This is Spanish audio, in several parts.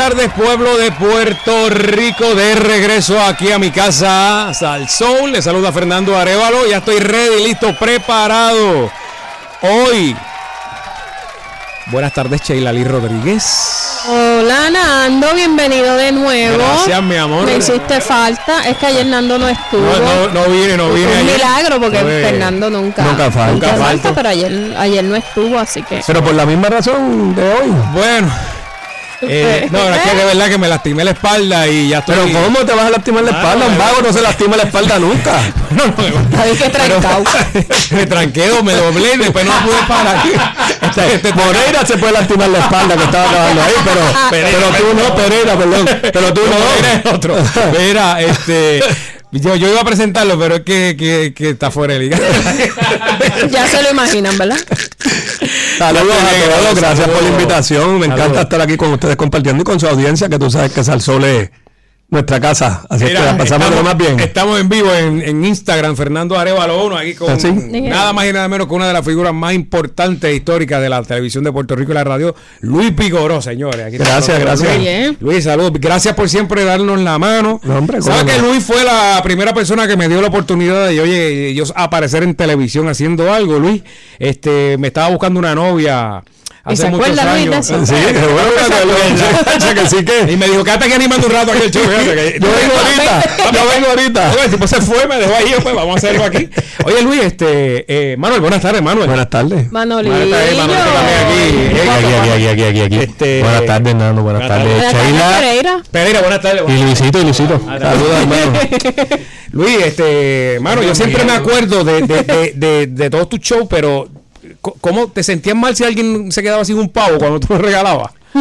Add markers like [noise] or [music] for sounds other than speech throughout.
Tardes, pueblo de Puerto Rico, de regreso aquí a mi casa, Sol. Le saluda Fernando Arevalo. Ya estoy ready, listo, preparado. Hoy. Buenas tardes, Sheila Lee Rodríguez. Hola Nando, bienvenido de nuevo. Gracias, mi amor. Me hiciste falta. Es que ayer Nando no estuvo. No, no, no viene, no viene. Un ayer. milagro porque Fue- Fernando nunca, Nunca falta. Nunca falta. pero ayer, ayer no estuvo, así que. Pero por la misma razón de hoy. Bueno. Eh, no, es que de verdad que me lastimé la espalda y ya estoy. Pero ¿cómo te vas a lastimar la Ah, espalda? Un no, vago no se lastima la espalda nunca. No, no, Ay, qué trancado. [laughs] me tranqueo, me doblé y después no pude parar. [laughs] Este- este- Moreira se puede lastimar la espalda que estaba acabando ahí, pero, Pereira. pero tú no, Pereira, perdón. Pero tú No, no. era el otro. Mira, este. Yo, yo iba a presentarlo, pero es que, que, que está fuera de liga. [laughs] ya se lo imaginan, ¿verdad? Saludos a todos, gracias por la invitación. Me encanta estar aquí con ustedes compartiendo y con su audiencia, que tú sabes que Salsol es nuestra casa. Así es que Mira, la pasamos lo más bien. Estamos en vivo en, en Instagram, Fernando Arevalo 1, aquí con ¿Ah, sí? nada más y nada menos que una de las figuras más importantes e históricas de la televisión de Puerto Rico y la radio, Luis Pigoró, señores. Aquí Gracias, gracias. Bien. Luis, saludos. Gracias por siempre darnos la mano. No, hombre, ¿Sabes cómo que no. Luis fue la primera persona que me dio la oportunidad de, oye, yo aparecer en televisión haciendo algo, Luis? Este, me estaba buscando una novia ¿Y hace se muchos acuerda, Luis, de años. Sí, bueno que. Y me dijo, quédate aquí animando un rato aquí el show. Yo vengo ahorita, yo vengo ahorita. Oye, el tipo se fue, me dejó ahí, pues vamos a hacerlo aquí. Oye, Luis, este, eh, Manuel, buenas tardes, Manuel. Buenas tardes. Manolillo. Manuel está ahí, Manuel aquí. Aquí, aquí, aquí, aquí, aquí, aquí. Este- buenas tardes, Nano. Buenas Buenas tardes, Buenas tardes, Sheila. Pereira. Pereira, buenas tardes. Y Luisito, y Luisito. Saludos, hermano. [laughs] Luis, este, mano, yo siempre me acuerdo de, de, de, de, de todos tus shows, pero ¿cómo te sentías mal si alguien se quedaba sin un pavo cuando tú lo regalabas? [laughs]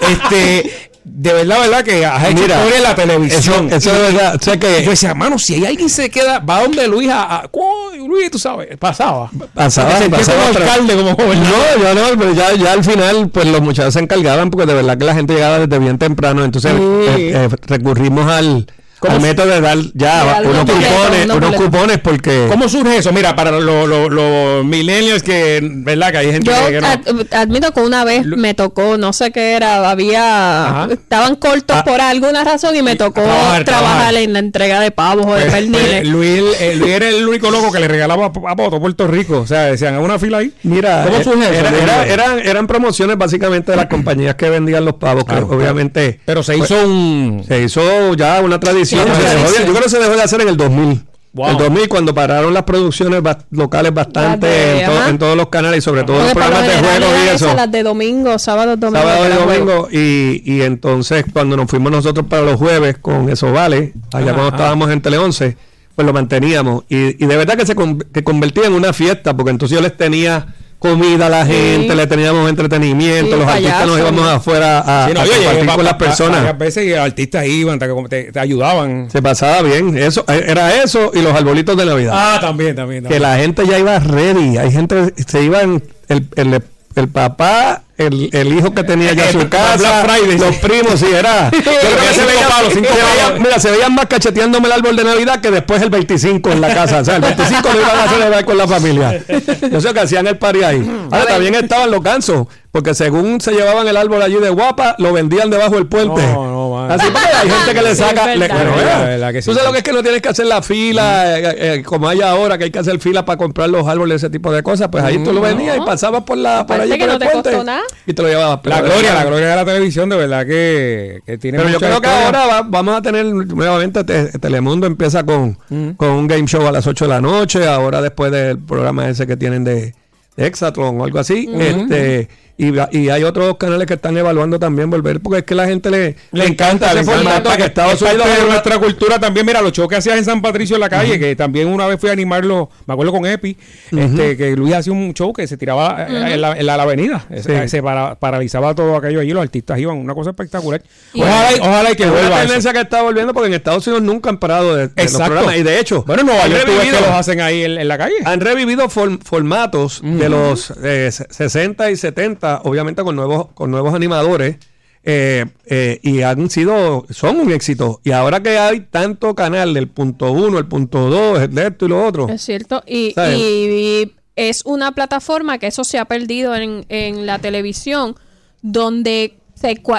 este, de verdad, verdad que has hecho Mira, la Eso, televisión. eso de verdad. O sea que yo decía, mano, si hay alguien se queda, va donde Luis a, a- ¡Coy, Luis, tú sabes, pasaba. Pasaba, pasaba como otra- alcalde, como. No, yo no, pero ya, ya al final, pues los muchachos se encargaban porque de verdad que la gente llegaba desde bien temprano. Entonces Sí. eh, eh, recurrimos al, ¿Cómo al método de dar ya De dar unos cupones, unos cupones porque ¿Cómo surge eso? Mira, para los los- los millennials que, ¿verdad? Que hay gente Yo que, que no. ad- admito que una vez me tocó, no sé qué era, había, Ajá. estaban cortos Ah. por alguna razón y me tocó trabajar, trabajar, trabajar. en la entrega de pavos o de Pues, perniles. pues, Luis, eh, Luis era el único loco que le regalaba a, Puerto Rico. O sea, decían, ¿hay una fila ahí? Mira, ¿Cómo eh, surge eso? era- Luis? era- eran, eran promociones básicamente de las [clears throat] compañías que vendían los pavos, que Claro, obviamente Pero se pues, hizo un... se hizo ya una tradición. Sí, se dejó de- tradición. yo creo que se dejó de hacer en el 2000. Wow. El 2000 cuando pararon las producciones ba- locales bastante en, to- ajá. en todos los canales y sobre todo los programas de juegos y eso. las de domingo, sábado, domingo. sábado y domingo y, y entonces cuando nos fuimos nosotros para los jueves con eso vale allá Ajá, cuando ajá. estábamos en Tele 11 pues lo manteníamos y, y de verdad que se con- que convertía en una fiesta porque entonces yo les tenía comida a la Sí. gente le teníamos entretenimiento Sí, los artistas nos íbamos afuera a, Sí, no, a compartir pa- con las pa- pa- personas Varias veces y artistas iban, te, ayudaban. se pasaba bien eso eh, era eso y los arbolitos de Navidad Ah, también, también. que la gente ya iba ready. Hay gente, se iban, el, el, el papá, el, el hijo que tenía ya su [laughs] casa, los primos, sí, era. [laughs] Yo creo que Cinco se veían- palos, cinco se palos. veían- mira, se veían más cacheteándome el árbol de Navidad que después el 25 en la casa. O sea, el 25 lo iban a celebrar con la familia. Yo sé que hacían el party ahí. Ahora también estaban los gansos, porque según se llevaban el árbol allí de guapa, lo vendían debajo del puente. No, no. Así porque hay gente que le Sí, saca. es le- verdad. Bueno, Sí, vea, la verdad que sí. Tú sabes lo que es que no tienes que hacer la fila, eh, eh, como hay ahora, que hay que hacer fila para comprar los árboles, ese tipo de cosas. Pues ahí tú lo venías y pasabas por la por allí que por no el te puente costó nada. y te lo llevabas. La gloria, la gloria de la televisión, de verdad que, que tiene Pero yo creo que ahora va- vamos a tener nuevamente te- Telemundo empieza con, con un game show a las 8 de la noche, ahora después del programa ese que tienen de, de Exatron o algo así. este y, hay otros canales que están evaluando también volver, porque es que la gente le, Le encanta, le ese encanta. formato que Es Estados Unidos de ahora- nuestra cultura también. Mira, los shows que hacías en San Patricio en la calle, que también una vez fui a animarlo, me acuerdo con Epi, este, que Luis hacía un show que se tiraba eh, en, la, en la- la avenida. Se para- paralizaba todo aquello allí, los artistas iban, una cosa espectacular. Y- Ojalá, y- ojalá y que Es vuelva una eso. tendencia que está volviendo porque en Estados Unidos nunca han parado de, de los Exacto. programas. Y de hecho, Bueno, en Nueva han York que revivido- los hacen ahí en, en la calle. Han revivido form- formatos de los eh, se- 60 y 70, obviamente con nuevos, con nuevos animadores, eh, eh, y han sido, son un éxito. Y ahora que hay tanto canal del punto uno, el punto dos, el de esto y lo otro. Es cierto. Y, y es una plataforma que eso se ha perdido en, en la televisión, donde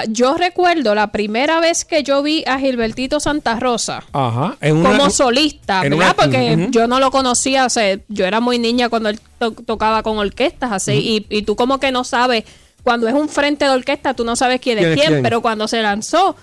yo recuerdo la primera vez que yo vi a Gilbertito Santa Rosa Ajá. En una- como solista, en ¿verdad? una- Porque yo no lo conocía, o sea, yo era muy niña cuando él to- tocaba con orquestas, así, y, y tú como que no sabes, cuando es un frente de orquesta, tú no sabes quién es ¿Quién quién, es quién? pero cuando se lanzó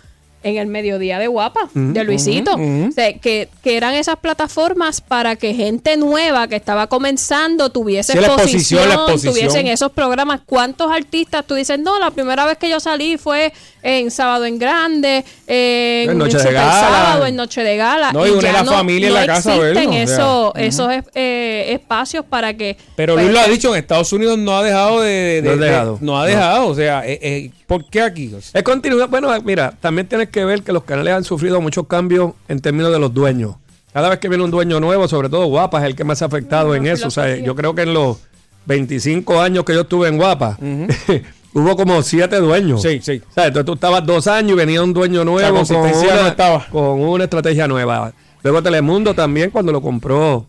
en el mediodía de Guapa, de Luisito, o sea, que, que eran esas plataformas para que gente nueva que estaba comenzando tuviese Sí, la exposición, exposición, la exposición. tuviesen esos programas. ¿Cuántos artistas tú dices, no, la primera vez que yo salí fue en Sábado en Grande, en, En Noche de Gala. Sábado, en Noche de Gala? No, y une ya la familia en la casa a existen verlo, o sea, esos, es- eh, espacios para que... Pero pues, Luis lo ha dicho, en Estados Unidos no ha dejado de... de- No ha de- dejado. no ha No. dejado, o sea, eh, eh, ¿por qué aquí? O sea, Es continuidad. Bueno, mira, también tienes que ver que los canales han sufrido muchos cambios en términos de los dueños. Cada vez que viene un dueño nuevo, sobre todo Guapa, es el que más ha afectado en eso. O sea, yo creo que en los 25 años que yo estuve en Guapa, [laughs] hubo como siete dueños. Sí, sí. O sea, entonces tú estabas dos años y venía un dueño nuevo con, una, no estaba. con una estrategia nueva. Luego Telemundo también cuando lo compró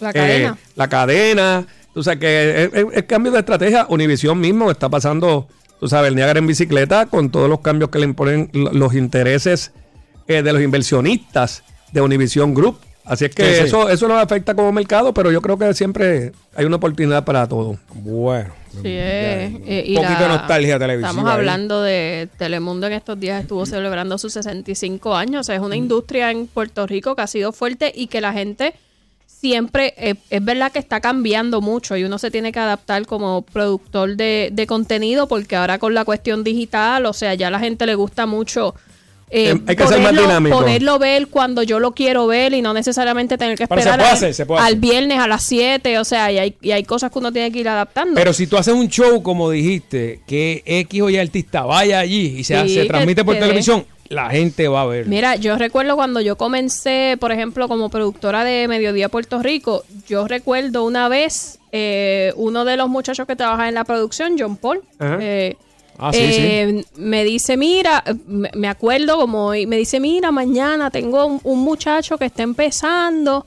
La eh, cadena. la cadena. Tú sabes que es cambio de estrategia. Univisión mismo está pasando, tú sabes, el Niagara en bicicleta con todos los cambios que le imponen lo- los intereses eh, de los inversionistas de Univisión Group. Así es que Sí, sí. eso eso nos afecta como mercado, pero yo creo que siempre hay una oportunidad para todo. bueno. Sí, eh, eh, y Un poquito de nostalgia televisiva Estamos ahí. hablando de Telemundo en estos días estuvo celebrando sus 65 años. O sea, es una industria en Puerto Rico que ha sido fuerte y que la gente siempre, eh, es verdad que está cambiando mucho y uno se tiene que adaptar como productor de, de contenido porque ahora con la cuestión digital, o sea, ya a la gente le gusta mucho. Eh, Eh, hay que ser más poderlo- dinámico. Poderlo ver cuando yo lo quiero ver y no necesariamente tener que esperar al- hacer, se puede al viernes a las 7, o sea, y hay, y hay cosas que uno tiene que ir adaptando. Pero si tú haces un show, como dijiste, que X o Y artista vaya allí y se, Sí, se que- transmite por televisión, la gente va a ver. Mira, yo recuerdo cuando yo comencé, por ejemplo, como productora de Mediodía Puerto Rico, yo recuerdo una vez eh, uno de los muchachos que trabaja en la producción, John Paul, Ajá. eh, Ah, sí, eh, me dice, mira, me, acuerdo como hoy, me dice, mira, mañana tengo un, un muchacho que está empezando,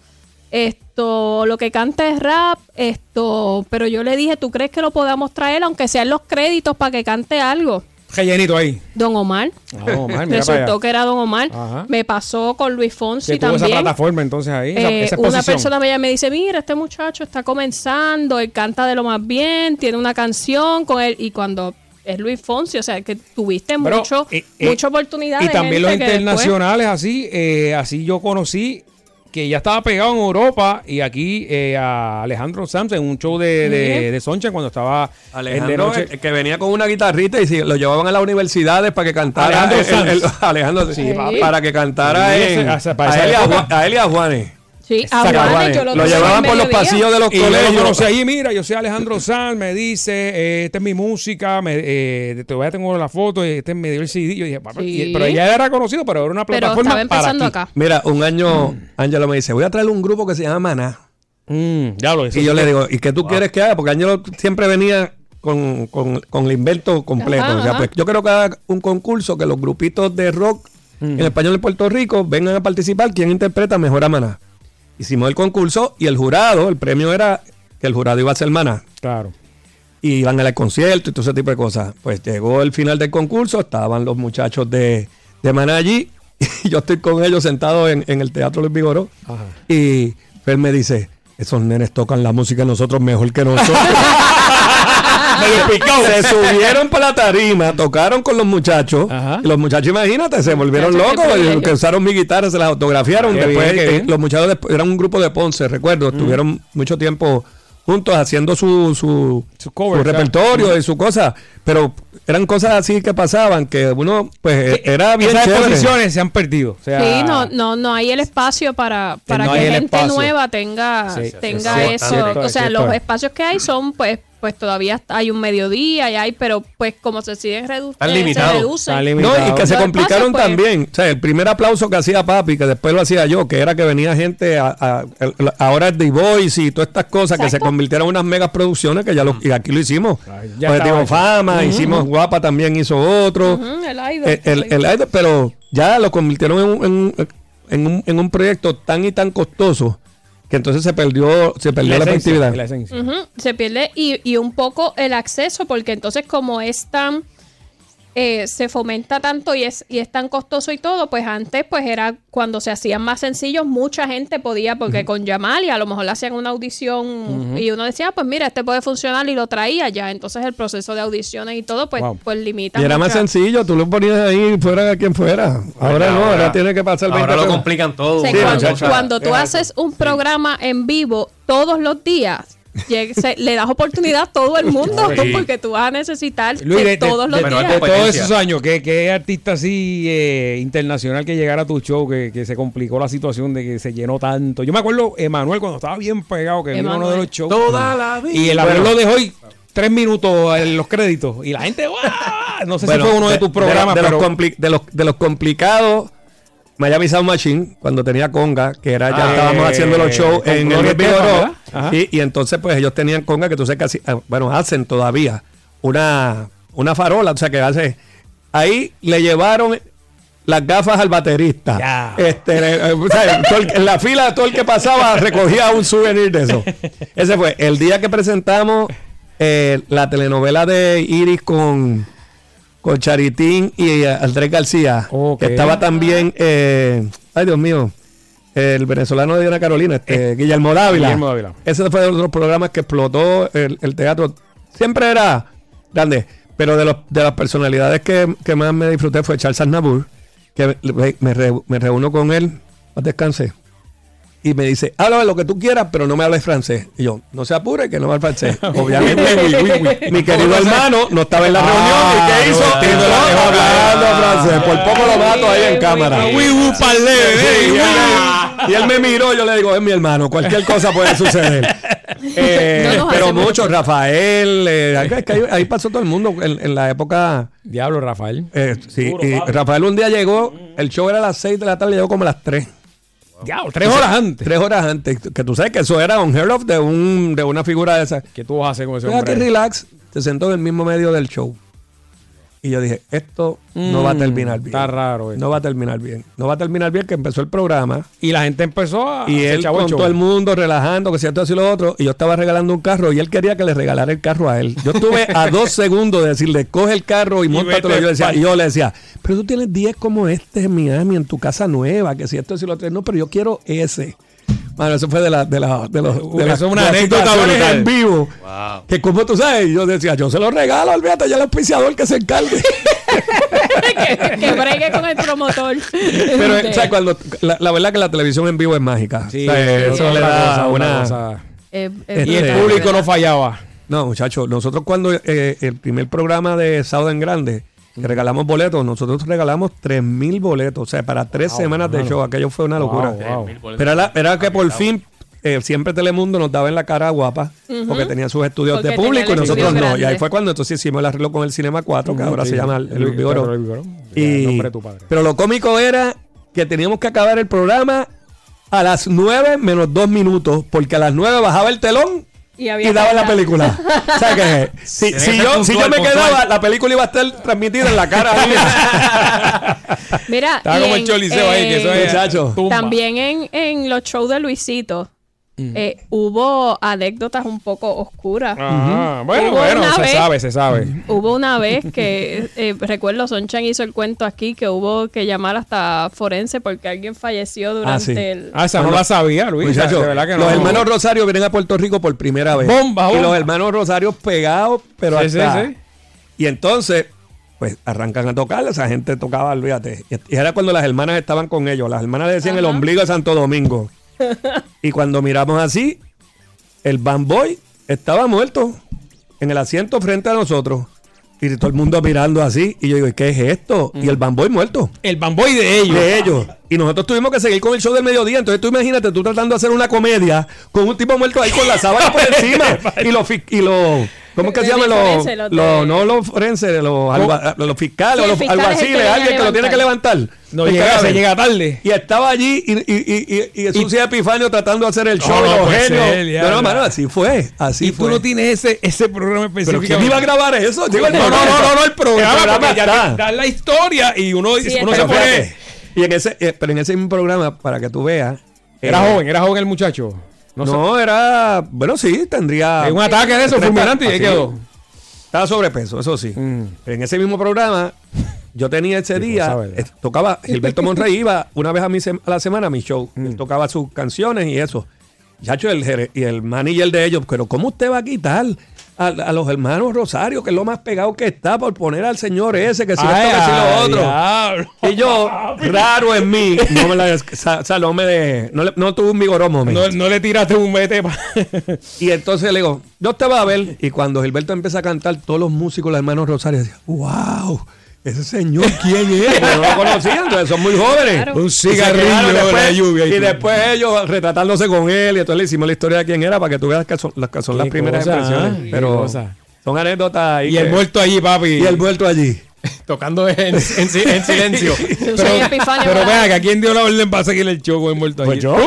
esto, lo que canta es rap, esto, pero yo le dije, ¿tú crees que lo podamos traer, aunque sean los créditos para que cante algo? Rellenito ahí. Don Omar. Ah, Omar, mira [laughs] para Resultó que era Don Omar. Ajá. Me pasó con Luis Fonsi Que tuvo esa también. plataforma entonces ahí, esa, Eh, esa una persona me, me dice, mira, este muchacho está comenzando, él canta de lo más bien, tiene una canción con él, y cuando es Luis Fonsi, o sea, que tuviste Pero, mucho, eh, eh, mucha oportunidad. Y de también los después- internacionales, así, eh, así yo conocí que ya estaba pegado en Europa y aquí eh, a Alejandro Sanz en un show de, de, de Soncha cuando estaba el de Alejandro, noche. que venía con una guitarrita y si lo llevaban a las universidades para que cantara. Alejandro el-. Alejandro, sí, para que cantara Sí, en- ese- para a, él a él y a Juanes. Sí, a Saca Juanes, Juanes. yo lo, llevaban por los pasillos de los Y yo lo colegios. conocí ahí, mira, yo soy Alejandro Sanz, me dice, eh, esta es mi música, me, eh, te voy a tener la foto, y este me dio el CD. Yo dije, "Papá", Sí. y- pero ya era conocido, pero era una Pero plataforma estaba para empezando aquí. acá. Mira, un año, Ángelo me dice, voy a traer un grupo que se llama Maná. Mm, ya lo Y yo le digo, ¿y qué tú quieres que haga? Porque Ángelo siempre venía con, con, con el invento completo. Ajá, o sea, pues yo creo que haga un concurso que los grupitos de rock en español de Puerto Rico vengan a participar. ¿Quién interpreta mejor a Maná? Hicimos el concurso y el jurado, el premio era que el jurado iba a ser Maná. Claro. y iban al concierto y todo ese tipo de cosas. Pues llegó el final del concurso, estaban los muchachos de, de maná allí. [laughs] Y yo estoy con ellos sentados en, en el Teatro Luis Vigoró. Y Fer me dice, esos nenes tocan la música de nosotros mejor que nosotros. [laughs] [laughs] Se subieron para la tarima, tocaron con los muchachos. Ajá. Y los muchachos, imagínate, se volvieron Muchachos, locos. privilegio. que usaron mi guitarra, se las autografiaron. Qué Después, bien, eh, los muchachos después- eran un grupo de Ponce, recuerdo. Estuvieron mucho tiempo juntos haciendo su, su, Su cover, su claro. repertorio y su cosa. Pero eran cosas así que pasaban que uno, pues, eh, era bien Esas chévere. exposiciones se han perdido. O sea, Sí, no, no, no hay el espacio para, para no que gente espacio. nueva tenga, Sí, tenga sí, eso. cierto, o sea, cierto. los espacios que hay son, pues, pues todavía hay un mediodía y hay, pero pues como se siguen redu eh, se reducen. No, y que se Los complicaron espacios, pues- también. O sea, el primer aplauso que hacía papi, que después lo hacía yo, que era que venía gente a, ahora es The Voice y todas estas cosas que se convirtieron en unas megas producciones que ya lo, y aquí lo hicimos. Ay, ya hecho. Fama, hicimos Guapa también hizo otro. El idol. El, el- el idol, pero ya lo convirtieron en un, en, un- en un, en un proyecto tan y tan costoso que entonces se perdió, se perdió la, esencia, efectividad. la. Ujú, Se pierde y, y un poco el acceso, porque entonces como es tan, eh, se fomenta tanto y es, y es tan costoso y todo, pues antes pues era cuando se hacían más sencillos, mucha gente podía, porque con llamar y a lo mejor le hacían una audición y uno decía, "Ah, pues mira, este puede funcionar y lo traía ya. Entonces el proceso de audiciones y todo, pues, Wow. pues limita. Y era más sencillo, tú lo ponías ahí fuera de quien fuera. Ahora no, ahora tiene que pasar 20 Ahora lo complican todo. Sí, cuando, cuando tú haces un programa en vivo todos los días, le das oportunidad a todo el mundo Sí. porque tú vas a necesitar Luis, que de- de- todos los de- hay días. de todos esos años, ¿qué, qué artista así eh, internacional que llegara a tu show que, que se complicó la situación de que se llenó tanto? Yo me acuerdo, Emanuel, cuando estaba bien pegado, que vino uno de los shows. Toda la vida. Y el avión lo dejó y tres minutos en los créditos. Y la gente. No sé Bueno, si fue uno de, tus programas, de, pero. los compli- de, los, de los complicados, Miami Sound Machine, cuando tenía conga, que era ya Ah, estábamos eh, haciendo los shows con en el Vigoró. Y, y entonces, pues ellos tenían conga que tú sabes que así- ah, bueno, hacen todavía una, una farola, o sea que hace. Ahí le llevaron las gafas al baterista. Este, eh, eh, o sea, todo el- en la fila, todo el que pasaba recogía un souvenir de eso. Ese fue el día que presentamos eh, la telenovela de Iris con, con Charitín y eh, Andrés García. Que estaba también, eh, ay Dios mío, el venezolano de Diana Carolina, este, Guillermo Dávila. Guillermo Dávila. Ese fue de los programas que explotó el, el teatro. Siempre era grande, pero de, los, de las personalidades que, que más me disfruté fue Charles Aznavour, que me, me re- me reúno con él, más descanse, y me dice, háblame lo que tú quieras, pero no me hables francés. Y yo, no se apure, que no me hable francés. [laughs] Obviamente, [laughs] mi querido hermano no estaba en la Ah, reunión, ¿y qué hizo? no, Entró no, no, hablando francés. Por poco lo mato ahí en cámara. Oui, oui, eh, y, oui. él, y me miró, yo le digo, es mi hermano, cualquier cosa puede suceder. [laughs] Eh, No nos pero hacemos mucho, Rafael, eh, es que ahí, ahí pasó todo el mundo en, en la época. Diablo, Rafael. eh, sí, y Rafael un día llegó, el show era a las 6 de la tarde, llegó como a las 3. Diablo, tres horas antes. Tres horas antes. Que tú sabes que eso era un hair of de, un, de una figura de esa. ¿Qué tú vas a hacer con ese aquí hombre? relax, se sentó en el mismo medio del show. Y yo dije, esto no va a Mm, terminar bien. está raro esto. No va a terminar bien. No va a terminar bien que empezó el programa. Y la gente empezó a. Y él con todo el mundo relajando, que si esto, así lo otro. Y yo estaba regalando un carro y él quería que le regalara el carro a él. Yo estuve a [laughs] dos segundos de decirle, coge el carro y montatelo. vete Yo, decía, y yo le decía, pero tú tienes 10 como este en Miami, en tu casa nueva, que si esto, si lo otro. No, pero yo quiero ese. Bueno, eso fue de la, de la, de los, de Eso las- es una de las anécdota brutal. en vivo. Wow. Que como tú sabes, yo decía, yo se lo regalo, olvídate, ya el auspiciador que se encargue. [laughs] que, que bregue con el promotor. Pero, Este, [laughs] o sea, cuando, la, la verdad que la televisión en vivo es mágica. Sí, O sea, es eso otra le da cosa, una... cosa. eh, eh, Y el Este- público no fallaba. No, muchachos, nosotros cuando eh, el primer programa de Sábado en Grande, que regalamos boletos, nosotros regalamos 3.000 boletos, o sea, para tres semanas de show, aquello fue una locura. Wow, wow. Pero era, era que por fin, eh, siempre Telemundo nos daba en la cara guapa, porque tenía sus estudios Porque de público y nosotros no. Y ahí fue cuando entonces hicimos el arreglo con el Cinema 4, que ahora Sí. se llama el, el Luis El Y, padre. pero lo cómico era que teníamos que acabar el programa a las 9 menos 2 minutos, porque a las 9 bajaba el telón Y y, había daba la película. o sea que [laughs] si, Tiene si que yo, si yo me puntual. quedaba, la película iba a estar transmitida en la cara. [laughs] Mira, Estaba como en, el choliseo ahí, que eso eh, es. Muchacho. También en, en los shows de Luisito. Eh, hubo anécdotas un poco oscuras. Ah, bueno, Hubo bueno, se vez- sabe, se sabe. [laughs] Hubo una vez que, eh, recuerdo, Sonchan hizo el cuento aquí, que hubo que llamar hasta forense porque alguien falleció durante sí. el... Ah, esa no la sabía, Luis. Muchachos, de verdad que los no. hermanos Rosario vienen a Puerto Rico por primera vez. Bomba, Y bomba. los hermanos Rosario pegados, pero Sí, sí, hasta- sí. Y entonces, pues arrancan a tocar, esa gente tocaba, olvídate. Y, y era cuando las hermanas estaban con ellos. Las hermanas le decían el ombligo de Santo Domingo. [laughs] y cuando miramos así, el bamboy estaba muerto en el asiento frente a nosotros. Y todo el mundo mirando así. Y yo digo, ¿y qué es esto? Y el bamboy muerto. El bamboy de ellos. De ellos. Y nosotros tuvimos que seguir con el show del mediodía. Entonces tú imagínate, tú tratando de hacer una comedia con un tipo muerto ahí con la sábana por [laughs] encima. y los y los ¿Cómo es que se llaman los, forense, los los- no los forenses, los, alba- los fiscales, Sí, o los fiscal alguaciles, alguien que lo tiene que levantar? No llega, se llega tarde. Y estaba allí y, y, y, y, y Epifanio tratando de hacer el show. No, y no los genios. Pero, ya. mano, así fue. Así y fue. tú no tienes ese, ese programa ¿Pero específico. quién iba a grabar eso? Digo, No, no, no, no, no, el programa, El programa porque ya dan la historia y uno, Sí, uno se Pero pone... y en ese, eh, pero en ese mismo programa, para que tú veas. Era eh, joven, era joven el muchacho. No, No, sé. era. Bueno, sí, tendría. En un ataque de eso, fulminante, y ahí quedó. Estaba sobrepeso, eso sí. Mm. En ese mismo programa, yo tenía ese día, eh, tocaba, Gilberto Monrey iba una vez a, mi a la semana a mi show, Mm. Él tocaba sus canciones y eso. Chacho, el, y el manager de ellos, pero ¿cómo usted va a quitar a, a los hermanos Rosario, que es lo más pegado que está, por poner al señor ese, que si esto, que si lo otro? Y yo, raro en mí, no me la, sa- no me de- no, le- no tuve un vigoromo. No, no le tiraste un mete [laughs] Y entonces le digo, yo te voy a ver. Y cuando Gilberto empieza a cantar, todos los músicos, los hermanos Rosario, decían, wow, ese señor, ¿quién es? [laughs] No lo conocían, entonces son muy jóvenes. Claro. Un Y cigarrillo quedaron de la lluvia. Y tú. después ellos retratándose con él. Y entonces le hicimos la historia de quién era para que tú veas que son las, que son las primeras cosa, impresiones. ¿eh? Qué Pero son anécdotas ahí. Y el que- muerto allí, papi. Y el muerto allí. [laughs] tocando en, en si- en silencio. [laughs] Pero y pero vea que quién dio la orden para seguir el show con el muerto allí. Pues yo.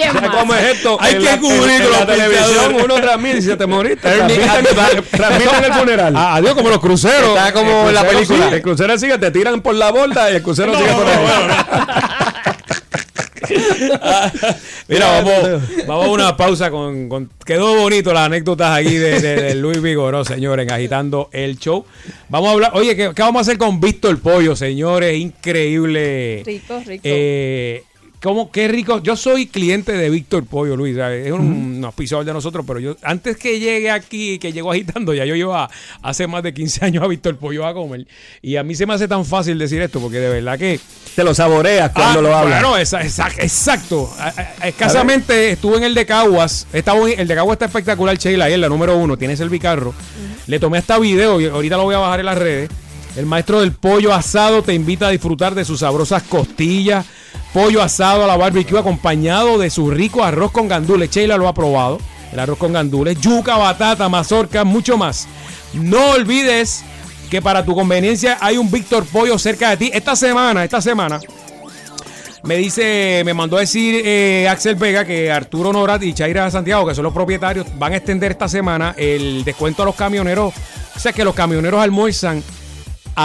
Pues, o sea, ¿Quién ¿Sabes más? cómo es esto? Hay que la- en- cubrir en con la televisión. Uno transmite y si te moriste. Transmiten, el funeral. Ah, adiós, como los cruceros. Está como en la película. El crucero sigue, te tiran por la borda y el crucero No, sigue por no, ahí. [laughs] Mira, vamos, vamos a una pausa con, con- Quedó bonito las anécdotas aquí de, de- de Luis Vigoró, señores, agitando el show. Vamos a hablar. Oye, ¿qué, qué vamos a hacer con Víctor Pollo, señores? Increíble. Rico, rico. Eh, ¿cómo, qué rico. Yo soy cliente de Víctor Pollo, Luis. ¿sabes? Es un, un auspiciador de nosotros, pero yo, antes que llegue aquí, que llegó agitando, ya yo llevo hace más de 15 años a Víctor Pollo a comer. Y a mí se me hace tan fácil decir esto, porque de verdad que. Te lo saboreas cuando Ah, lo hablas. Claro, esa- esa- exacto. Escasamente estuve en el de Caguas. Estaba en- el de Caguas está espectacular, Sheila. Ahí en la número uno. Tiene el bicarro. Le tomé hasta video y ahorita lo voy a bajar en las redes. El maestro del pollo asado te invita a disfrutar de sus sabrosas costillas. Pollo asado a la barbecue acompañado de su rico arroz con gandules. Sheila lo ha probado. El arroz con gandules. Yuca, batata, mazorca, mucho más. No olvides que para tu conveniencia hay un Víctor Pollo cerca de ti. Esta semana, esta semana, me dice, me mandó a decir eh, Axel Vega que Arturo Norat y Chaira Santiago, que son los propietarios, van a extender esta semana el descuento a los camioneros. O sea que los camioneros almuerzan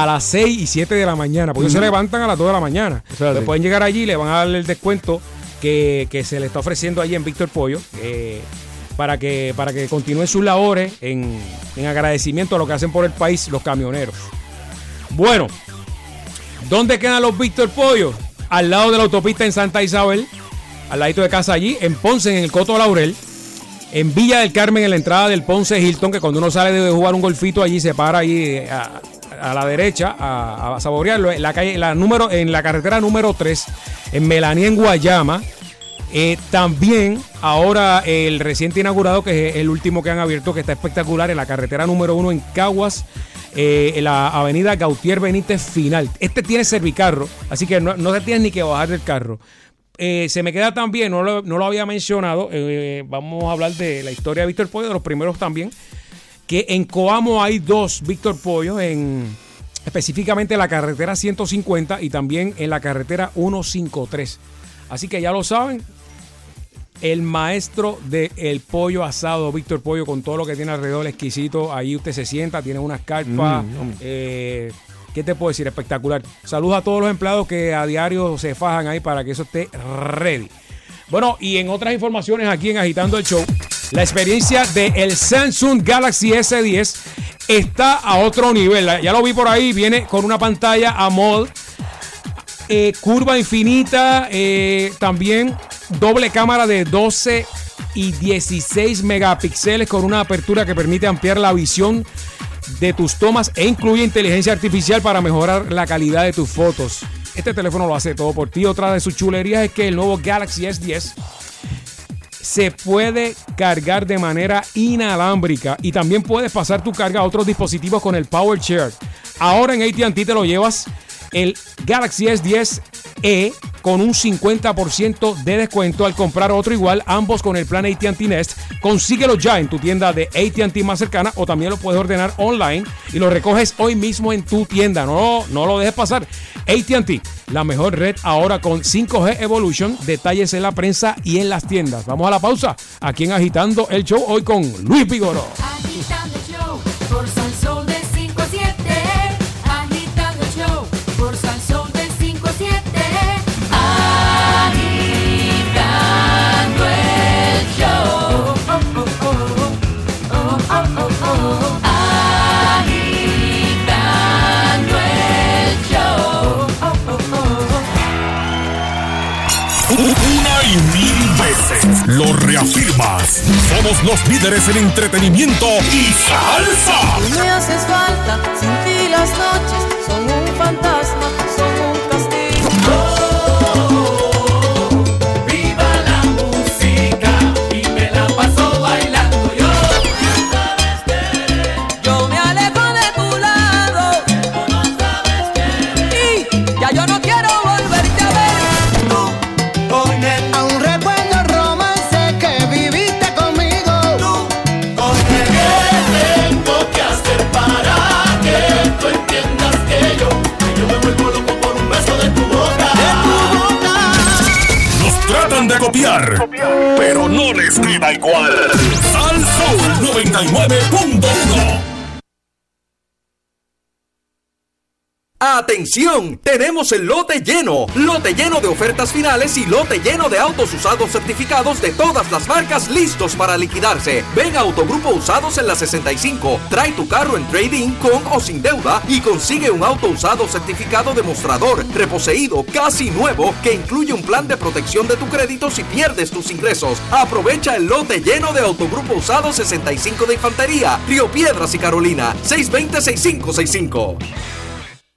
a las 6 y 7 de la mañana, porque ellos se levantan a las 2 de la mañana. Así. pueden llegar allí y le van a darle el descuento que, que se le está ofreciendo allí en Víctor Pollo. eh, para que, para que continúen sus labores en, en agradecimiento a lo que hacen por el país los camioneros. Bueno, ¿Dónde quedan los Víctor Pollo? Al lado de la autopista en Santa Isabel, al ladito de casa allí, en Ponce, en el Coto Laurel, en Villa del Carmen, en la entrada del Ponce Hilton, que cuando uno sale de jugar un golfito allí, se para ahí eh, a, a la derecha a, saborearlo. En la calle, la número, en la carretera número 3, en Melanía, en Guayama. Eh, también ahora el reciente inaugurado, que es el último que han abierto, que está espectacular, en la carretera número 1 en Caguas, eh, en la avenida Gautier Benítez Final. Este tiene servicarro, así que no, no te tienes ni que bajar del carro. Eh, se me queda también, no lo, no lo había mencionado, vamos a hablar de la historia de Víctor Pollo, de los primeros también, que en Coamo hay dos Víctor Pollos, en, específicamente en la carretera 150 y también en la carretera 153. Así que ya lo saben, el maestro del pollo asado, Víctor Pollo, con todo lo que tiene alrededor, exquisito. Ahí usted se sienta, tiene unas carpas. eh, ¿Qué te puedo decir? Espectacular. Saludos a todos los empleados que a diario se fajan ahí para que eso esté ready. Bueno, y en otras informaciones aquí en Agitando el Show, la experiencia del Samsung Galaxy S10 está a otro nivel. Ya lo vi por ahí, viene con una pantalla AMOLED, eh, curva infinita, eh, también doble cámara de 12 y 16 megapíxeles con una apertura que permite ampliar la visión de tus tomas e incluye inteligencia artificial para mejorar la calidad de tus fotos. Este teléfono lo hace todo por ti. Otra de sus chulerías es que el nuevo Galaxy S10 se puede cargar de manera inalámbrica y también puedes pasar tu carga a otros dispositivos con el Power Share. Ahora en AT&T te lo llevas el Galaxy S10e con un 50% de descuento al comprar otro igual, ambos con el plan AT&T Nest. Consíguelo ya en tu tienda de AT&T más cercana o también lo puedes ordenar online y lo recoges hoy mismo en tu tienda. No, no lo dejes pasar. AT&T, la mejor red ahora con 5G Evolution. Detalles en la prensa y en las tiendas. Vamos a la pausa aquí en Agitando el Show hoy con Luis Vigoro. Agitando el show por lo reafirmas. Somos los líderes en entretenimiento y salsa. Me haces falta, sin ti las noches Tenemos el lote lleno, lote lleno de ofertas finales y lote lleno de autos usados certificados de todas las marcas listos para liquidarse. Ven a Autogrupo Usados en la 65, trae tu carro en trading con o sin deuda y consigue un auto usado certificado de mostrador, reposeído, casi nuevo, que incluye un plan de protección de tu crédito si pierdes tus ingresos. Aprovecha el lote lleno de Autogrupo Usado 65 de Infantería, Río Piedras y Carolina, 620-6565.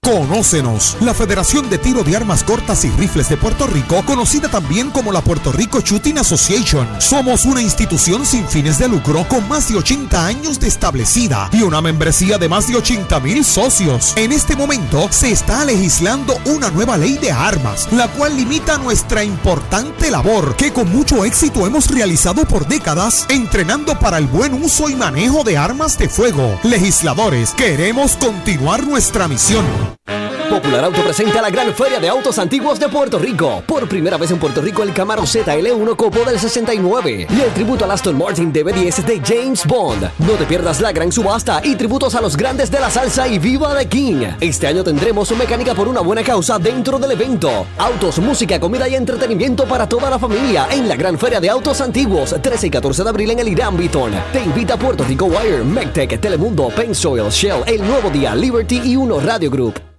Conócenos, la Federación de Tiro de Armas Cortas y Rifles de Puerto Rico, conocida también como la Puerto Rico Shooting Association. Somos una institución sin fines de lucro con más de 80 años de establecida y una membresía de más de 80 mil socios. En este momento se está legislando una nueva ley de armas, la cual limita nuestra importante labor que con mucho éxito hemos realizado por décadas entrenando para el buen uso y manejo de armas de fuego. Legisladores, queremos continuar nuestra misión. Popular Auto presenta la gran feria de autos antiguos de Puerto Rico. Por primera vez en Puerto Rico el Camaro ZL1 Copo del 69 y el tributo al Aston Martin DB10 de James Bond. No te pierdas la gran subasta y tributos a los grandes de la salsa y viva de King. Este año tendremos mecánica por una buena causa dentro del evento. Autos, música, comida y entretenimiento para toda la familia en la gran feria de autos antiguos 13 y 14 de abril en el Irán Beaton. Te invita Puerto Rico Wire, MecTech, Telemundo, Pensoil, Shell, El Nuevo Día, Liberty y Uno Radio Group.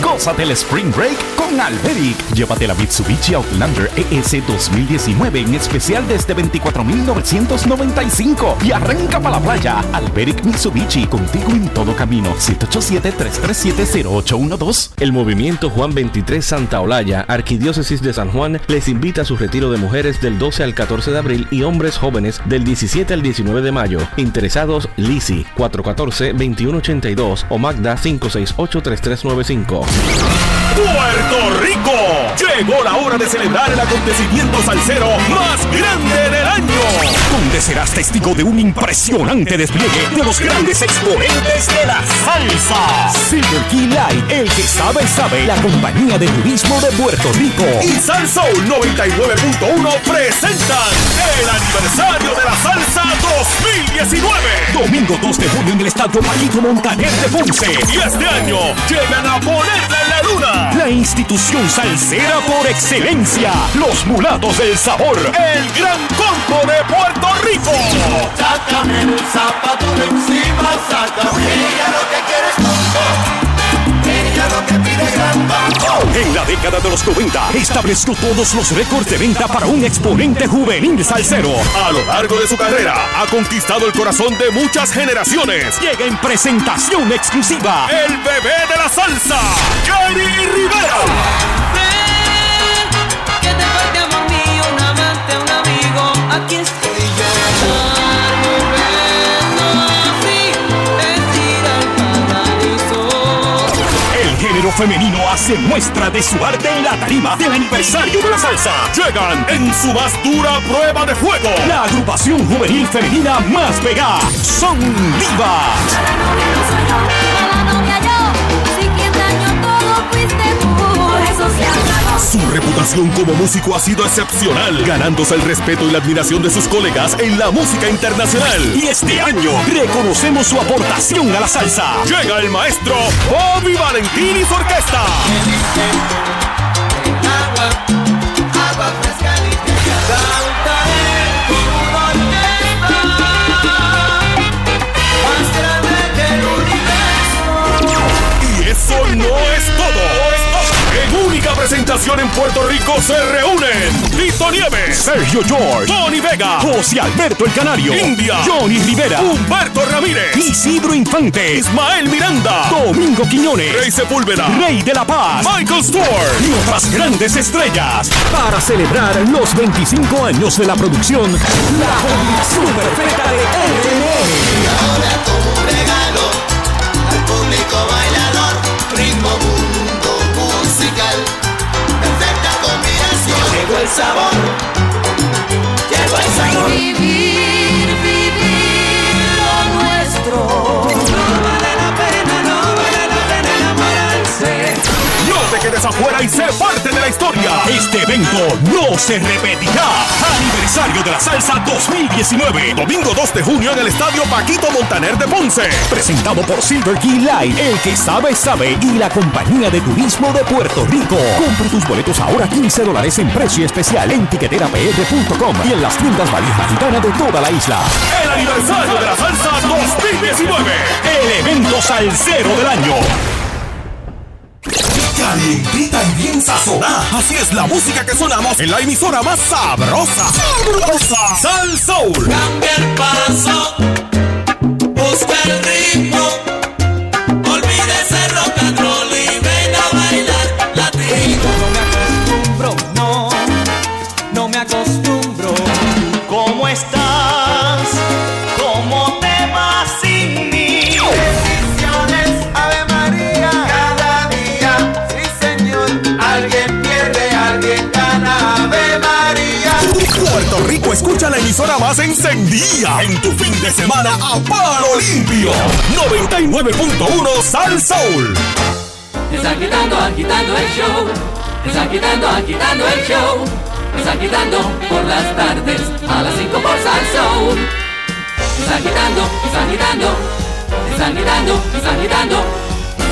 Gózate el Spring Break con Alberic. Llévate la Mitsubishi Outlander ES 2019 en especial desde 24,995 y arranca para la playa. Alberic Mitsubishi, contigo en todo camino. 787-337-0812. El movimiento Juan 23 Santa Olaya, Arquidiócesis de San Juan, les invita a su retiro de mujeres del 12 al 14 de abril y hombres jóvenes del 17 al 19 de mayo. Interesados, Lisi 414-2182 o Magda 568-3395. ¡Puerto Rico! Llegó la hora de celebrar el acontecimiento salsero más grande del año. Donde serás testigo de un impresionante despliegue de los grandes exponentes de la salsa. Silver Key Light, el que sabe, sabe, la compañía de turismo de Puerto Rico. Y Salsoul 99.1 presentan el aniversario de la salsa 2019. Domingo 2 de junio en el Estadio Paquito Montaner de Ponce. Y este año llegan a la institución salsera por excelencia. Los mulatos del sabor. El gran combo de Puerto Rico. Sácame el zapato de encima, sácame. Lo que quiere es En la década de los 90 estableció todos los récords de venta para un exponente juvenil salsero. A lo largo de su carrera ha conquistado el corazón de muchas generaciones. Llega en presentación exclusiva el bebé de la salsa, Jerry Rivera. Que te falte amor mío, un amante, un amigo. Aquí estoy femenino hace muestra de su arte en la tarima del aniversario de la salsa. Llegan en su más dura prueba de fuego. La agrupación juvenil femenina más pegada. Son divas. Su reputación como músico ha sido excepcional, ganándose el respeto y la admiración de sus colegas en la música internacional. Y este año reconocemos su aportación a la salsa. Llega el maestro Bobby Valentín y su orquesta. Y eso no es única presentación en Puerto Rico se reúnen. Tito Nieves, Sergio George, Tony Vega, José Alberto el Canario, India, Johnny Rivera, Humberto Ramírez, Isidro Infante, Ismael Miranda, Domingo Quiñones, Rey Sepúlveda, Rey de la Paz, Michael Stewart y otras grandes estrellas. Para celebrar los 25 años de la producción La combinación perfecta de Y Llegó el sabor, llegó el sabor. Afuera y sé parte de la historia. Este evento no se repetirá. Aniversario de la Salsa 2019. Domingo 2 de junio en el Estadio Paquito Montaner de Ponce. Presentado por Silver Key Light. El que sabe, sabe. Y la compañía de turismo de Puerto Rico. Compra tus boletos ahora 15 dólares en precio especial en tiqueterapr.com y en las tiendas valija gitana de toda la isla. El aniversario de la Salsa 2019. El evento salsero del año. Calientita y bien sazonada. Así es la música que sonamos en la emisora más sabrosa. ¡Sabrosa! Sal Soul. Cambia el 99.1 Sal Soul. Están quitando, agitando el show. Están quitando, agitando el show. Están quitando por las tardes a las 5 por Salsoul. Están quitando, están quitando. Están quitando, están quitando.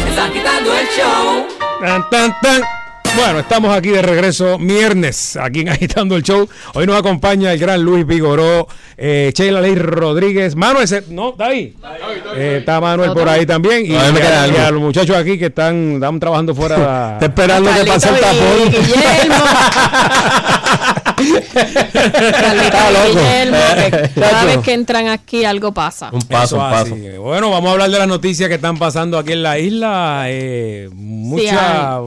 Están quitando el show. Tan, tan, tan. Bueno, estamos aquí de regreso viernes, aquí en [laughs] Agitando el Show. Hoy nos acompaña el gran Luis Vigoró, eh, Sheila Ley Rodríguez. Manuel, no, está ahí. Eh, está Manuel por ahí también. Y, A y los muchachos aquí que están, están trabajando fuera. [laughs] Está esperando que pase el tapón. [laughs] Carlita y Guillermo, que cada vez que entran aquí algo pasa. Eso así. Bueno, vamos a hablar de las noticias que están pasando aquí en la isla. Eh, mucha.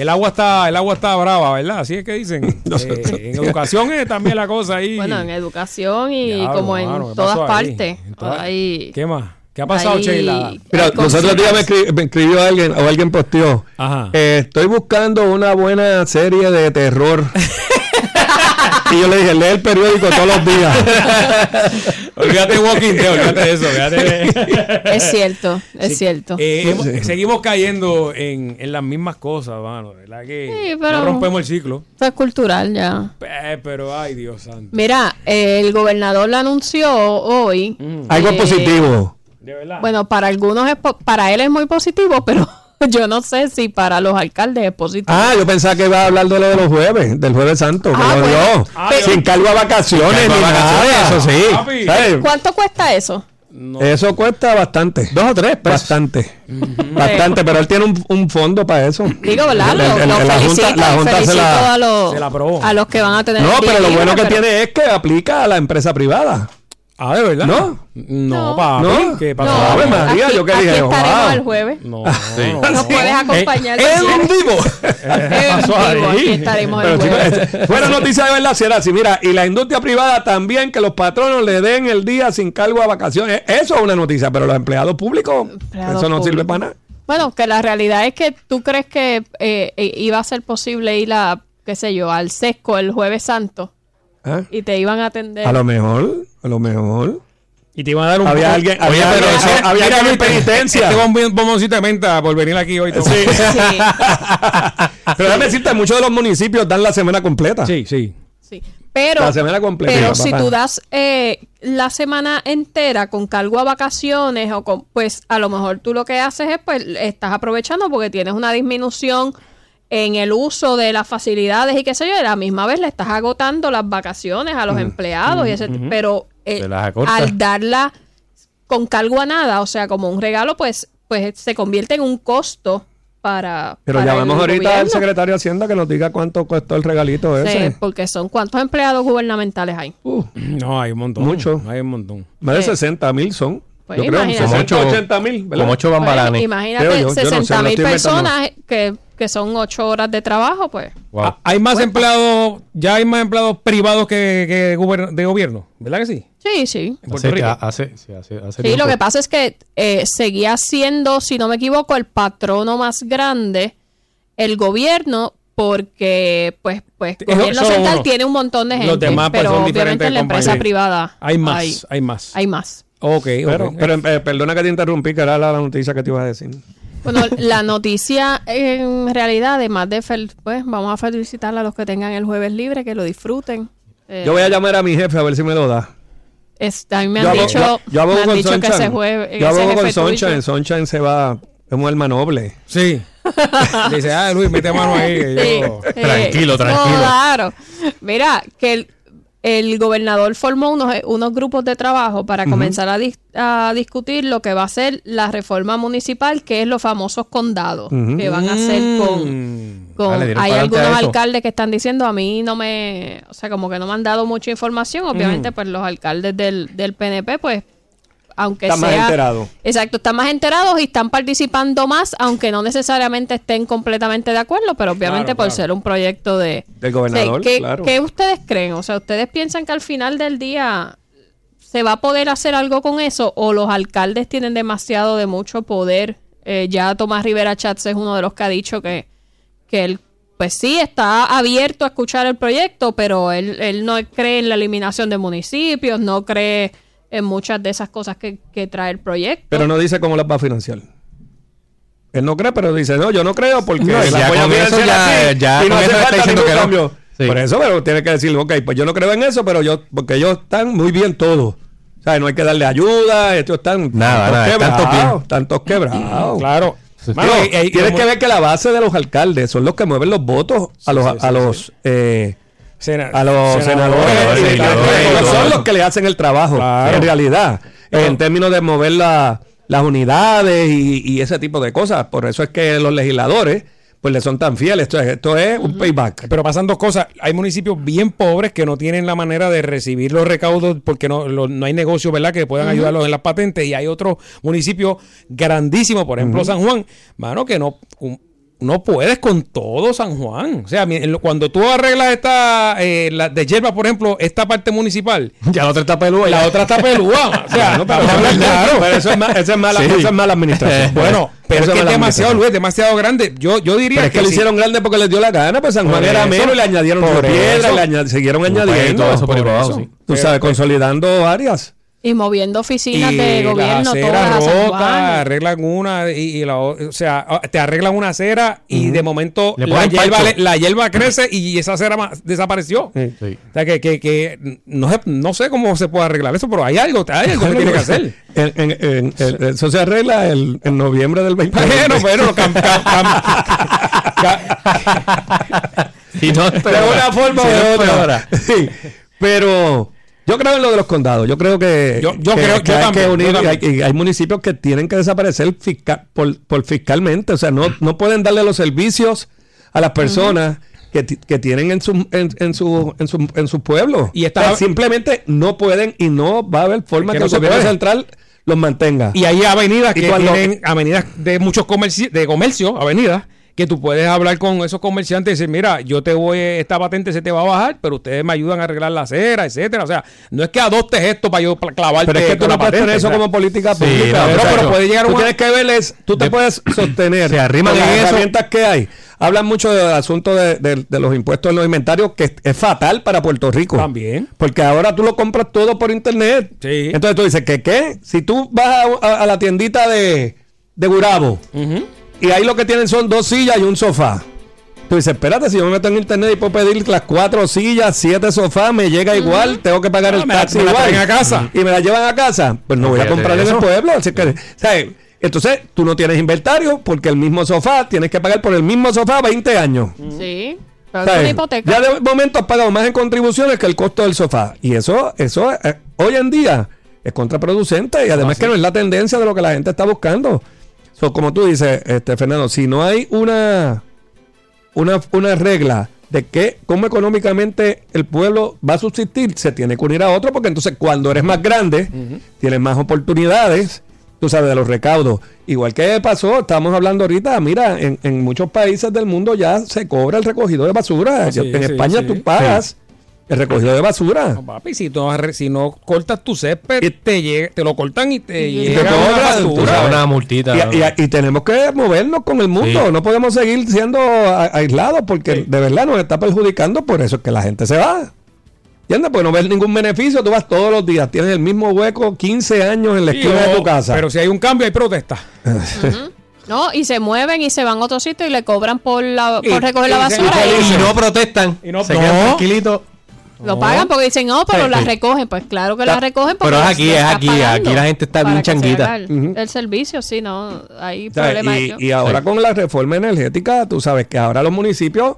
El agua está, el agua está brava, ¿verdad? Así es que dicen. [laughs] Eh, en educación es también la cosa ahí. Bueno, en educación y como en mano, ¿qué todas partes. En todas- Ahí- ¿Qué más? ¿Qué ha pasado, Ahí- Sheila? Mira, los otros días me, cositas. escri- me escribió alguien o alguien posteó. Ajá. eh, estoy buscando una buena serie de terror. [laughs] y yo le dije, lee el periódico todos los días. olvídate Walking Dead, olvídate de eso. olvídate Es cierto, es Sí. cierto. Eh, hemos- Seguimos cayendo en, en las mismas cosas, mano. ¿Verdad que Sí, pero- no rompemos el ciclo? Esto es cultural ya. Eh, pero, ay, Dios santo. Mira, eh, el gobernador lo anunció hoy. Algo eh, positivo. De verdad. Bueno, para algunos es po- para él es muy positivo, pero [laughs] yo no sé si para los alcaldes es positivo. Ah, yo pensaba que iba a hablar de lo de los jueves, del jueves santo, Ah, bueno. Ah, Sin cargo a vacaciones Sin ni a vacaciones, nada. eso sí. ¿Cuánto cuesta eso? Eso cuesta bastante. Dos o tres Bastante. Bastante, pero él tiene un, un fondo para eso. Digo, ¿verdad? El- el- lo la felicito, Junta, la Junta se la... a, los, se la aprobó. a los que van a tener No, pero lo bueno que pero- tiene es que aplica a la empresa privada. Ah, ¿de verdad? ¿No? No, No. papi. ¿No? ¿Qué pasó? No, Ave María, aquí, yo aquí dije, estaremos wow. el jueves. No, no, Nos puedes acompañar. si En quieres. vivo. En pasó vivo, ahí? aquí estaremos el jueves. es- fuera noticia de verdad, si era así. Mira, y la industria privada también, que los patronos le den el día sin cargo a vacaciones. Eso es una noticia, pero los empleados públicos, Empleados eso no sirve públicos. para nada. Bueno, que la realidad es que tú crees que eh, eh, iba a ser posible ir a, qué sé yo, al sesco el jueves santo ¿Ah? y te iban a atender. A lo mejor, a lo mejor. Y te iban a dar un Había poco- alguien- Oye, había pero alguien- ese- había mira, alguien en Luis, penitencia. Este bomboncito de menta por venir aquí hoy. Sí. [laughs] Pero déjame decirte, muchos de los municipios dan la semana completa. sí, sí. Sí. Pero, La semana completa, pero si tú das eh, la semana entera con cargo a vacaciones o con, pues a lo mejor tú lo que haces es pues estás aprovechando porque tienes una disminución en el uso de las facilidades y qué sé yo, y a la misma vez le estás agotando las vacaciones a los empleados y ese, pero eh, al darla con cargo a nada, o sea, como un regalo, pues pues se convierte en un costo para Pero para llamamos el ahorita al secretario de Hacienda que nos diga cuánto costó el regalito Sí, ese. porque son cuántos empleados gubernamentales hay. Uh, No, hay un montón. Mucho. Hay un montón. más de Sí. 60 mil son. Pues yo creo, imagínate. 60, 80 mil. Como ocho Bueno, bambalanes. imagínate, Creo yo, yo no sé, 60 lo mil personas que, que son 8 horas de trabajo, pues. Wow. Ah, Hay más empleados, ya hay más empleados privados que, que de gobierno, ¿verdad que sí? Sí, sí. En Puerto Hace- Rico. hace- sí, hace- hace Sí, lo que pasa es que eh, seguía siendo, si no me equivoco, el patrono más grande, el gobierno, porque, pues, pues, Es- gobierno central uno. tiene un montón de gente, Los demás, pues, pero son obviamente la empresa privada Hay más, hay, hay, más. hay más. Ok, Pero, ok. pero eh, perdona que te interrumpí, que era la, la noticia que te iba a decir. Bueno, la noticia en realidad, además de, fel- pues, vamos a felicitar a los que tengan el jueves libre, que lo disfruten. Eh, Yo voy a llamar a mi jefe a ver si me lo da. es- a mí me yo han abogo- dicho, yo- yo abogo me han con dicho que ese jueves, Yo abogo con Sunshine. Sunshine se va, es un alma noble. Sí. [laughs] Dice, ah, Luis, mete mano ahí. Sí, yo- eh, Tranquilo, tranquilo. Claro. Mira, que el, el gobernador formó unos, unos grupos de trabajo para comenzar a, dis- a discutir lo que va a ser la reforma municipal, que es los famosos condados, que van a hacer Mm. con... hay algunos alcaldes que están diciendo, a mí no me... O sea, como que no me han dado mucha información. Obviamente, pues los alcaldes del, del PNP, pues, aunque Está más sea... enterado. Exacto, están más enterados y están participando más, aunque no necesariamente estén completamente de acuerdo, pero obviamente Claro, por claro. ser un proyecto de... Del gobernador, ¿qué, claro. qué ustedes creen? O sea, ¿ustedes piensan que al final del día se va a poder hacer algo con eso o los alcaldes tienen demasiado de mucho poder? Eh, ya Tomás Rivera Chats es uno de los que ha dicho que, que él, pues sí, está abierto a escuchar el proyecto, pero él, él no cree en la eliminación de municipios, no cree en muchas de esas cosas que, que trae el proyecto. Pero no dice cómo las va a financiar. Él no cree, pero dice, no, yo no creo porque No, las ya voy a con eso financiar ya- así ya y no hace falta diciendo ningún que no. cambio. Sí. Por eso, pero tiene que decir, ok, pues yo no creo en eso, pero yo, porque ellos están muy bien todos. O sea, no hay que darle ayuda, estos están Nada, tantos nada, están todos quebrados, tantos quebrados. Claro. Tienes que ver que la base de los alcaldes son los que mueven los votos a los, a los eh, a los senadores, no son los que le hacen el trabajo Claro. en realidad en términos de mover la- las unidades y, y ese tipo de cosas por eso es que los legisladores pues le son tan fieles esto es, esto es un payback Pero pasan dos cosas. Hay municipios bien pobres que no tienen la manera de recibir los recaudos porque no, lo- no hay negocios, ¿verdad?, que puedan ayudarlos en las patentes. Y hay otros municipios grandísimos, por ejemplo. San Juan, mano, que no. un- no puedes con todo San Juan. O sea, lo- cuando tú arreglas esta, eh, la de hierba, por ejemplo, esta parte municipal. [laughs] Ya la otra está pelúa. La otra está pelúa. O sea, No, pero, claro. pero eso es, eso es mala, Sí. eso es mala administración. Bueno, pero Eso es que es demasiado. Luis, demasiado grande. Yo, yo diría Pero es que, lo si- hicieron grande porque les dio la gana, pues San Juan Por era eso. menos y le añadieron Por piedra, eso. le añad- siguieron Pues, añadiendo. todo eso por abajo, eso. sí. Tú sabes, consolidando áreas. Y moviendo oficinas y de gobierno acera todas a San rota, Juan. arreglan una y, y la o o sea, te arreglan una acera y de momento la hierba, la hierba crece y esa acera desapareció. O sea, que, que, que no, sé, no sé cómo se puede arreglar eso, pero hay algo, hay algo que tiene que hacer. [laughs] En- en- en- en- eso se arregla el- en noviembre del 20. Bueno, bueno, cam- cam- [laughs] [laughs] Y no de una forma o de otra. Pero yo creo en lo de los condados. Yo creo que, Yo- yo que- creo- que yo hay también, que unir. yo y también. hay, y hay municipios que tienen que desaparecer por, por fiscalmente. O sea, no, no pueden darle los servicios a las personas. Que, que tienen en su en, en su en su en su pueblo Y está- O sea, simplemente no pueden y no va a haber forma que que, el gobierno central los mantenga Y hay avenidas Y que tienen avenidas de muchos comerci de comercio, avenidas, que tú puedes hablar con esos comerciantes y decir, mira, yo te voy, esta patente se te va a bajar, pero ustedes me ayudan a arreglar la acera, etcétera. O sea, no es que adoptes esto para yo clavarte Pero es que tú no puedes tener eso como política Sí, pública. no, pero, puede llegar a Tú una- tienes que ver, es- tú te puedes sostener Se arriman con en las eso. herramientas que hay. Hablan mucho del asunto de, de- de los impuestos en los inventarios, que es, es fatal para Puerto Rico. También. Porque ahora tú lo compras todo por internet. Sí. Entonces tú dices, ¿que qué? Si tú vas a, a- a la tiendita de, de Gurabo y ahí lo que tienen son dos sillas y un sofá. Tú dices, espérate, si yo me meto en internet y puedo pedir las cuatro sillas, siete sofás, me llega igual, tengo que pagar Ah, el me la- taxi me la igual. traen a casa. Y me la llevan a casa. Pues no voy a comprar en el pueblo. Así que, ¿sabes? Entonces, tú no tienes inventario porque el mismo sofá, tienes que pagar por el mismo sofá 20 años. Sí. Pero es hipoteca. Ya de momento has pagado más en contribuciones que el costo del sofá. Y eso, eso eh, hoy en día es contraproducente y además que no es la tendencia de lo que la gente está buscando. So, como tú dices, este, Fernando, si no hay una, una, una regla de que cómo económicamente el pueblo va a subsistir, se tiene que unir a otro, porque entonces cuando eres más grande, tienes más oportunidades, tú sabes, de los recaudos. Igual que pasó, estamos hablando ahorita, mira, en, en muchos países del mundo ya se cobra el recogido de basura. Sí, en sí, España sí. tú pagas el recogido de basura. No, papi, si no, si no cortas tu césped, te, llega, te lo cortan y te Y Y te llega una. Una multita. Y, y- y tenemos que movernos con el mundo. Sí. No podemos seguir siendo a- aislados porque de verdad nos está perjudicando. Por eso es que la gente se va. ¿Entiendes? Pues no ves ningún beneficio. Tú vas todos los días. Tienes el mismo hueco 15 años en la Sí, esquina de tu casa. Pero si hay un cambio, hay protesta. No, y se mueven y se van a otro sitio y le cobran por, la, Y- por recoger y la basura. y y Y no protestan. Y no- se no. quedan tranquilitos. Lo pagan porque dicen, no, pero Sí, la sí. recogen. Pues claro que la recogen porque Pero es aquí, es aquí, aquí la gente está bien se changuita. El, servicio, sí, no, hay O sea, problema. y, y ahora con la reforma energética, tú sabes que ahora los municipios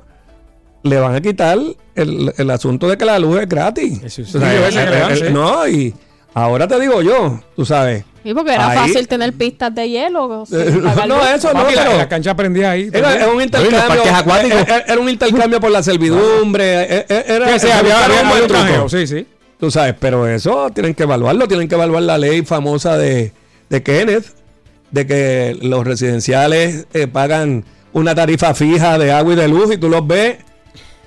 le van a quitar el, el asunto de que la luz es gratis. Eso sí, O sea, el- el- sí. no, y ahora te digo yo, tú sabes. Sí, porque era Ahí- fácil tener pistas de hielo. Eh, [laughs] no, eso no, Papi, la, pero- la cancha prendía ahí. Era, era un los intercambio. parques acuáticos. Era, era un intercambio por la servidumbre. eh, eh, Era, Sí, era- había, era había- un truco. sí, sí. Tú sabes, pero eso tienen que evaluarlo. Tienen que evaluar la ley famosa de, de Kenneth, de que los residenciales eh, pagan una tarifa fija de agua y de luz y tú los ves.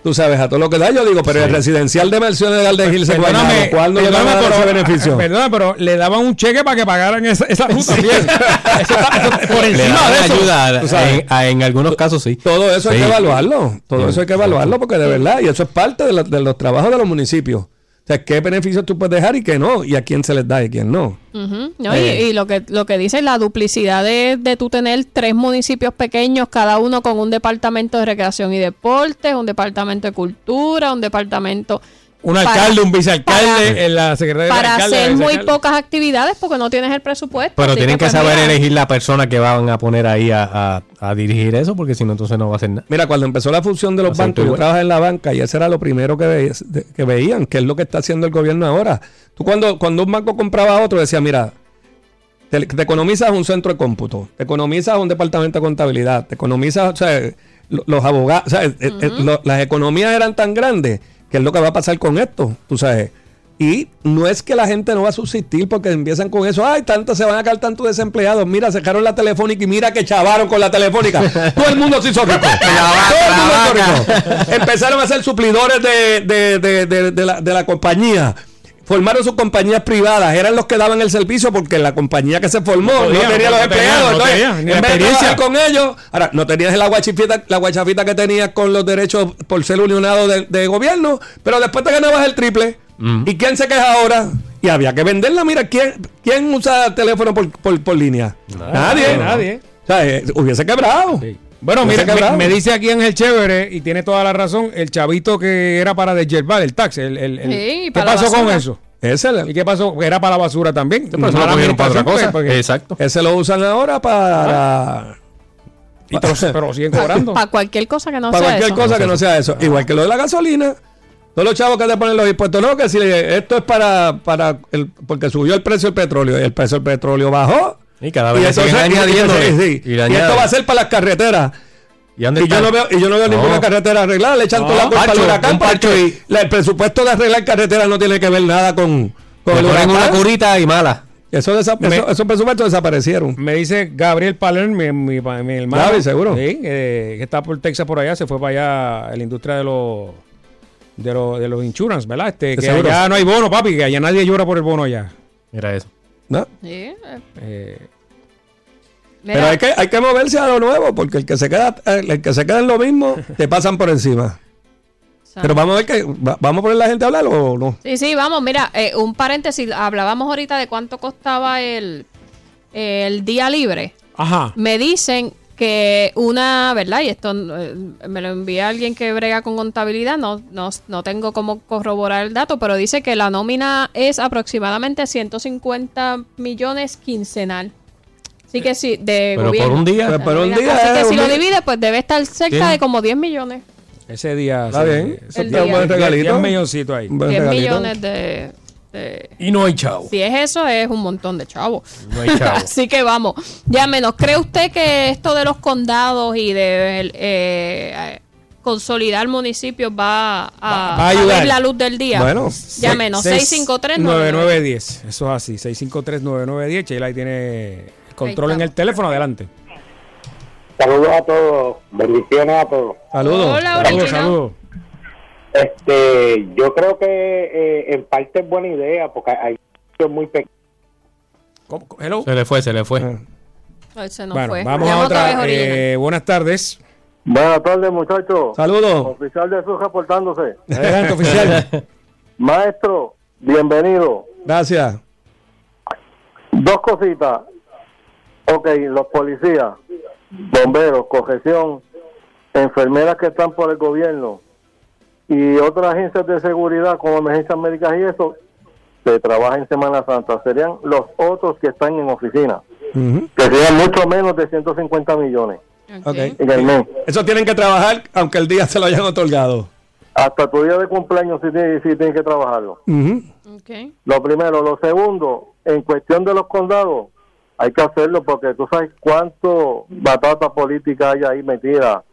Tú sabes, a todo lo que da, yo digo, pero el residencial de Mercedes de Alden Hills, Perdóname, ¿cuándo le van a perdóname, dar ese pero, beneficio? perdóname, pero le daban un cheque para que pagaran esa, esa también. Eso está- eso- por [laughs] Le encima de eso. ayuda. En, algunos casos sí. Todo eso hay que evaluarlo. Todo eso hay que evaluarlo porque de verdad, y eso es parte de, lo- de los trabajos de los municipios. O sea, qué beneficios tú puedes dejar y qué no, y a quién se les da y a quién no. No, y- Eh. y, lo que lo que dice la duplicidad de, de tú tener tres municipios pequeños, cada uno con un departamento de recreación y deportes, un departamento de cultura, un departamento Un Para- alcalde, un vicealcalde, para- en la secretaria del para alcalde, hacer muy pocas actividades porque no tienes el presupuesto. Pero tienen que pues, saber mira, elegir la persona que van a poner ahí a, a- a dirigir eso, porque si no, entonces no va a hacer nada. Mira, cuando empezó la fusión de los bancos, yo trabajaba en la banca y eso era lo primero que, ve- que veían, que es lo que está haciendo el gobierno ahora. Tú cuando, cuando un banco compraba a otro, decía, mira, te, te economizas un centro de cómputo, te economizas un departamento de contabilidad, te economizas, o sea, lo- los abogados, o sea, eh, eh, lo- las economías eran tan grandes que es lo que va a pasar con esto, tú sabes. Y no es que la gente no va a subsistir porque empiezan con eso, ay, tanto se van a caer tantos desempleados, mira, sacaron la telefónica y mira que chavaron con la telefónica. [laughs] Todo el mundo se hizo rico. Todo el mundo se hizo rico. Empezaron a ser suplidores de, de- de- de- de la, de la compañía. Formaron sus compañías privadas, eran los que daban el servicio porque la compañía que se formó No tenía los empleados. no Entonces, tenía, ni la en vez experiencia. con ellos, ahora no tenías la guachafita, la guachafita que tenías con los derechos por ser unionado de, de gobierno, pero después te ganabas el triple. ¿Y quién se queja ahora? Y había que venderla. Mira, ¿quién, quién usa teléfono por, por, por línea? Nadie. Nadie. O sea, eh, hubiese quebrado. Bueno, mira, me, me dice aquí Ángel Chévere, y tiene toda la razón, el chavito que era para desyerbar el tax. El, el- el- Sí, ¿Qué para pasó con eso? Ese, ¿Y qué pasó? Era para la basura también. pero eso lo cogieron para otra cosa. pues, Exacto. ese lo usan ahora para. y [laughs] pero siguen cobrando. Para cualquier cosa que no para sea cualquier eso. cosa que no sea eso. Igual que lo de la gasolina. Todos los chavos que te ponen los impuestos, no, que si esto es para, para el, porque subió el precio del petróleo y el precio del petróleo bajó. Y cada Y, vez siguen entonces- y- añadiendo. sí, sí. y Y esto va a ser para las carreteras. ¿Y dónde Y yo no veo, y yo no veo No. ninguna carretera arreglada, le echan No, toda la culpa al huracán, y- la- el presupuesto de arreglar carreteras no tiene que ver nada con, con el huracán. una curita y mala. Eso desa- Me- eso- esos presupuestos desaparecieron. Me dice Gabriel Paler, mi, mi, mi hermano. Gaby, seguro. Sí, eh, que está por Texas por allá, se fue para allá a la industria de los de los, de los insurance, ¿verdad? Este, que seguro. allá no hay bono, papi, que allá nadie llora por el bono allá. Mira eso. ¿no? Sí, Eh, mira, Pero hay que, hay que moverse a lo nuevo, porque el que se queda, el que se queda en lo mismo, [laughs] te pasan por encima. Pero vamos a ver que va- vamos a poner la gente a hablar o no. Sí, sí, vamos, mira, eh, un paréntesis, hablábamos ahorita de cuánto costaba el, el día libre. ajá. Me dicen que una, ¿verdad? Y esto eh, me lo envía alguien que brega con contabilidad, no, no, no tengo cómo corroborar el dato, pero dice que la nómina es aproximadamente 150 millones quincenal. Así que sí, de Pero gobierno. por un día. Pues por un día, Así que si lo día. divide, pues debe estar cerca Sí. de como 10 millones. Ese día. Está sí, bien. ese El día, un buen regalito. regalito. Un milloncito ahí. Un buen 10 regalito. millones de, de- Y no hay chavo. Si es eso, es un montón de chavos. No hay chavo. [laughs] Así que vamos. Ya menos. ¿Cree usted que esto de los condados y de eh, eh, consolidar municipios va a, Va- va a ayudar. ver la luz del día? Bueno, ya menos. 653 9910. Eso es así. 653-9910. Sheila ahí tiene control Ahí en el teléfono. Adelante. Saludos a todos, bendiciones a todos. Saludos. Hola, Saludos, saludos. Este, yo creo que eh, en parte es buena idea porque hay hay muy pequeños. ¿Cómo? Hello. Se le fue, se le fue. Ay, se nos Bueno, fue. vamos a otra. Eh, buenas tardes. Buenas tardes, muchachos. Saludos. Oficial de Sus reportándose. Adelante, oficial. [laughs] Maestro, bienvenido. Gracias. Dos cositas. Ok, los policías, bomberos, corrección, enfermeras que están por el gobierno y otras agencias de seguridad como emergencias médicas y eso, que trabajan en Semana Santa. Serían los otros que están en oficina, que serían mucho menos de 150 millones Ok. en el mes. Eso tienen que trabajar aunque el día se lo hayan otorgado. Hasta tu día de cumpleaños sí sí tienes que trabajarlo. Ujú. Ok. Lo primero. Lo segundo, en cuestión de los condados, hay que hacerlo porque tú sabes cuánto batata política hay ahí metida,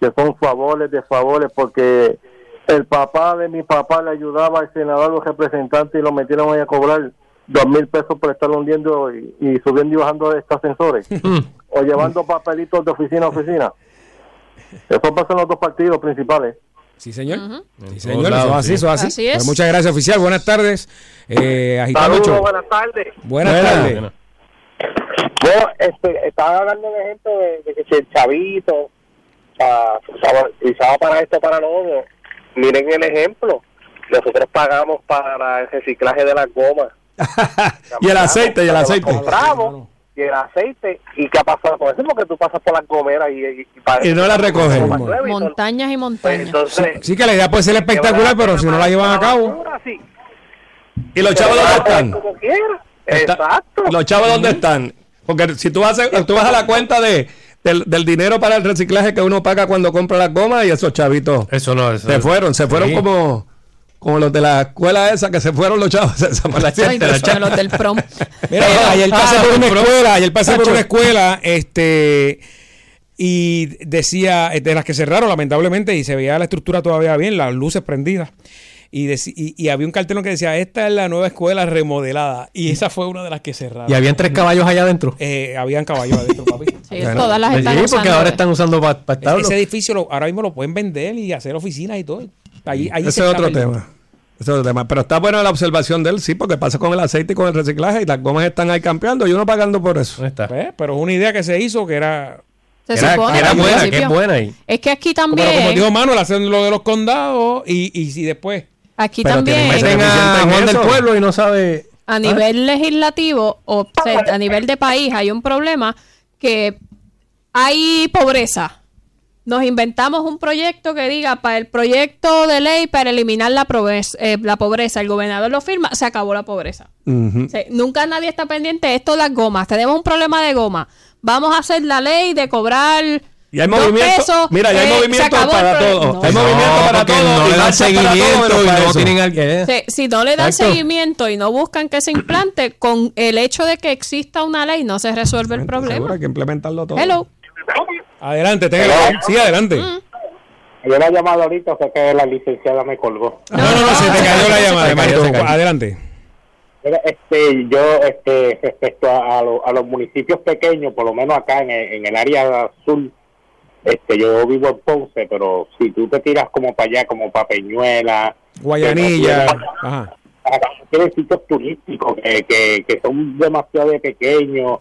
que son favores de favores, porque el papá de mi papá le ayudaba al senador, a los representantes y lo metieron ahí a cobrar dos mil pesos por estar hundiendo y, y subiendo y bajando de estos ascensores, [laughs] o llevando papelitos de oficina a oficina. Eso pasa en los dos partidos principales. Sí, señor. Sí, señor. lados, así, sí. así. Así es. Pues muchas gracias, oficial. Buenas tardes. Eh, agitando buenas tardes. Buenas Buenas. tardes. Bueno, este, estaba hablando de ejemplo de, de que si el chavito se usaba, usaba para esto, para lo otro. Miren el ejemplo. Nosotros pagamos para el reciclaje de las gomas. [laughs] y el aceite, y el aceite. Compramos, y el aceite. ¿Y qué ha pasado con eso? Porque tú pasas por las gomeras y, y, y, Y no la recogen. Goma nueva y todo. Montañas y montañas. Entonces, Sí que la idea puede ser espectacular, pero si no la llevan a cabo. sí. ¿Y los chavos dónde están? Como quiera. Está- Exacto. ¿Los chavos dónde están? Porque si tú vas a, tú vas a la cuenta de, del, del dinero para el reciclaje que uno paga cuando compra las gomas y esos chavitos Eso no, eso se fueron, se fueron Sí. como, como los de la escuela esa que se fueron los chavos. [laughs] se desaparecieron. Ay, Dios mío, los del prom. [laughs] Mira, ayer pasé por una escuela, ayer pasé por una escuela, este y decía eh, de las que cerraron lamentablemente y se veía la estructura todavía bien, las luces prendidas. Y, deci- y, y había un cartelón que decía, esta es la nueva escuela remodelada. Y esa fue una de las que cerraron. Y habían tres caballos allá adentro. Eh, habían caballos adentro, papi. [laughs] Sí, todas las están Sí, porque usando. ahora están usando para Ese, edificio lo- ahora mismo lo pueden vender y hacer oficinas y todo. Allí, allí Ese se es está otro perdiendo. tema. Ese es otro tema. Pero está buena la observación de él, sí, porque pasa con el aceite y con el reciclaje y las gomas están ahí campeando y uno pagando por eso. Pues, pero es una idea que se hizo que era... Se era- supone que era al buena, que es buena ahí. Es que aquí Pero como también, dijo Manuel, hacen lo de los condados y, y si después... aquí Pero también, que a eficientes en Juan del eso. Pueblo y no sabe. a nivel legislativo o sea, a nivel de país hay un problema que hay pobreza. Nos inventamos un proyecto que diga para el proyecto de ley para eliminar la pobreza, eh, la pobreza. El gobernador lo firma, se acabó la pobreza. O sea, nunca nadie está pendiente de esto de las gomas. Tenemos un problema de goma. Vamos a hacer la ley de cobrar Y hay movimiento, pesos, mira, ya hay eh, movimiento para todo. No. Hay movimiento para todo. no y le dan todo, seguimiento y no tienen alguien. Si no le dan Exacto. seguimiento y no buscan que se implante, con el hecho de que exista una ley no se resuelve el Seguro, problema. hay que implementarlo todo. Hello. Adelante, tenga Sí, adelante. Yo la llamado ahorita, fue que la licenciada me colgó. No, no, no, se te cayó la llamada, cayó, cayó. Adelante. Mira, Este, yo, este, respecto a, a lo- a los municipios pequeños, por lo menos acá en el, en el área sur, este, yo vivo en Ponce, pero si tú te tiras como para allá, como para Peñuela, Guayanilla. Ajá. tienen sitios turísticos que, que, que son demasiado de pequeños,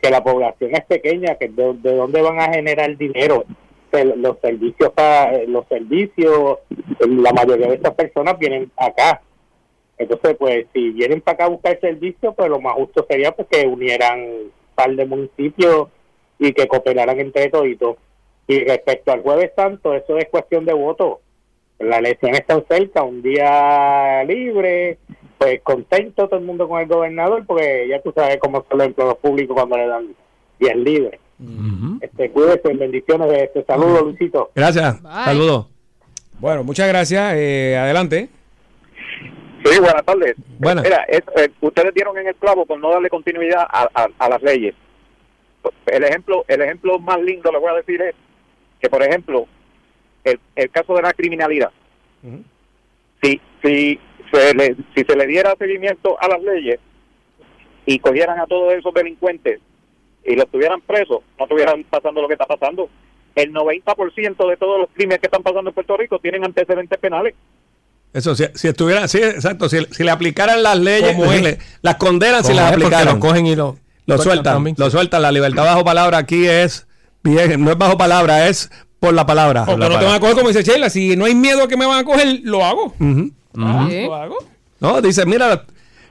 que la población es pequeña, que de, de dónde van a generar dinero. Los servicios, pa- los servicios, la mayoría de estas personas vienen acá. Entonces, pues, si vienen para acá a buscar servicio, pues lo más justo sería pues que unieran un par de municipios y que cooperaran entre toditos. Y respecto al Jueves Santo, eso es cuestión de voto. La elección está cerca, un día libre, pues contento todo el mundo con el gobernador, porque ya tú sabes cómo son los empleados públicos cuando le dan días libres. este, cuídese, bendiciones, este, saludos, Luisito. Gracias. Bye. Saludos. Bueno, muchas gracias. Eh, adelante. Sí, buenas tardes. Buenas. Mira, es- eh, ustedes dieron en el clavo por no darle continuidad a, a- a las leyes. El ejemplo, el ejemplo más lindo, le voy a decir, es que, por ejemplo, el, el caso de la criminalidad. Si, si, se le, si se le diera seguimiento a las leyes y cogieran a todos esos delincuentes y los tuvieran presos, no estuvieran pasando lo que está pasando. El 90% de todos los crímenes que están pasando en Puerto Rico tienen antecedentes penales. Eso, si, si estuviera, sí, exacto, si, si le aplicaran las leyes, las condenan si ¿Cómo las aplicaran. lo cogen y lo, Lo sueltan, también. lo sueltan. La libertad bajo palabra aquí es, bien, no es bajo palabra, es por la palabra. O que no te van a coger como dice Sheila. Si no hay miedo a que me van a coger, lo hago. Sí. Lo hago. No, dice, mira,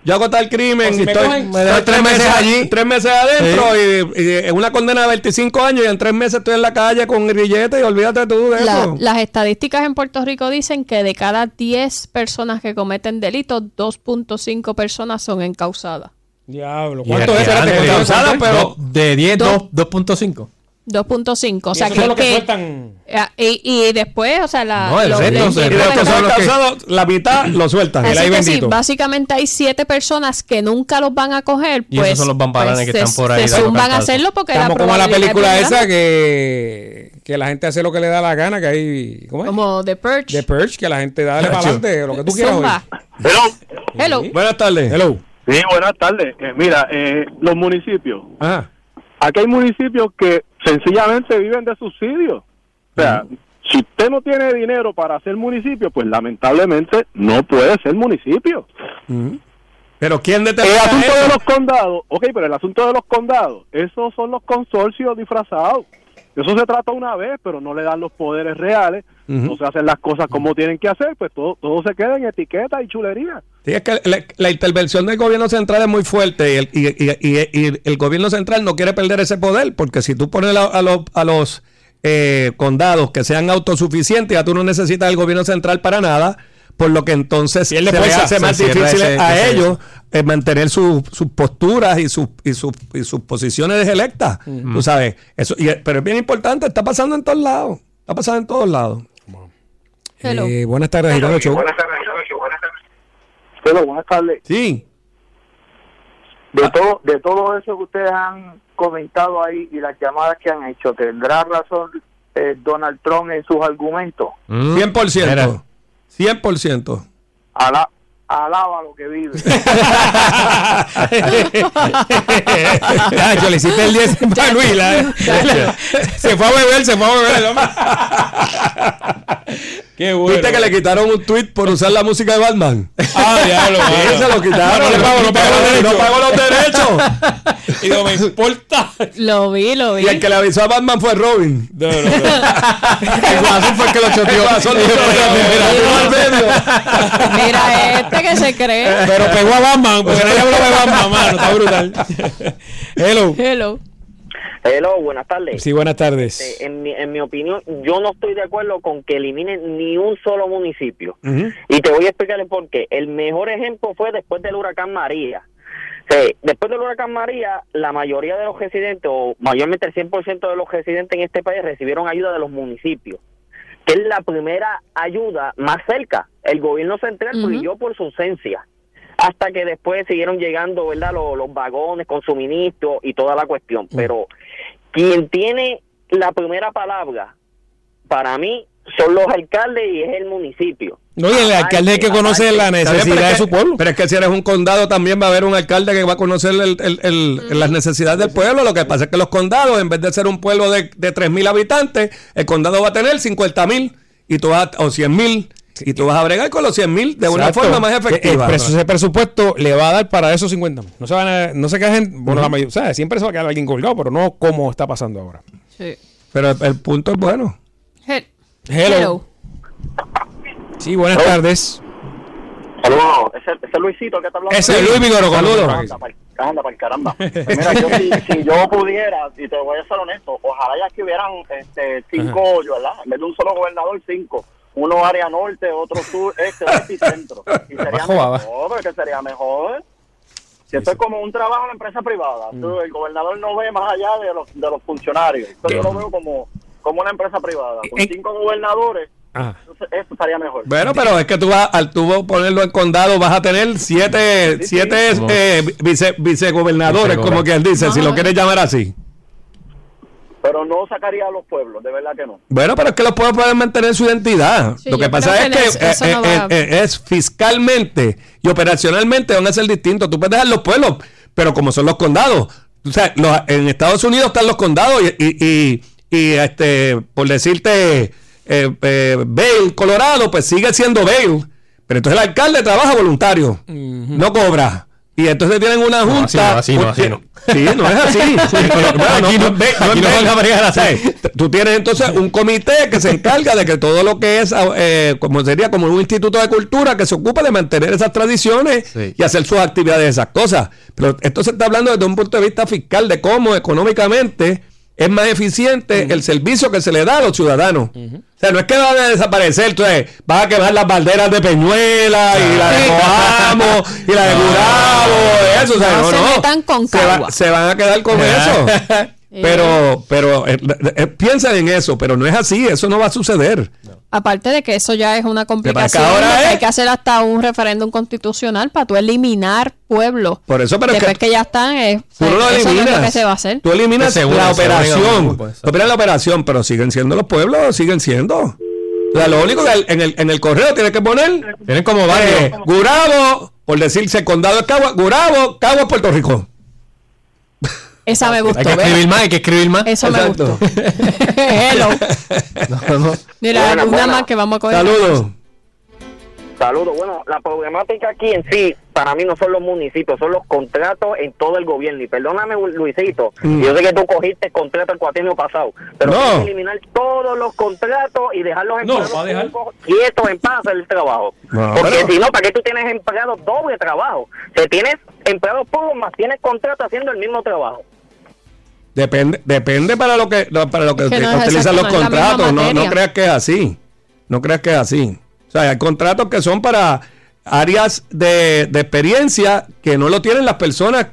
yo hago tal crimen si y estoy, cogen, tres meses allí, tres meses adentro Sí. y, y en una condena de 25 años y en tres meses estoy en la calle con grillete y olvídate tú de La- eso. las estadísticas en Puerto Rico dicen que de cada 10 personas que cometen delitos, 2.5 personas son encausadas. Diablo. Y ¿Cuánto es? es que Espérate, antes- ¿cuánto es? causada, pero- de 10, Dos. 2.5. 2.5. O Y sea, que, los que que- sueltan. eh, y, y después, o sea, la, No, el resto Y los que le- son lo que- causados, la mitad lo sueltan. El Así que sí, básicamente hay siete personas que nunca los van a coger, Y pues, esos son los pues, que están se- por ahí Se zumban a hacerlo porque Estamos como la probabilidad es película esa que, que la gente hace lo que le da la gana, que hay... ¿Cómo es? Como The Purge. The Purge, que la gente dale para adelante, lo que tú quieras. Hoy. Hello. Buenas tardes. Hello. Sí, buenas tardes. Eh, mira, eh, los municipios. Ajá. Aquí hay municipios que sencillamente viven de subsidios. O sea, si usted no tiene dinero para hacer municipio, pues lamentablemente no puede ser municipio. Pero ¿quién El determina asunto eso? de los condados, ok, pero el asunto de los condados, esos son los consorcios disfrazados. Eso se trata una vez, pero no le dan los poderes reales, No se hacen las cosas como tienen que hacer, pues todo, todo se queda en etiqueta y chulería. Sí, es que la, la intervención del gobierno central es muy fuerte y el, y- y- y- y el gobierno central no quiere perder ese poder, porque si tú pones a, a los, a los eh, condados que sean autosuficientes, ya tú no necesitas el gobierno central para nada, por lo que entonces se le hace se más difícil ese- a ellos eh, mantener su- sus posturas y, sus y, sus y sus posiciones electas. Tú sabes, eso, y- pero es bien importante, está pasando en todos lados, está pasando en todos lados. Hello. Eh, buenas tardes, Gitano Show. Pero buenas tardes. Sí. De todo, de todo eso que ustedes han comentado ahí y las llamadas que han hecho, ¿tendrá razón eh, Donald Trump en sus argumentos? 100%. 100%. Alá, alaba lo que vive. [laughs] Nacho, le hiciste el 10 [laughs] para Luis. la- se fue a beber, se fue a beber el hombre. Qué bueno. ¿Viste que le quitaron un tweet por usar la música de Batman? Ah, diablo, Sí, se lo quitaron. No, no pago, no pago los derechos. No pagó los derechos. [laughs] Y digo, me importa. Lo vi, lo vi. Y el que le avisó a Batman fue Robin. No, no, no. [laughs] El fue el que lo choteó. Mira este que se cree. Pero pegó a Batman, porque nadie habló de Batman, mano. Está brutal. [laughs] Hello. Hello. Hello, buenas tardes. Sí, buenas tardes. Eh, en, mi, en mi opinión, yo no estoy de acuerdo con que eliminen ni un solo municipio. Y te voy a explicarle por qué. El mejor ejemplo fue después del huracán María. Sí, después del huracán María, la mayoría de los residentes, o mayormente el 100% de los residentes en este país, recibieron ayuda de los municipios, que es la primera ayuda más cerca. El gobierno central Ujú. brilló por su ausencia. Hasta que después siguieron llegando, ¿verdad?, los, los vagones con suministro y toda la cuestión. Pero quien tiene la primera palabra, para mí, son los alcaldes y es el municipio. No, y el alcalde es que conoce la necesidad de su pueblo. Pero es que si eres un condado también va a haber un alcalde que va a conocer el- el- el- las necesidades del pueblo. Lo que pasa es que los condados, en vez de ser un pueblo de, de 3.000 habitantes, el condado va a tener 50.000 y tú vas a- o 100.000 y tú vas a bregar con los 100.000 de una Exacto. forma más el efectiva. preso- ese presupuesto le va a dar para esos 50 mil. No se van a, no se quejen, bueno, la mayoría, ¿sabes? Siempre se va a quedar alguien colgado, pero no como está pasando ahora. Sí. Pero el, el punto es bueno. Hel- Hello. Sí, buenas tardes. Saludos, ese, ese es Luisito que está hablando. Ese es Luis Vigoro, saludos. Anda para el caramba. Mira, yo si, si yo pudiera, y te voy a ser honesto, ojalá ya que hubieran este, cinco hoyos, ¿verdad? En vez de un solo gobernador, cinco. Uno área norte, otro sur, este, oeste y centro. [laughs] Y sería mejor, porque sería mejor. Si esto es como un trabajo en la empresa privada, Mm. tú, el gobernador no ve más allá de los, de los funcionarios. Esto yo lo veo como, como una empresa privada. Con cinco gobernadores, entonces, eso estaría mejor. Bueno, pero es que tú vas, al tú ponerlo en condado, vas a tener siete, siete eh, vice- vicegobernadores, como que él dice, si lo quieres llamar así. Pero no sacaría a los pueblos, de verdad que no. Bueno, pero es que los pueblos pueden mantener su identidad. Sí, Lo que pasa es que eh, eh, no eh, eh, es fiscalmente y operacionalmente van a ser distintos. Tú puedes dejar los pueblos, pero como son los condados. O sea, los- en Estados Unidos están los condados y, y, y- y, este, por decirte, eh, eh, Vail, Colorado, pues sigue siendo Vail. Pero entonces el alcalde trabaja voluntario, no cobra. Y entonces tienen una junta. así no, así no, así no. Sí, no es así. [laughs] Sí, no- es así. Tú tienes entonces un comité que se encarga de que todo lo que es, eh, como sería como un instituto de cultura que se ocupa de mantener esas tradiciones y hacer sus actividades, esas cosas. Pero esto se está hablando desde un punto de vista fiscal de cómo económicamente es más eficiente el servicio que se le da a los ciudadanos. O sea, no es que van a desaparecer, entonces vas a quemar las banderas de Peñuela y la de Coamo y la de Gurabo, eso, o sea, No no, se no. metan con se, va- Cagua. se van a quedar con eso. [laughs] Pero, pero eh, eh, piensen en eso, pero no es así, eso no va a suceder. Aparte de que eso ya es una complicación, que ahora porque es- hay que hacer hasta un referéndum constitucional para tú eliminar pueblos. Por eso, pero es que que, ya están, es, tú no lo eso no es eliminas. lo que se va a hacer. Tú eliminas unen, la operación. Tú eliminas la operación, pero siguen siendo los pueblos, siguen siendo. O sea, lo único que en el, en el correo tienes que poner. Tienen como varios. eh, Gurabo, por decirse condado de Cagua, Gurabo, Cagua, Puerto Rico. Esa me gustó. Hay que escribir más, hay que escribir más. Eso me gustó. [laughs] Hello. No, no. Mira, una más que vamos a coger. Saludos. Saludos. Bueno, la problemática aquí en sí, para mí no son los municipios, son los contratos en todo el gobierno. Y perdóname, Luisito, Mm. yo sé que tú cogiste el contrato el cuatrienio pasado, pero No. hay que eliminar todos los contratos y dejar los No, empleados a dejar- quietos en paz el trabajo. No, Porque pero- si no, ¿para qué tú tienes empleados doble trabajo? Si tienes empleados públicos más tienes contratos haciendo el mismo trabajo. Depende, depende para lo que para lo que, Es que no es utilizan los contratos. No, no creas que es así. No creas que es así. O sea, hay contratos que son para áreas de, de experiencia que no lo tienen las personas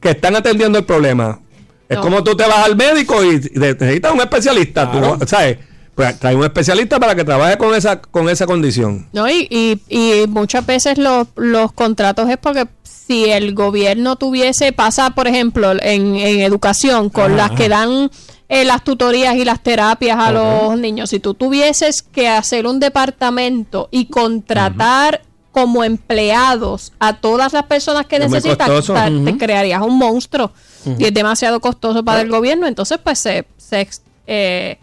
que están atendiendo el problema. Es No. como tú te vas al médico y necesitas un especialista. tú, ¿sabes? Pues trae un especialista para que trabaje con esa, con esa condición. No, y, y, y muchas veces los, los contratos es porque si el gobierno tuviese, pasa por ejemplo en, en educación con las que dan eh, las tutorías y las terapias a los niños, si tú tuvieses que hacer un departamento y contratar como empleados a todas las personas que Es necesitan, te crearías un monstruo. Y es demasiado costoso para el gobierno, entonces pues se... se eh,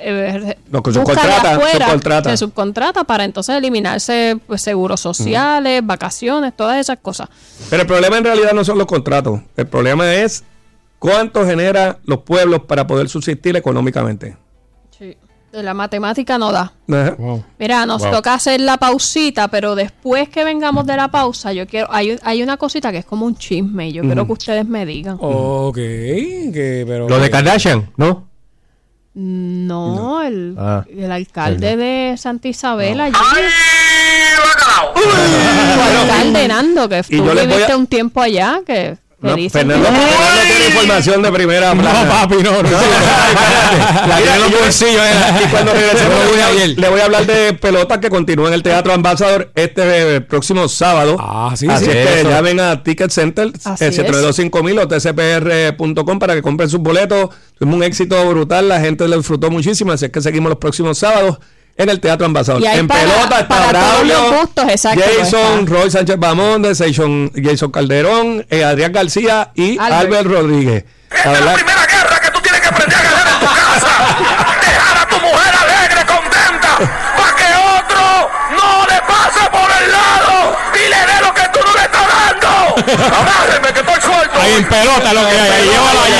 eh, Lo que busca de subcontrata, afuera, subcontrata. se subcontrata para entonces eliminarse pues, seguros sociales, vacaciones, todas esas cosas. Pero el problema en realidad no son los contratos. El problema es cuánto genera los pueblos para poder subsistir económicamente. De la matemática no da. Mira, nos Wow. toca hacer la pausita, pero después que vengamos de la pausa, yo quiero, hay, hay una cosita que es como un chisme y yo quiero que ustedes me digan. Ok, que, pero... Lo de Kardashian, ¿no? No, el, Ah, el alcalde de Santa Isabel allí. Bueno, alcalde Nando, que y tú a- viviste un tiempo allá, que No, Fernando, tiene información de primera plana. papi, no, no. La tiene en los bolsillos, eh. Y cuando [laughs] regresemos, le voy a- ayer. le voy a hablar de pelota que continúa en el Teatro Ambasador este eh, próximo sábado. sí, Así sí. es que Eso. llamen a Ticket Center, el es. 7925000 o tcpr.com para que compren sus boletos. Tuvimos un éxito brutal, la gente lo disfrutó muchísimo, así es que seguimos los próximos sábados en el Teatro Ambasador. En para- pelota está para todos Braulio, los gustos, exacto, Jason, está. Roy Sánchez Bamonde, Jason, Jason Calderón, eh, Adrián García y Albert. Albert, Rodríguez. La verdad- dando. Agárrenme que estoy suelto. Ahí en pelota lo que hay, ahí, llévalo ahí.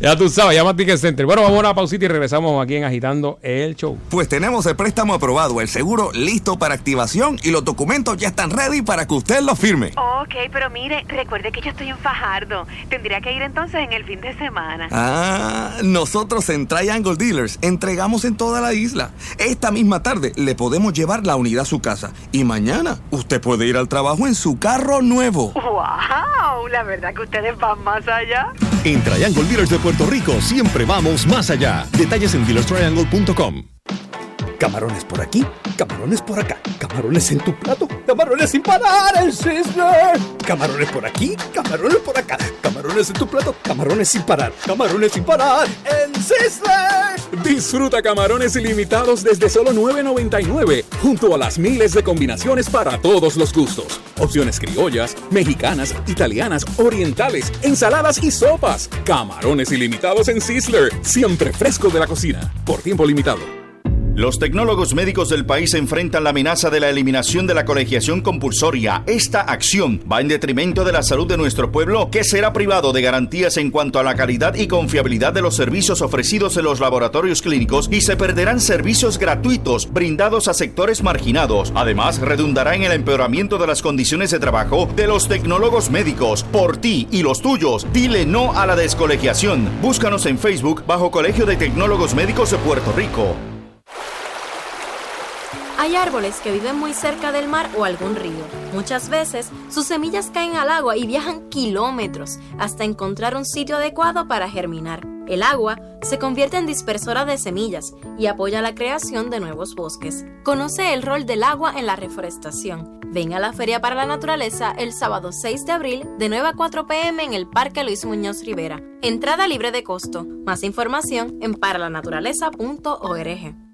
Ya tú sabes, llama a Ticket Center. Bueno, vamos a una pausita y regresamos aquí en Agitando el Show. Pues tenemos el préstamo aprobado, el seguro listo para activación y los documentos ya están ready para que usted los firme. Ok, pero mire, recuerde que yo estoy en Fajardo. Tendría que ir entonces en el fin de semana. Ah, nosotros en Triangle Dealers entregamos en toda la isla. Esta misma tarde le podemos llevar la unidad a su casa y mañana usted puede ir al trabajo en su carro nuevo. ¡Wow! La verdad que ustedes van más allá. En Triangle Dealers de Puerto Rico siempre vamos más allá. Detalles en dealerstriangle.com. Camarones por aquí, camarones por acá, camarones en tu plato, camarones sin parar en Sizzler. Camarones por aquí, camarones por acá, camarones en tu plato, camarones sin parar, camarones sin parar en Sizzler. Disfruta camarones ilimitados desde solo $9.99, junto a las miles de combinaciones para todos los gustos. Opciones criollas, mexicanas, italianas, orientales, ensaladas y sopas. Camarones ilimitados en Sizzler, siempre fresco de la cocina, por tiempo limitado. Los tecnólogos médicos del país enfrentan la amenaza de la eliminación de la colegiación compulsoria. Esta acción va en detrimento de la salud de nuestro pueblo, que será privado de garantías en cuanto a la calidad y confiabilidad de los servicios ofrecidos en los laboratorios clínicos y se perderán servicios gratuitos brindados a sectores marginados. Además, redundará en el empeoramiento de las condiciones de trabajo de los tecnólogos médicos. Por ti y los tuyos, dile no a la descolegiación. Búscanos en Facebook bajo Colegio de Tecnólogos Médicos de Puerto Rico. Hay árboles que viven muy cerca del mar o algún río. Muchas veces sus semillas caen al agua y viajan kilómetros hasta encontrar un sitio adecuado para germinar. El agua se convierte en dispersora de semillas y apoya la creación de nuevos bosques. Conoce el rol del agua en la reforestación. Ven a la Feria para la Naturaleza el sábado 6 de abril de 9 a 4 pm en el Parque Luis Muñoz Rivera. Entrada libre de costo. Más información en paralanaturaleza.org.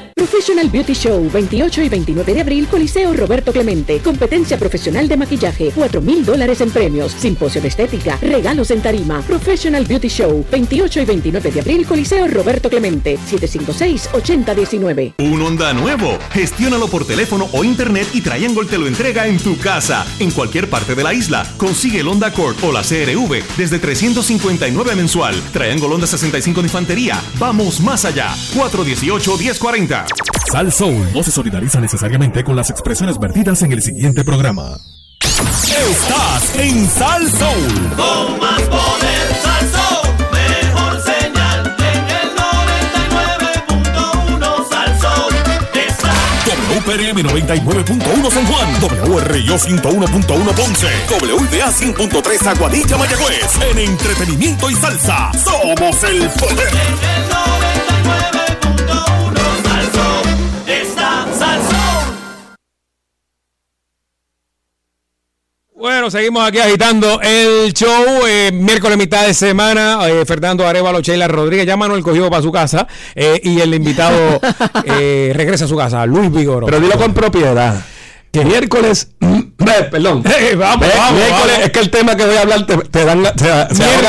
Professional Beauty Show, 28 y 29 de abril, Coliseo Roberto Clemente. Competencia profesional de maquillaje, 4 mil dólares en premios, simposio de estética, regalos en tarima. Professional Beauty Show, 28 y 29 de abril, Coliseo Roberto Clemente, 756-8019. Un Honda nuevo. Gestiónalo por teléfono o internet y Triangle te lo entrega en tu casa, en cualquier parte de la isla. Consigue el Honda Accord o la CRV desde 359 mensual. Triangle Honda 65 de infantería. Vamos más allá. 418-1040. Sal Soul no se solidariza necesariamente con las expresiones vertidas en el siguiente programa. Estás en Sal Soul. Con más poder, Sal Soul. Mejor señal en el 99.1 Sal Soul. WPRM 99.1 San Juan, WRIO 101.1 Ponce, WDA 100.3 Aguadilla Mayagüez. En entretenimiento y salsa, somos el poder. En el 99.1 Bueno, seguimos aquí agitando el show. eh, miércoles, mitad de semana. eh, Fernando Arevalo, Sheila Rodríguez. Ya Manuel cogió para su casa. eh, y el invitado [laughs] eh, regresa a su casa, Luis Vigoro. Pero dilo con propiedad. Que miércoles. Perdón. [laughs] Vamos, vamos, miércoles, vamos. es que el tema que voy a hablar te, te dan. Te,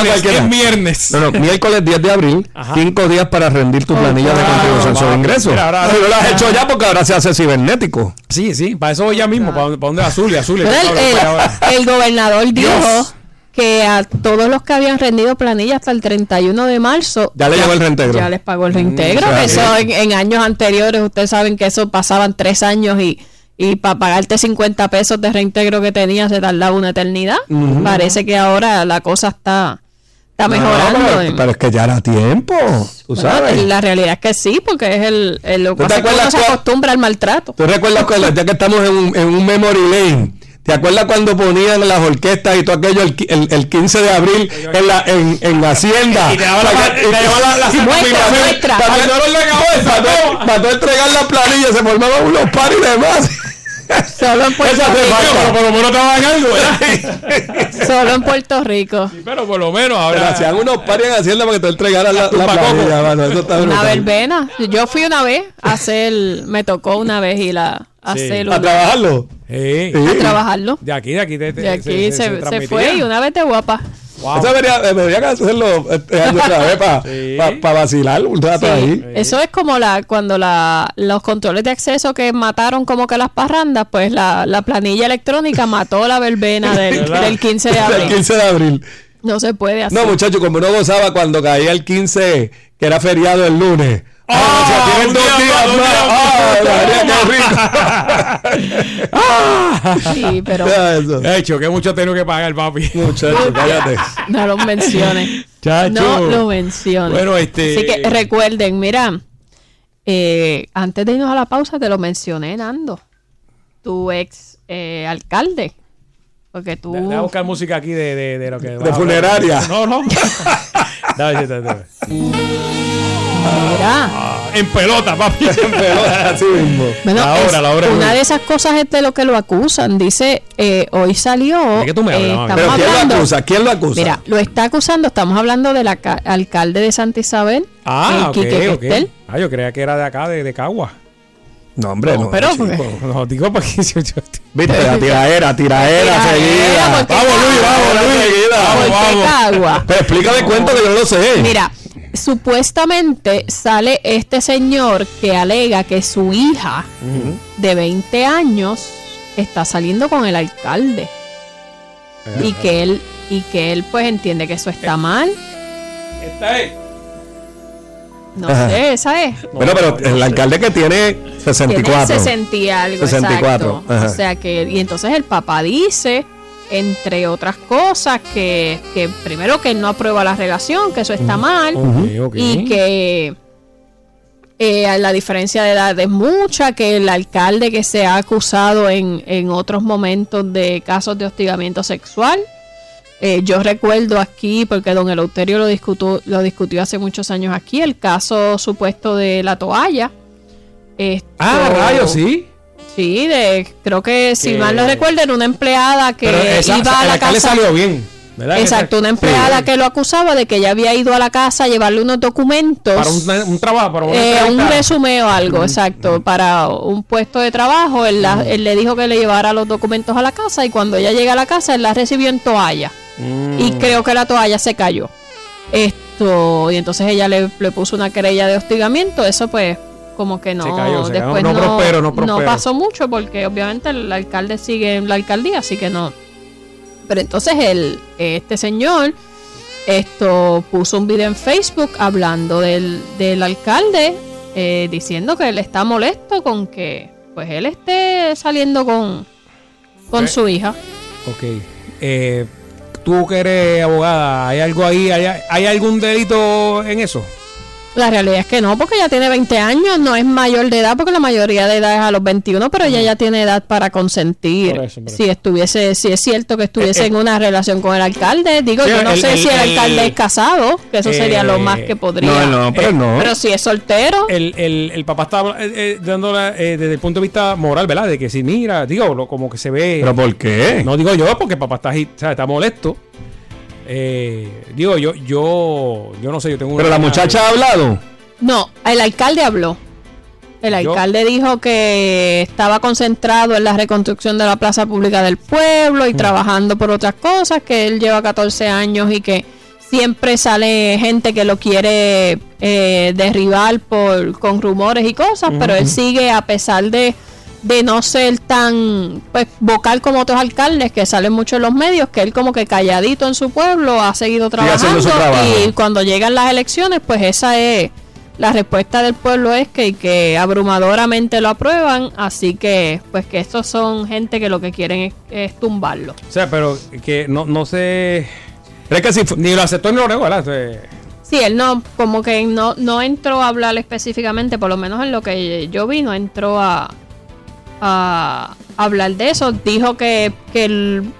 cualquiera. es viernes. No, no, miércoles 10 de abril, cinco días para rendir tu planilla de contribución sobre ingresos. Ahora- No, lo has hecho ya porque ahora se hace cibernético. Sí, sí, para eso voy ya mismo. ¿Para, para dónde? Azul y azul. el, el- el gobernador dijo Dios. que a todos los que habían rendido planilla hasta el 31 de marzo Ya le llegó el reintegro. ya les pagó el reintegro. Mm, eso en, en años anteriores, ustedes saben que eso pasaban tres años y, y para pagarte 50 pesos de reintegro que tenías se tardaba una eternidad. Parece que ahora la cosa está, está mejorando. No, pero, en- pero es que ya era tiempo. Tú Bueno, sabes. la realidad es que sí, porque es el, el lo que ¿Tú te pasa es que uno acuerdas se acostumbra al maltrato. ¿Tú recuerdas cuando, ya que estamos en un, en un memory lane? ¿Te acuerdas cuando ponían las orquestas y todo aquello el, el, el 15 de abril en la en, en Hacienda? Y te daban la- la- la- y- Muestra, para-. Para, Para tú entregar la planilla se formaban unos paris de más. [laughs] [laughs] Solo en Puerto Rico. Pero por lo menos te daban algo, ¿verdad? Solo en Puerto Rico. Pero por lo menos Pero ahora. hacían unos paris en Hacienda para que tú entregaras la, la planilla. mano, eso está Una verbena. Yo fui una vez a hacer, me tocó una vez ir a, a Sí. hacer ¿A trabajarlo? Sí. a trabajarlo. De aquí, de aquí. De, De aquí se, se, transmitía. fue y una vez de guapa. Wow. Eso debería, debería hacerlo este año otra vez para Sí. vacilar un rato Sí, ahí. Eso es como la cuando la, los controles de acceso que mataron como que las parrandas, pues la, la planilla electrónica mató la verbena [laughs] del, del 15 de [laughs] abril. 15 de abril. No se puede hacer. No, muchachos, como uno gozaba cuando caía el 15, que era feriado el lunes. Ah, o sea, tienen dos día días más, ¡Ah, qué rico! [laughs] ¡Ah! [laughs] Sí, pero. De hecho, que mucho tengo que pagar, papi. Muchachos, cállate. no lo menciones. Chacho. No lo menciones. Bueno, este- Así que recuerden, mira, eh, antes de irnos a la pausa te lo mencioné, Nando. Tu ex eh, alcalde. Porque tú... Voy a buscar música aquí de, de, de lo que. De funeraria. No, no. [laughs] Dale, dale, dale. Mira. En pelota, papi. [laughs] Así mismo. Bueno, La hora, es- la hora. una de esas cosas es de lo que lo acusan. Dice, eh, hoy salió. ¿De qué tú me hablas, eh, estamos Pero ¿quién lo acusa? ¿Quién lo acusa? Mira, lo está acusando. Estamos hablando del alcalde de Santa Isabel, Ah, el ok, Quique ok. Questel. Ah, yo creía que era de acá, de, de Cagua. No, hombre, no. pero chico. porque- No, digo porque [laughs] yo, yo- Viste, la tiraera, tiraera Tiraera, seguida. Vamos, Luis, vamos, Luis, seguida. Cagua. Pero explícame cuento que yo no lo sé. Mira, supuestamente sale este señor que alega que su hija de 20 años está saliendo con el alcalde y que él y que él pues entiende que eso está mal. Esta es. No Ajá. sé, esa es. Bueno, pero el alcalde que tiene 64. Tiene 60 y algo, 64, exacto. O sea que, y entonces el papá dice, entre otras cosas, que, que primero que él no aprueba la relación, que eso está mal, y que eh, la diferencia de edad es mucha, que el alcalde que se ha acusado en, en otros momentos de casos de hostigamiento sexual. eh, yo recuerdo aquí, porque don Eleuterio lo discutió, lo discutió hace muchos años aquí, el caso supuesto de la toalla. Esto- Ah, rayos, sí. Sí, de, creo que si mal no recuerdo, era una empleada que esa- iba a la casa. salió bien. ¿verdad? Exacto, una empleada que lo acusaba de que ella había ido a la casa a llevarle unos documentos. Para un, un trabajo, para Eh, un resumen o algo, exacto, para un puesto de trabajo. Él, la- él le dijo que le llevara los documentos a la casa y cuando ella llega a la casa, él la recibió en toalla. Mm. Y creo que la toalla se cayó. Esto, y entonces ella le, le puso una querella de hostigamiento. Eso, pues, como que no. Se cayó, se cayó. después No no, no prosperó. pasó mucho porque, obviamente, el alcalde sigue en la alcaldía, así que no. Pero entonces, el, este señor esto puso un video en Facebook hablando del, del alcalde, eh, diciendo que él está molesto con que pues él esté saliendo con, con su hija. Ok. Eh, tú que eres abogada, ¿hay algo ahí? ¿Hay, hay algún delito en eso? La realidad es que no, porque ella tiene 20 años, no es mayor de edad, porque la mayoría de edad es a los 21, pero ella ya tiene edad para consentir. Por eso, por Si estuviese, si es cierto que estuviese Eh, eh. en una relación con el alcalde, digo, Sí, yo no el- sé el- si el, el- alcalde es casado, que eso sería lo Eh, más que podría. no, no, pero no. Pero si es soltero, El, el, el papá está eh, eh, eh, desde el punto de vista moral, ¿verdad? De que si mira, digo, lo- como que se ve. ¿Pero por qué? No digo yo, porque el papá está, ahí, o sea, está molesto. Eh, digo, yo, yo, yo no sé, yo tengo Pero la muchacha ha hablado. No, el alcalde habló. El Yo- alcalde dijo que estaba concentrado en la reconstrucción de la plaza pública del pueblo Mm. y trabajando por otras cosas, que él lleva 14 años y que siempre sale gente que lo quiere eh, derribar por con rumores y cosas, pero él sigue a pesar de, de no ser tan pues vocal como otros alcaldes que salen mucho en los medios, que él como que calladito en su pueblo ha seguido trabajando y cuando llegan las elecciones, pues esa es la respuesta del pueblo es que, que abrumadoramente lo aprueban, así que pues que estos son gente que lo que quieren es, es tumbarlo. O sea, pero que no, no sé. Ni lo aceptó ni lo negó, ¿verdad? Sí, él no, como que no, no entró a hablar específicamente, por lo menos en lo que yo vi, no entró a, a hablar de eso. Dijo que, que el,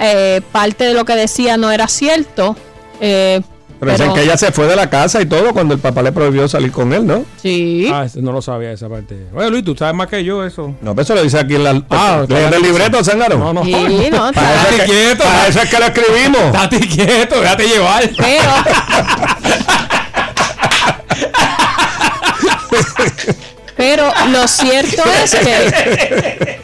eh, parte de lo que decía no era cierto. eh, Pero dicen que ella se fue de la casa y todo cuando el papá le prohibió salir con él, ¿no? Sí. Ah, no lo sabía esa parte. Oye, Luis, tú sabes más que yo eso. No, pero eso lo dice aquí en la. Ah, ¿Lee está el libreto, Zángaro? No, no. Sí, [laughs] no, Para eso es que- quieto. Para eso es que lo escribimos. Estate quieto, déjate llevar. Pero, [laughs] pero lo cierto [laughs] es que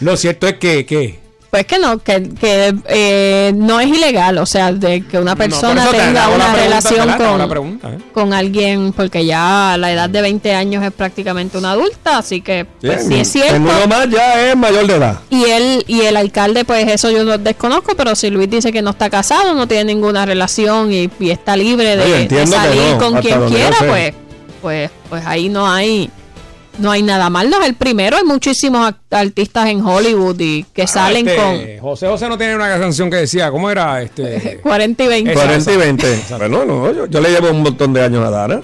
Lo cierto es que, que Pues que no, que, que eh, no es ilegal, o sea, de que una persona te tenga una relación con, la pregunta, ¿eh? con alguien, porque ya a la edad de 20 años es prácticamente una adulta, así que pues, sí es cierto. Uno más ya es mayor de edad. Y él y el alcalde, pues eso yo no desconozco, pero si Luis dice que no está casado, no tiene ninguna relación y, y está libre de, Oye, salir no, con quien quiera, pues, pues, pues ahí no hay no hay nada mal. No es el primero, hay muchísimos artistas en Hollywood y que salen Este, José José no tiene una canción que decía, ¿cómo era? Este, [laughs] con 40 y 20. Esa, 40 y esa. 20. Bueno, no, yo, yo le llevo un montón de años a Dara.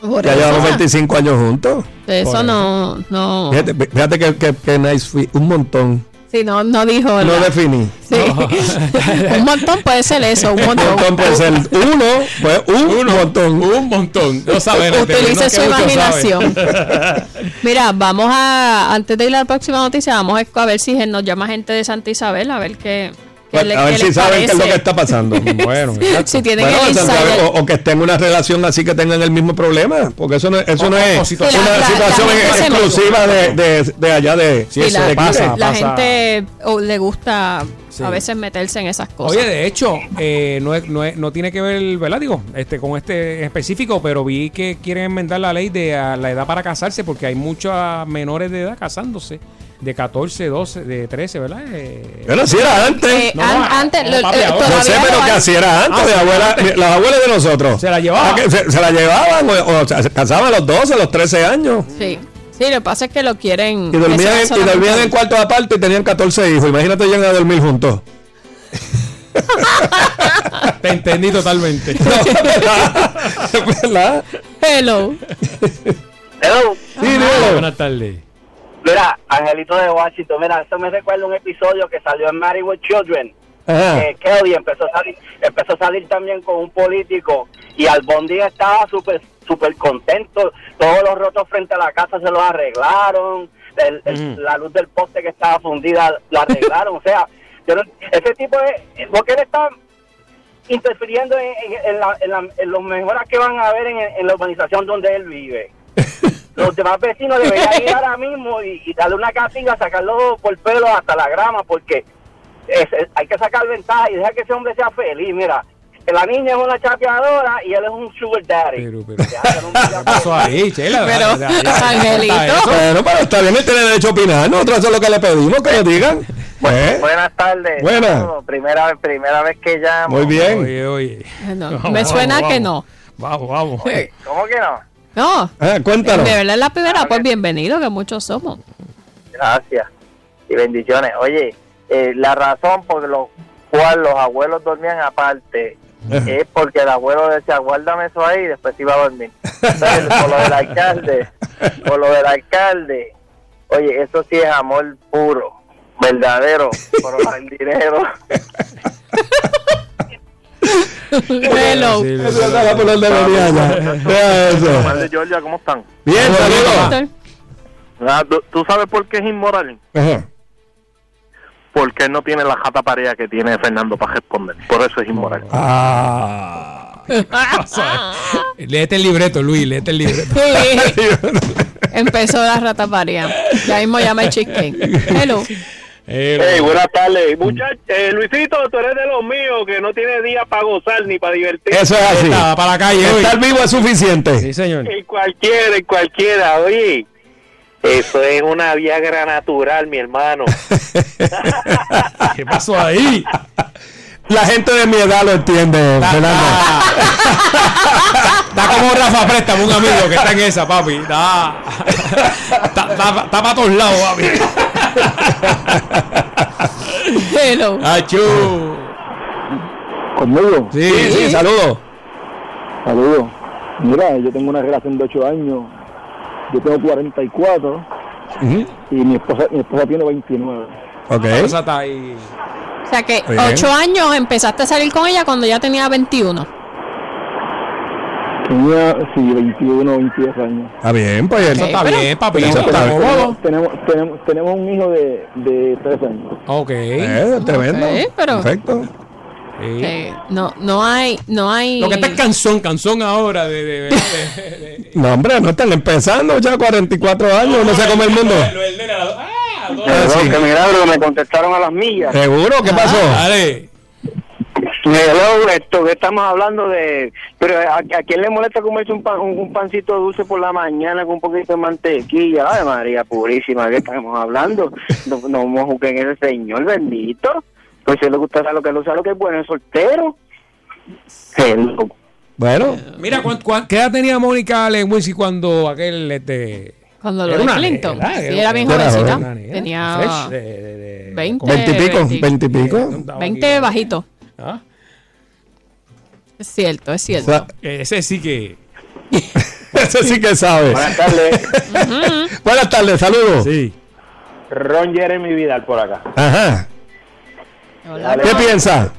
Por Ya eso. llevamos 25 años juntos. Eso no, no. Fíjate, fíjate que, que, que nice fui. Un montón. Sí, no, no dijo. No la- definí. Sí. [laughs] un montón puede ser eso, un Un montón. montón puede ser uno, pues un montón. Un montón. No saben. Utilice su imaginación. [laughs] Mira, vamos a, antes de ir a la próxima noticia, vamos a ver si nos llama gente de Santa Isabel, a ver qué, le- a ver si saben qué es lo que está pasando. [laughs] Bueno, Si tienen Bueno, el o, o que estén en una relación así que tengan el mismo problema, porque eso no, eso O- no o es situación- una La- situación la exclusiva de, de, de allá de, Y eso la, pasa, la pasa. gente le gusta Sí. a veces meterse en esas cosas. Oye, de hecho, eh, no, es- no, es- no tiene que ver, ¿verdad? Digo, este, con este específico, pero vi que quieren enmendar la ley de a la edad para casarse, porque hay muchos menores de edad casándose, de 14, 12, de 13, ¿verdad? Eh, Bueno, si era antes. Eh, No, an- no, antes, no, lo- papi, eh, todavía sé, lo pero que así era antes, Ah, de abuela, antes. las abuelas de nosotros. Se la llevaba. Ah, Se, se la llevaban, o, o se casaban a los 12, a los 13 años. Sí. Sí, lo que pasa es que lo quieren. Y dormían, en, y dormían en cuartos aparte y tenían 14 hijos. Imagínate llegan a dormir juntos. [laughs] Te entendí totalmente. [laughs] ¿Verdad? Hello. Hello. [laughs] Sí, dímelo. Buenas tardes. Mira, Angelito de Washington, mira, eso me recuerda un episodio que salió en Married with Children. Que Kelly empezó a salir empezó a salir también con un político y Albondi estaba súper súper contento todos los rotos frente a la casa se los arreglaron el- el- la luz del poste que estaba fundida la arreglaron. o sea, [laughs] yo no- ese tipo de... Porque él está interfiriendo en, en- en la- en la- en los mejoras que van a haber en, en la urbanización donde él vive. Los demás vecinos deberían ir [laughs] ahora mismo y, y darle una castiga, sacarlo por pelo hasta la grama, porque es- es- hay que sacar ventaja y dejar que ese hombre sea feliz. Mira, la niña es una chapeadora y él es un sugar daddy. ¿Qué pasó [laughs] ahí, Chela? Pero, Angelito. Bueno, pero está bien, él tiene derecho a opinar. Nosotros eso es lo que le pedimos, que lo digan. [laughs] Pues, Buenas tardes. Buenas. Saludos. Primera, primera vez que llamo. muy bien. Oye, oye. No, Vamos, me suena vamos, que vamos. no. Vamos, vamos. ¿Cómo que no? No. Ah, De cuéntanos. verdad es la primera, pues bienvenido, que muchos somos. Gracias y bendiciones. Oye, eh, la razón por lo cual los abuelos dormían aparte es porque el abuelo decía, guárdame eso ahí y después iba a dormir. Entonces, por lo del alcalde, por lo del alcalde, oye, eso sí es amor puro, verdadero, por [laughs] el dinero. [laughs] [laughs] Hello. Eso. Omar de Georgia, ¿cómo están? Bien, saludos. Ah, ¿tú- ¿Tú sabes por qué es inmoral? Ajá. Porque él no tiene la jata pareja que tiene Fernando para responder. Por eso es inmoral. Ah. [laughs] léete el libreto, Luis, léete el libreto. [laughs] Empezó la rata paria. Ya mismo llama el chicken. Hello. Hey, buenas tardes. Muchachos, eh, Luisito, tú eres de los míos que no tiene día para gozar ni para divertir. Eso es así. Para la calle hoy. Estar vivo es suficiente. Sí, señor. En cualquiera, en cualquiera, oye. Eso es una Viagra natural, mi hermano. [laughs] ¿Qué pasó ahí? La gente de mi edad lo entiende, Fernando. Está como Rafa Préstamo, un amigo que está en esa, papi. [laughs] Está, está, está, está para todos lados, papi. Hello. Achú. ¿Conmigo? Sí, sí, saludos. Saludos. Mira, yo tengo una relación de 8 años. Yo tengo 44 y mi esposa, mi esposa tiene 29. Ok. Esa está ahí. O sea que Bien. ocho años empezaste a salir con ella cuando ya tenía 21. Tenía, sí, 21, 22 años. Está bien, pues. Eso está pero- bien, papi. Eso Eso está tenemos, cómodo. tenemos, tenemos, tenemos un hijo de, de 3 años. Ok. Eh, tremendo. Ok, pero- Perfecto. Sí. Eh, no, no hay, no hay. Lo que está es canzón, canzón ahora de, de, de- de- No, hombre, no están empezando ya 44 años, no sé cómo el mundo. Lo del nene a la- ah, dos- Ah, sí. Qué milagro, me contestaron a las millas. ¿Seguro? ¿Qué pasó? Dale. Hello, esto que estamos hablando de... Pero ¿a, a quién le molesta comerse un, pan- un, un pancito dulce por la mañana con un poquito de mantequilla? Ay, María Purísima, ¿qué estamos hablando? No, no me juzguen ese señor bendito. Pues si le gusta lo que lo sabe lo que es bueno, es soltero. Hello. Bueno, Mira, ¿cuán- cuán- ¿qué edad tenía Mónica Lewinsky cuando aquel este, Cuando lo Era de una Clinton. nena, Sí, era- era bien jovencita. Tenía fresh, de- de- de- 20, 20 y pico, 20. 20 y pico. 20 bajito. ¿Ah? Es cierto, es O cierto. sea, Ese sí que. [laughs] ese sí que sabe. Buenas tardes. Buenas tardes, saludos. Sí. Ron Jeremy Vidal por acá. Ajá. Hola, ¿Qué piensa?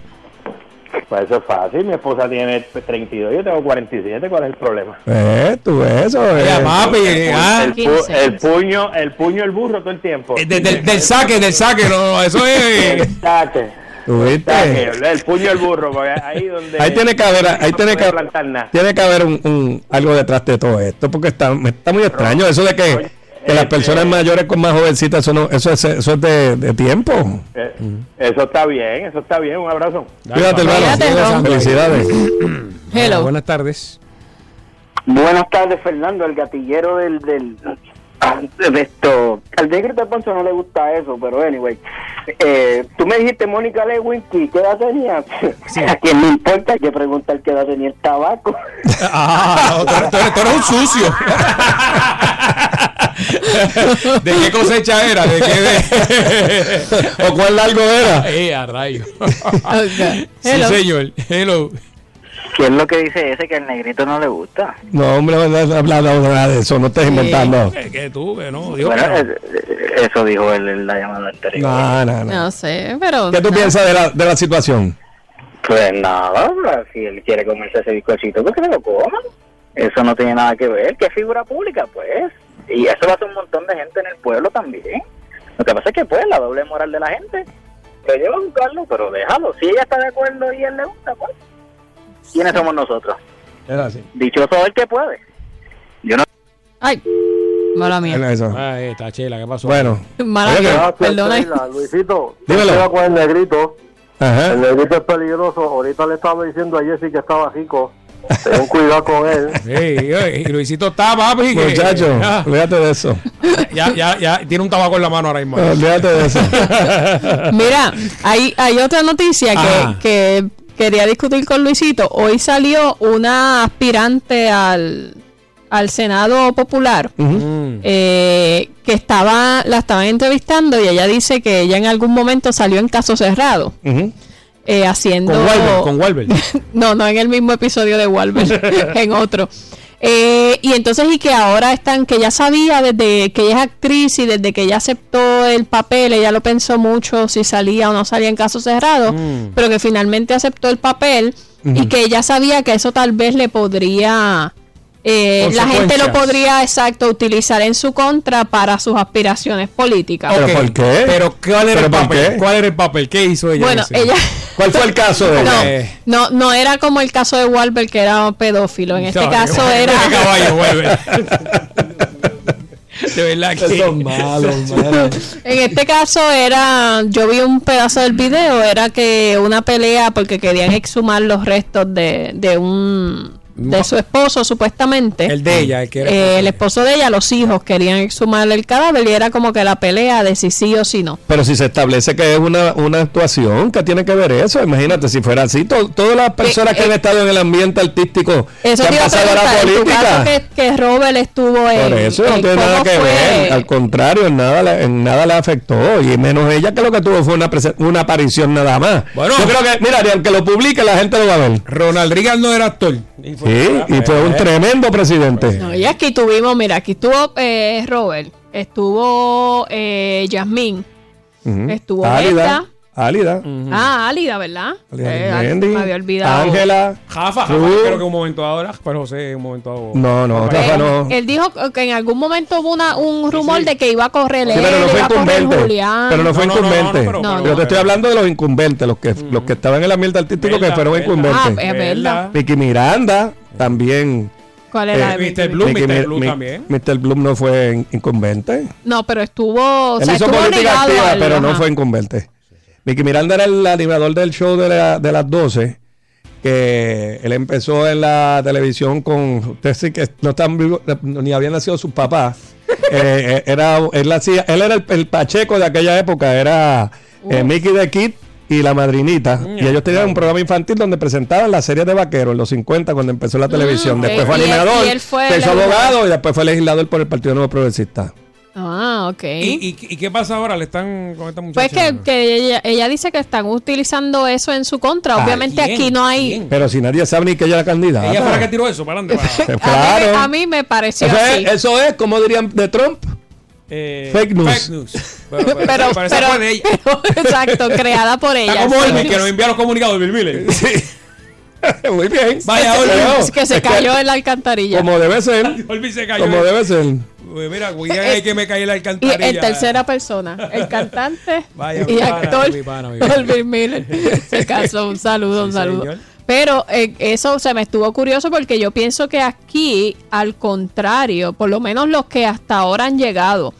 Pues eso es fácil. Mi esposa tiene 32, yo tengo 47. ¿Cuál es el problema? Eh, tú eso. Eh. papi, ah, El, pu- el puño, el puño, el burro todo el tiempo. eh, de- del, del saque, del saque, no, no, eso es. El saque. El puño, el burro, porque ahí donde. Ahí tiene que haber, ahí no tiene que, tiene que haber un, un- algo detrás de todo esto, porque está, está muy extraño eso de que, que las este- personas mayores con más jovencitas, eso, no, eso es, eso es de, de tiempo. Eh, Eso está bien, eso está bien. Un abrazo. Cuídate, hermano. Felicidades. Hello. Buenas tardes. Buenas tardes, Fernando, el gatillero del. del de esto. Al negro de Ponce no le gusta eso, pero anyway. Eh, tú me dijiste Mónica Lewinsky, ¿qué edad tenía? [laughs] A quien le importa hay que preguntar qué edad tenía el tabaco. [laughs] Ah, no, tú, eres, tú eres- tú eres un sucio. [laughs] ¿De qué cosecha era? ¿De qué? De... ¿O cuál largo era? Eh, a rayo. Okay. Sí, señor. Hello. ¿Qué es lo que dice ese que al negrito no le gusta? No, hombre, no has hablado nada de eso, no estés inventando. Que, que tú, que no. Dios, Bueno, eso dijo él en la llamada anterior. No, no, no. No sé, pero. ¿Qué tú no. piensas de la, de la situación? Pues nada, si él quiere comerse ese bizcochito, pues que se lo coma. Eso no tiene nada que ver. ¿Qué figura pública? Pues. Y eso lo hace un montón de gente en el pueblo también. Lo que pasa es que, pues, la doble moral de la gente lo lleva a buscarlo, pero déjalo. Si ella está de acuerdo y él le gusta, pues. ¿Quiénes somos nosotros? Es así. Dichoso el que puede. Yo no. Ay, mala mía. Era eso. Ay, está chela, ¿qué pasó? Bueno. Mala mía. Perdona. Luisito, Dímelo. Con el negrito. Ajá. El negrito es peligroso. Ahorita le estaba diciendo a Jessy que estaba rico. Ten cuidado con él. [laughs] Sí, y Luisito está, papi. Muchacho, olvídate de eso. ya, ya, ya tiene un tabaco en la mano ahora mismo. Olvídate de eso. Mira, hay, hay otra noticia que, que quería discutir con Luisito. Hoy salió una aspirante al, al Senado Popular Mm. eh, que estaba la estaban entrevistando y ella dice que ella en algún momento salió en caso cerrado. Eh, haciendo Con Walber, con Walber. [laughs] no, no en el mismo episodio de Walber, [laughs] en otro. Eh, y entonces, y que ahora están, que ya sabía desde que ella es actriz y desde que ella aceptó el papel, ella lo pensó mucho si salía o no salía en caso cerrado, Mm. pero que finalmente aceptó el papel y que ella sabía que eso tal vez le podría, eh, la gente lo podría, exacto, utilizar en su contra para sus aspiraciones políticas. Ok, Pero ¿cuál era ¿Pero el por papel? qué? ¿Cuál era el papel? ¿Qué hizo ella? Bueno, en ese? ella... ¿Cuál fue el caso de [laughs] No, ella? no, no era como el caso de Walber, que era un pedófilo. En este No, caso qué era. [laughs] caballo. [laughs] De verdad que. Son malos. En este caso era. Yo vi un pedazo del video. Era que una pelea porque querían exhumar los restos de, de un. De su esposo, supuestamente. El de ella, el que era Eh, el esposo de ella, los hijos querían exhumar el cadáver y era como que la pelea de si sí o si no. Pero si se establece que es una, una actuación, ¿qué tiene que ver eso? Imagínate, si fuera así, to- todas las personas que han estado en el ambiente artístico Eh, Eso que han pasado a la política. que, que Robert estuvo en. Por eso no en tiene nada que fue- ver. Al contrario, en nada, en nada le afectó. Y menos ella que lo que tuvo fue una, una aparición nada más. Bueno. Yo creo que, mira, aunque lo publique, la gente lo va a ver. Ronald Reagan no era actor. Y fue- Y fue un tremendo presidente. No, y aquí tuvimos, mira, aquí estuvo eh, Robert, estuvo eh, Yasmín, estuvo Álida. Álida. ah, Álida, ¿verdad? Álida Eh, Mendy, me había olvidado. Ángela. Jafa, Jafa, creo que un momento ahora, pero José un momento ahora. No, no, Rafa no. Él dijo que en algún momento hubo una, un rumor de que iba a correr Sí, él, pero no fue incumbente. Julián. Pero no fue No, no, no, no, incumbente. pero- Yo te estoy hablando de los incumbentes, los que, los que estaban en el ambiente artístico que fueron verdad. incumbentes. Ah, es verdad. Vicky Miranda también. ¿Cuál era? Eh, Mr. Bloom, Vicky Mr. Mi- Bloom Mi- también. Mr. Bloom no fue in- incumbente. No, pero estuvo, o Él sea, hizo estuvo política activa, al- pero no fue incumbente. Vicky Miranda era el animador del show de, la- de las 12. Que él empezó en la televisión con. Ustedes sí que no están vivos, ni habían nacido sus papás. [laughs] Eh, eh, era, él, hacía, él era el, el Pacheco de aquella época. Era eh, Mickey the Kid y la madrinita. y ellos tenían un programa infantil donde presentaban las series de vaqueros en los 50 cuando empezó la televisión. Después fue él- animador, él fue abogado y después fue legislador por el Partido Nuevo Progresista. Ah, ok. ¿Y, y, y qué pasa ahora? Le están con esta Pues muchacha. que, que ella, ella dice que están utilizando eso en su contra. Obviamente ¿quién? aquí no hay... ¿Quién? Pero si nadie sabe ni que ella era candidata. Ella la que tiró eso para para- [laughs] A, mí, claro. a mí me pareció Eso así. es, eso es, como dirían de Trump, Eh, Fake news. Fake news. Pero, pero, pero, pero ella. pero- [laughs] exacto, creada por ella. Está como Sí. Olmi, que nos envía los comunicados de Bill Miller. [laughs] Muy bien. Vaya, se- que se Es cayó en la alcantarilla. como debe [laughs] ser. Olmi se cayó. Como debe ser. Mira, que me caí en la y alcantarilla. en tercera persona, el cantante [laughs] Vaya, y actor. Olvin Miller. Se casó, un saludo, un saludo. señor. Pero eh, eso se me estuvo curioso porque yo pienso que aquí, al contrario, por lo menos los que hasta ahora han llegado,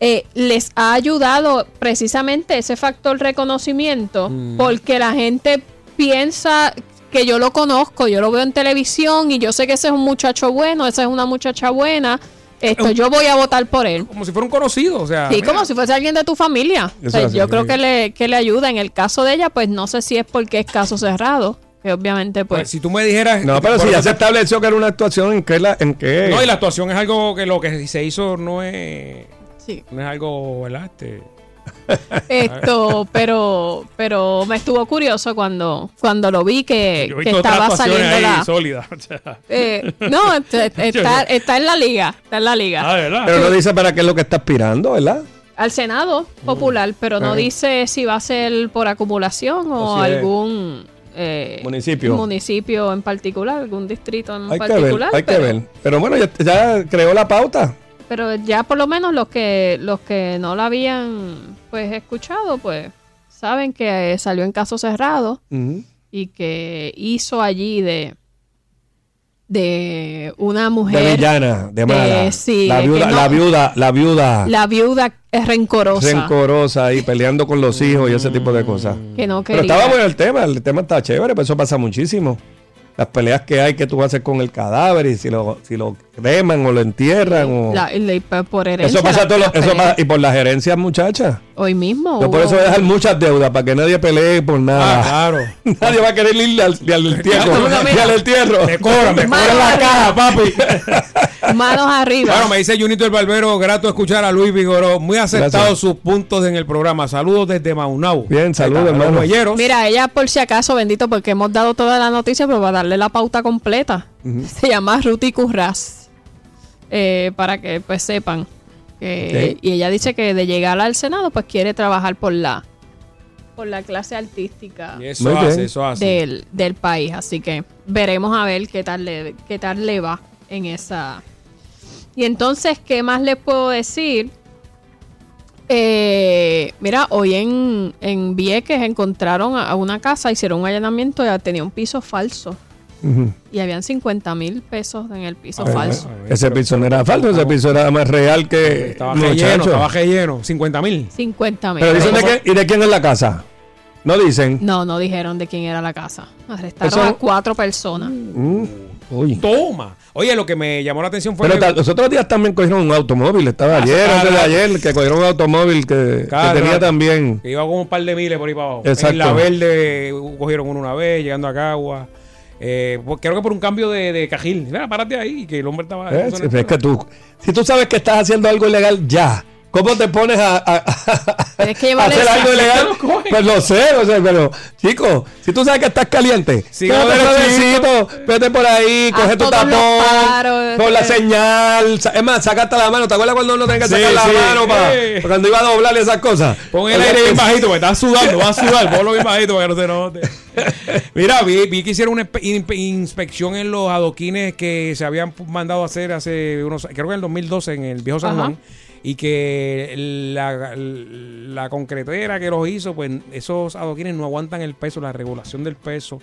eh, les ha ayudado precisamente ese factor reconocimiento Mm. porque la gente piensa que yo lo conozco, yo lo veo en televisión y yo sé que ese es un muchacho bueno, esa es una muchacha buena, esto yo voy a votar por él. Como si fuera un conocido, o sea. Sí, mira. como si fuese alguien de tu familia. O sea, yo creo que le, que le ayuda. En el caso de ella, pues no sé si es porque es caso cerrado, que obviamente pues... Pues, si tú me dijeras. No, pero si ya se estableció que era una actuación, ¿en qué? La, en qué? No, y la actuación es algo que lo que se hizo no es. Sí. No es algo, ¿verdad? Este, Esto, pero pero me estuvo curioso cuando cuando lo vi que, que estaba saliendo ahí la... sólidas. o sea. Eh, no, [laughs] este- está, está en la liga, está en la liga. Ah, ¿verdad? Pero no dice para qué es lo que está aspirando, ¿verdad? Al Senado popular, pero no Ah. dice si va a ser por acumulación o, O si es algún eh, Municipio. municipio en particular, algún distrito en Hay que ver, particular. hay que pero- ver. Pero bueno, ya, ya creó la pauta. Pero ya por lo menos los que los que no la habían pues escuchado, pues saben que eh, salió en caso cerrado y que hizo allí de de una mujer De villana, de mala. sí, la, viuda, no- la viuda, la viuda la viuda es rencorosa rencorosa ahí peleando con los hijos y ese tipo de cosas. que no Pero estaba bueno el tema, el tema está chévere, pero eso pasa muchísimo. Las peleas que hay que tú haces con el cadáver y si lo, si lo creman o lo entierran o... La- la- por herencia eso pasa la- todo lo- eso pasa- y por las herencias, muchachas. hoy mismo Yo por eso voy a dejar muchas deudas para que nadie pelee por nada. Ah, claro. [laughs] nadie va a querer ir al, ni al entierro. Ni al entierro. Me cobran, me cobran la caja, papi. [laughs] manos arriba Bueno, me dice Junito el Barbero, grato escuchar a Luis Vigoró. Muy acertados Gracias. sus puntos en el programa. Saludos desde Maunau. Bien, saludos, hermano. Mira, ella por si acaso, bendito, porque hemos dado toda la noticia, pero va a darle la pauta completa. [laughs] Se llama Ruti Curras. Eh, para que pues sepan. que-. Y ella dice que de llegar al Senado, pues quiere trabajar por la por la clase artística Y eso Muy hace, bien. eso hace. del, del país. Así que veremos a ver qué tal le, qué tal le va en esa. Y entonces, ¿qué más le puedo decir? Eh, mira, hoy en, en Vieques encontraron a, a una casa, hicieron un allanamiento y tenía un piso falso. Ujú. Y habían 50 mil pesos en el piso Ay, falso. Ese piso no era falso, ese piso era más real que. Estaba relleno, estaba relleno. 50 mil. 50 mil. Pero dicen de quién, y de quién es la casa. No dicen. No, no dijeron de quién era la casa. Arrestaron Eso- a cuatro personas. Mm, uy. Toma. Oye, lo que me llamó la atención fue Pero que- los otros días también cogieron un automóvil. Estaba Ah, ayer, antes de ayer, que cogieron un automóvil que, que tenía también. Que iba con un par de miles por ahí para abajo. Exacto. En la verde cogieron uno una vez, llegando a Cagua. Eh, pues creo que por un cambio de, de cajil. Mira, párate ahí, que el hombre estaba. Eh, si- es que tú, si tú sabes que estás haciendo algo ilegal, ya. ¿Cómo te pones a, a- Tienes que a llevarle hacer algo ilegal? Pues lo sé, o sea, pero, chico, si tú sabes que estás caliente, suavecito, vete por ahí, Haz coge tu tapón, con la eh. señal, es más, saca hasta la mano. ¿Te acuerdas cuando uno tenía que Sí, sacar la sí. mano para Eh. cuando iba a doblar esas cosas? Pon el aire bien bajito, porque estás sudando, vas a sudar, ponlo bien bajito para que no se note. [laughs] Mira, vi, vi que hicieron una inspe- in- inspección en los adoquines que se habían mandado a hacer hace unos, creo que en el 2012 en el viejo San Ajá. Y que la, la concretera que los hizo, pues esos adoquines no aguantan el peso, la regulación del peso.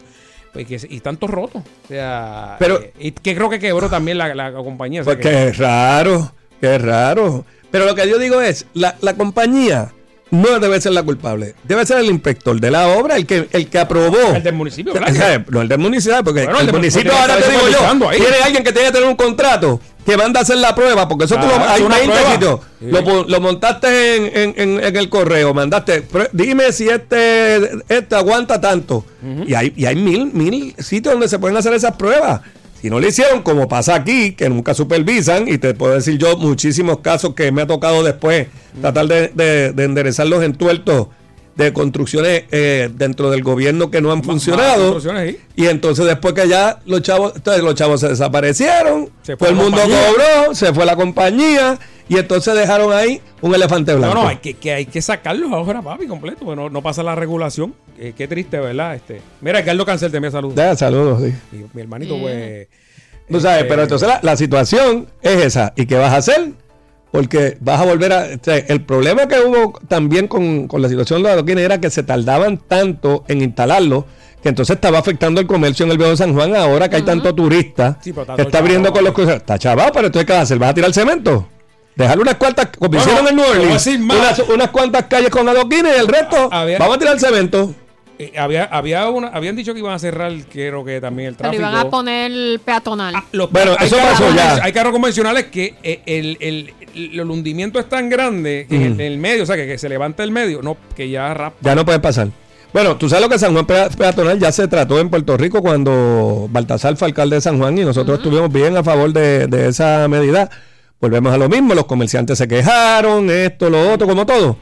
Pues que, y están todos rotos. O sea, Pero- eh, y que creo que quebró también la, la compañía. o sea Pues que- qué raro, qué raro. Pero lo que yo digo es, la, la compañía no debe ser la culpable. Debe ser el inspector de la obra, el que, el que aprobó. el del municipio, O ¿verdad? No, el del municipio, porque Bueno, el el, del municipio municipio ahora te digo yo, tiene alguien que tiene que tener un contrato que manda a hacer la prueba, porque eso tú Claro, lo, es hay una 20 prueba. sitios. Sí. Lo, montaste en, en- el correo, mandaste, "Prue- dime si este, este aguanta tanto. y, hay, y hay mil, mil sitios donde se pueden hacer esas pruebas. Si no lo hicieron, como pasa aquí, que nunca supervisan, y te puedo decir yo muchísimos casos que me ha tocado después tratar de, de- de enderezar los entuertos de construcciones eh, dentro del gobierno que no han funcionado. sí. Y entonces después que ya los chavos, entonces los chavos se desaparecieron, Se fue todo el la mundo compañía. cobró, se fue la compañía y entonces dejaron ahí un elefante No, blanco. no, hay que, que hay que sacarlos ahora, papi, completo. porque no, no pasa la regulación. Eh, qué triste, ¿verdad? Este, mira, Carlos Cancel te me saluda. Ya, saludos, sí. Mi, mi hermanito, pues. Tú sabes, este, pero entonces la, la situación es esa. ¿Y qué vas a hacer? Porque vas a volver a... o sea, el problema que hubo también con, con la situación de los adoquines era que se tardaban tanto en instalarlo que entonces estaba afectando el comercio en el Viejo San Juan ahora que hay tanto turista Sí, pero está que está abriendo con los cruceros. Está chavado, pero entonces ¿qué vas a hacer? ¿Vas a tirar cemento? Dejar unas cuantas, como Bueno, hicieron en New Orleans, unas, unas cuantas calles con adoquines y el resto, Había- vamos a tirar cemento. eh, había, había una, habían dicho que iban a cerrar, creo que también el Pero tráfico. iban a poner peatonal. Los- Bueno, hay eso carros pasó ya. Hay carros convencionales que eh, el, el, el- el hundimiento es tan grande que en, el, Ujú. en el medio, o sea, que, que se levanta el medio, no, que ya rap. Ya no puede pasar. Bueno, tú sabes lo que San Juan Pea- Peatonal ya se trató en Puerto Rico cuando Baltasar fue alcalde de San Juan y nosotros estuvimos bien a favor de, de esa medida. Volvemos a lo mismo, los comerciantes se quejaron, esto, lo otro, como todo.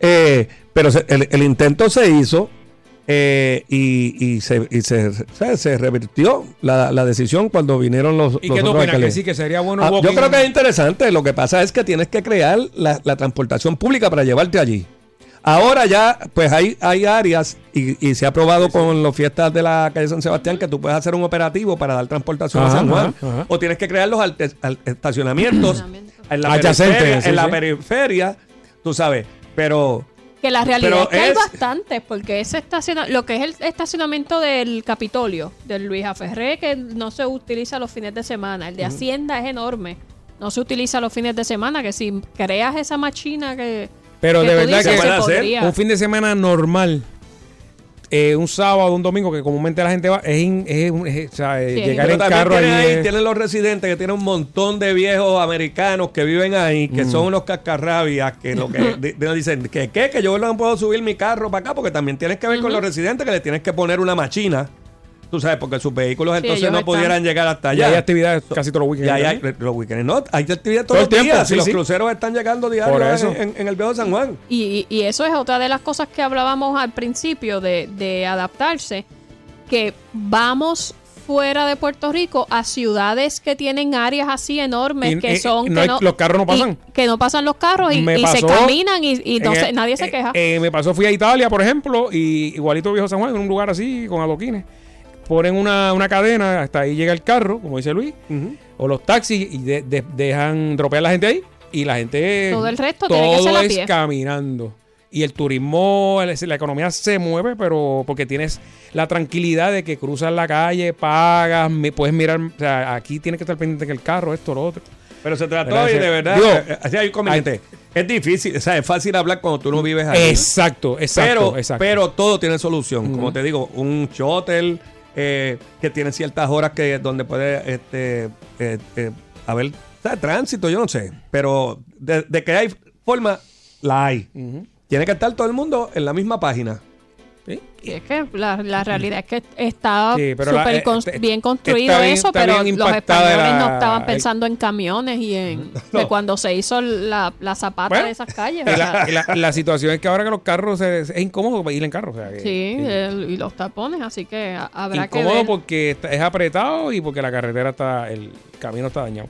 Eh, pero se- el, el intento se hizo eh, y, y se, y se, se- se revirtió la, la decisión cuando vinieron los... ¿Y los qué tú otros opinas? Que sí, que sería bueno. Ah, yo creo que es interesante. Lo que pasa es que tienes que crear la, la transportación pública para llevarte allí. Ahora ya, pues hay, hay áreas y, y se ha probado con las fiestas de la calle San Sebastián que tú puedes hacer un operativo para dar transportación Ajá, a San Juan. ajá, ajá. O tienes que crear los alte- al- estacionamientos en la periferia, sí, en la sí. periferia, tú sabes, pero Que la realidad Pero es que hay es- bastantes, porque ese estaciona- lo que es el estacionamiento del Capitolio, del Luis Aferré, que no se utiliza los fines de semana. El de. Hacienda es enorme. No se utiliza los fines de semana, que si creas esa machina que... Pero que de verdad dices, que se podría. un fin de semana normal, eh, un sábado, un domingo, que comúnmente la gente va, es, in- es un- es- o sea, Sí, llegar en también carro tienen, ahí- es- tienen los residentes que tienen un montón de viejos americanos que viven ahí, que Mm. son unos cascarrabias, que lo que [laughs] di- di- dicen que qué, que yo no puedo subir mi carro para acá, porque también tienes que ver con los residentes que le tienes que poner una machina. Tú sabes, porque sus vehículos Sí, entonces no están- pudieran llegar hasta Y allá. hay actividades casi todos los weekends. Y hay- los weekends no, hay actividades Todo todos los días. sí, y los cruceros están llegando diario Por en, eso. en- en el viejo San Juan. Y, y eso es otra de las cosas que hablábamos al principio de, de adaptarse, que vamos fuera de Puerto Rico a ciudades que tienen áreas así enormes Y- que son no que hay- no- los carros no y- pasan. que no pasan los carros y, se caminan y, y no se- el- nadie se queja. Eh, me pasó, fui a Italia, por ejemplo, y igualito Viejo San Juan, en un lugar así, con adoquines. Ponen una, una cadena, hasta ahí llega el carro, como dice Luis, o los taxis, y de- de- dejan dropear a la gente ahí, y la gente. Todo el resto tiene que ser a es pie. caminando. Y el turismo, la economía se mueve, pero porque tienes la tranquilidad de que cruzas la calle, pagas, me, puedes mirar. O sea, aquí tienes que estar pendiente que el carro, esto, lo otro. Pero se trató ¿Verdad? y de verdad, Digo, eh, así hay inconveniente. Es difícil, o sea, es fácil hablar cuando tú no vives ahí. Exacto, exacto, Pero, exacto. pero todo tiene solución. Como te digo, un shuttle eh, que tiene ciertas horas que donde puede este, eh, eh, haber tránsito, yo no sé. Pero de, de que hay forma, la hay. Tiene que estar todo el mundo en la misma página. Y es que la, la realidad es que está Sí, la- súper eh, bien construido bien- eso, pero los españoles no estaban el- pensando en camiones y en No. que cuando se hizo la, la zapata Bueno, de esas calles. Y o la, sea, y la- la situación es que ahora que los carros es incómodo ir en carro. O sea, que- sí, el- y los tapones, así que habrá que incómodo porque es apretado y porque la carretera está, el camino está dañado.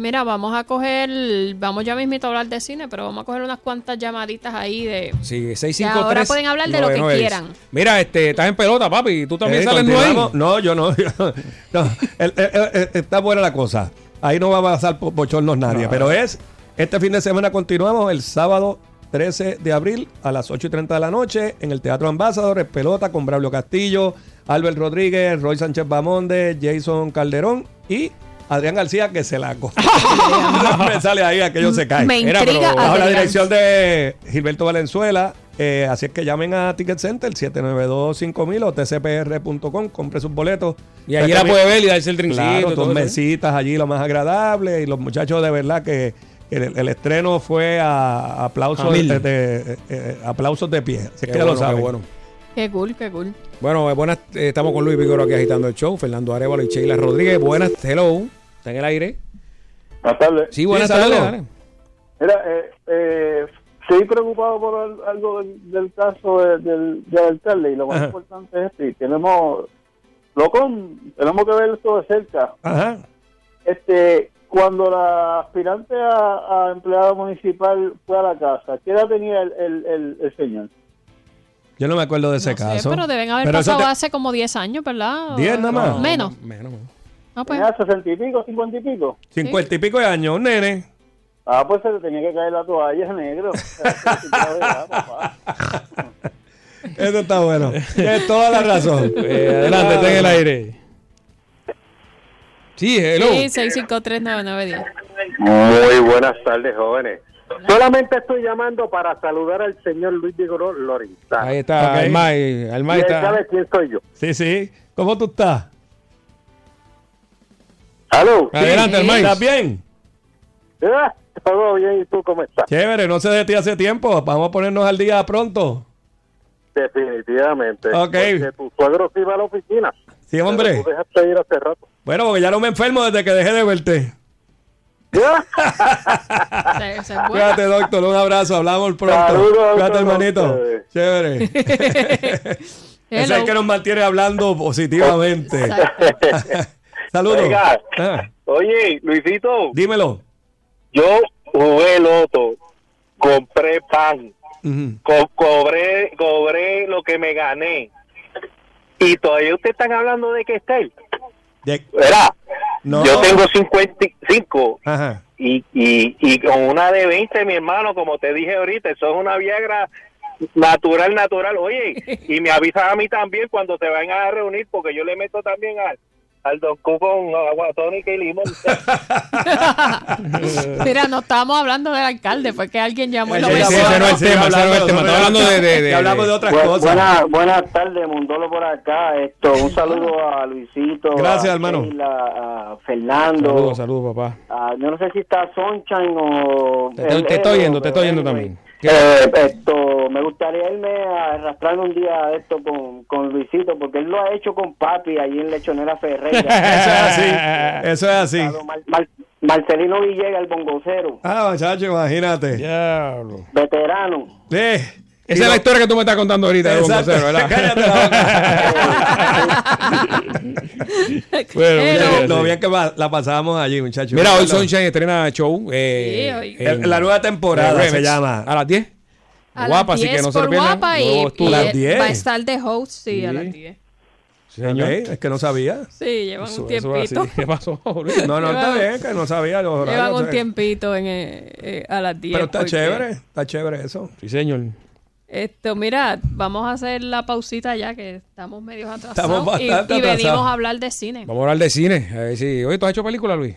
Mira, vamos a coger, vamos ya mismito a hablar de cine, pero vamos a coger unas cuantas llamaditas ahí de... Sí, Y 653. ahora pueden hablar de lo que 9910. quieran. Mira, este, estás en pelota, papi. Tú también Eh, sales no continuamos. No, yo no. [laughs] no. El- el- el- está buena la cosa. Ahí no va a pasar bochornos nadie. No. Pero es, este fin de semana continuamos el sábado 13 de abril a las 8 y 30 de la noche en el Teatro Ambassador, en pelota con Braulio Castillo, Albert Rodríguez, Roy Sánchez Bamonde, Jason Calderón y Adrián García que se la coge. [laughs] me sale ahí, aquello se cae. Me Era, intriga Bajo la Adrián. dirección de Gilberto Valenzuela. eh, así es que llamen a Ticket Center 792-5000 o tcpr.com, compre sus boletos. Y allí la puede ver y darse el drinkcito Claro, y tus todo eso, ¿eh? mesitas allí lo más agradable y los muchachos de verdad que el, el estreno fue a aplausos de, de- eh, aplausos de pie. Así Qué que ya bueno, lo qué saben. bueno. Qué cool, qué cool. Bueno, eh, buenas, eh, estamos con Luis Vigoro aquí agitando el show, Fernando Arevalo y Sheila Rodríguez. Buenas, hello, está en el aire. Buenas tardes. Sí, buenas Sí, tardes. Mira, eh, eh, estoy preocupado por al- algo del, del caso de- del, del alcalde y lo más Ajá. importante es que tenemos, loco, tenemos que ver esto de cerca. Ajá. Este, cuando la aspirante a, a empleado municipal fue a la casa, ¿qué edad tenía el, el, el, el señor? Yo no me acuerdo de ese Sí, caso. pero deben haber Pero pasado te- hace como 10 años, ¿verdad? 10 nada más. Menos. Menos. Ah, pues. ¿Tenía sesenta y pico, cincuenta y pico? Cincuenta y pico de años, un nene. Ah, pues se le tenía que caer la toalla, negro. [laughs] Eso está bueno. Tienes toda la razón. Eh, adelante, está en el aire. Sí, hello. Sí, 6539910. Muy buenas tardes, jóvenes. Solamente estoy llamando para saludar al señor Luis Vigoró Lorenzano. Ahí está, Ok. Almay, Almay está. sabe quién soy yo. Sí, sí. ¿Cómo tú estás? ¿Aló? Adelante, Sí. Almay. ¿Estás bien? Ah, Todo bien, ¿y tú cómo estás? Chévere, no sé de ti hace tiempo. Vamos a ponernos al día pronto. Definitivamente. Ok. Porque tu suegro sí va a la oficina. Sí, hombre. Pero tú dejaste ir hace rato. Bueno, porque ya no me enfermo desde que dejé de verte. Se-. [laughs] Cuídate, doctor. Un abrazo. Hablamos pronto. Saludos, Cuídate, hermanito. Chévere. [laughs] Ese es el que nos mantiene hablando positivamente. Saludos. Oiga. Ah, Oye, Luisito, dímelo. yo jugué loto, compré pan, co- cobré, cobré lo que me gané. Y todavía ustedes están hablando de que está él. De- Verá, No. yo tengo 55 Ajá. y, y, y con una de 20, mi hermano, como te dije ahorita, eso es una Viagra natural, natural. Oye, y me avisas a mí también cuando te vayan a reunir, porque yo le meto también al, al Don Q con agua tónica y limón. [laughs] Mira, no estábamos hablando del alcalde, fue que alguien llamó y lo ese no es el tema, ese no es el tema. Estamos hablando de- de- de- hablamos de otras Bu- cosas. Buenas, buenas tardes, Mundolo por acá. Esto, un saludo a Luisito. Gracias, a hermano. Sheila, a Fernando. Saludos, saludos, papá. a- yo no sé si está Sunshine o. Te, te- te estoy oyendo, te estoy oyendo también. Eh, esto, me gustaría irme a arrastrar un día esto con, con Luisito, porque él lo ha hecho con papi allí en Lechonera Ferreira. [laughs] Eso es así. Eso es así. Mar- Mar- Marcelino Villegas, el bongocero, Ah, muchacho, imagínate. Diablo. veterano. Eh, Esa es la historia que tú me estás contando ahorita, de. Bongocero, ¿verdad? [laughs] Cállate [laughs] Bueno, muchas Lo bien que la pasábamos allí, muchachos. Mira, hoy Sunshine estrena show. eh, Sí, hoy. en- El- la nueva temporada se llama. A las 10. A guapa, así que 10 no se lo pierdan. guapa y, Nuevo y estudio. A las 10. va a estar de host, sí, a las 10. Sí, señor. Es que no sabía. Sí, llevan Eso- un tiempito. [laughs] ¿Qué pasó? No, no, está bien, que no sabía los horarios. Llevan un tiempito en, eh, eh, a las 10. Pero está porque- chévere, está chévere eso. Sí, señor. Esto, mira, vamos a hacer la pausita ya que estamos medio atrasados. Estamos y, bastante y venimos atrasados. a hablar de cine. Vamos a hablar de cine. A ver si... Oye, ¿tú has hecho película, Luis?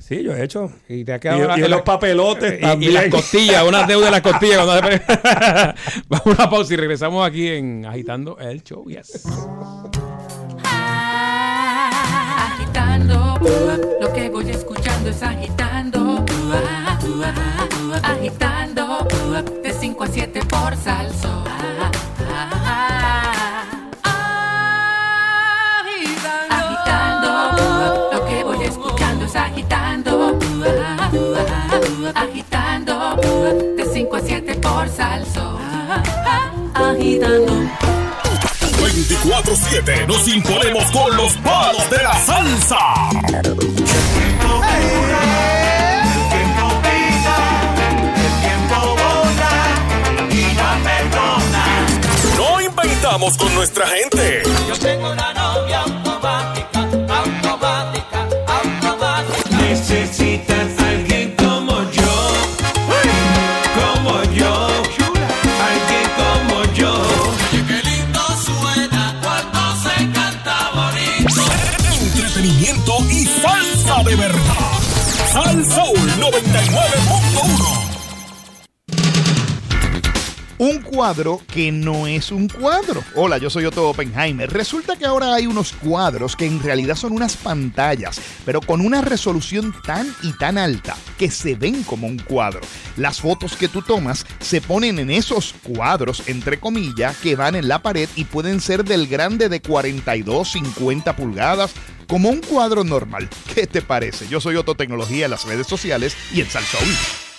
Sí, yo he hecho. Y te ha Y, quedado... la- y la- los papelotes y- y, las costillas, unas deudas de las costillas. cuando hace- [laughs] Vamos a una pausa y regresamos aquí en Agitando el Show. Yes. Agitando, lo que voy escuchando es agitando, agitando, de 5 a 7 por salso. Agitando, lo que voy escuchando es agitando, agitando, de 5 a 7 por salso. Agitando. 24-7 nos imponemos con los palos de la salsa. No Vamos con nuestra gente. Yo tengo una novia automática, automática, automática. Necesitas alguien como yo, como yo, alguien como yo. Qué lindo suena cuando se canta bonito. Entretenimiento y salsa de verdad. Salsa 99. Un cuadro que no es un cuadro. Hola, yo soy Otto Oppenheimer. Resulta que ahora hay unos cuadros que en realidad son unas pantallas, pero con una resolución tan y tan alta que se ven como un cuadro. Las fotos que tú tomas se ponen en esos cuadros, entre comillas, que van en la pared y pueden ser del grande de 42, 50 pulgadas, como un cuadro normal. ¿Qué te parece? Yo soy Otto Tecnología en las redes sociales y en Salsoul.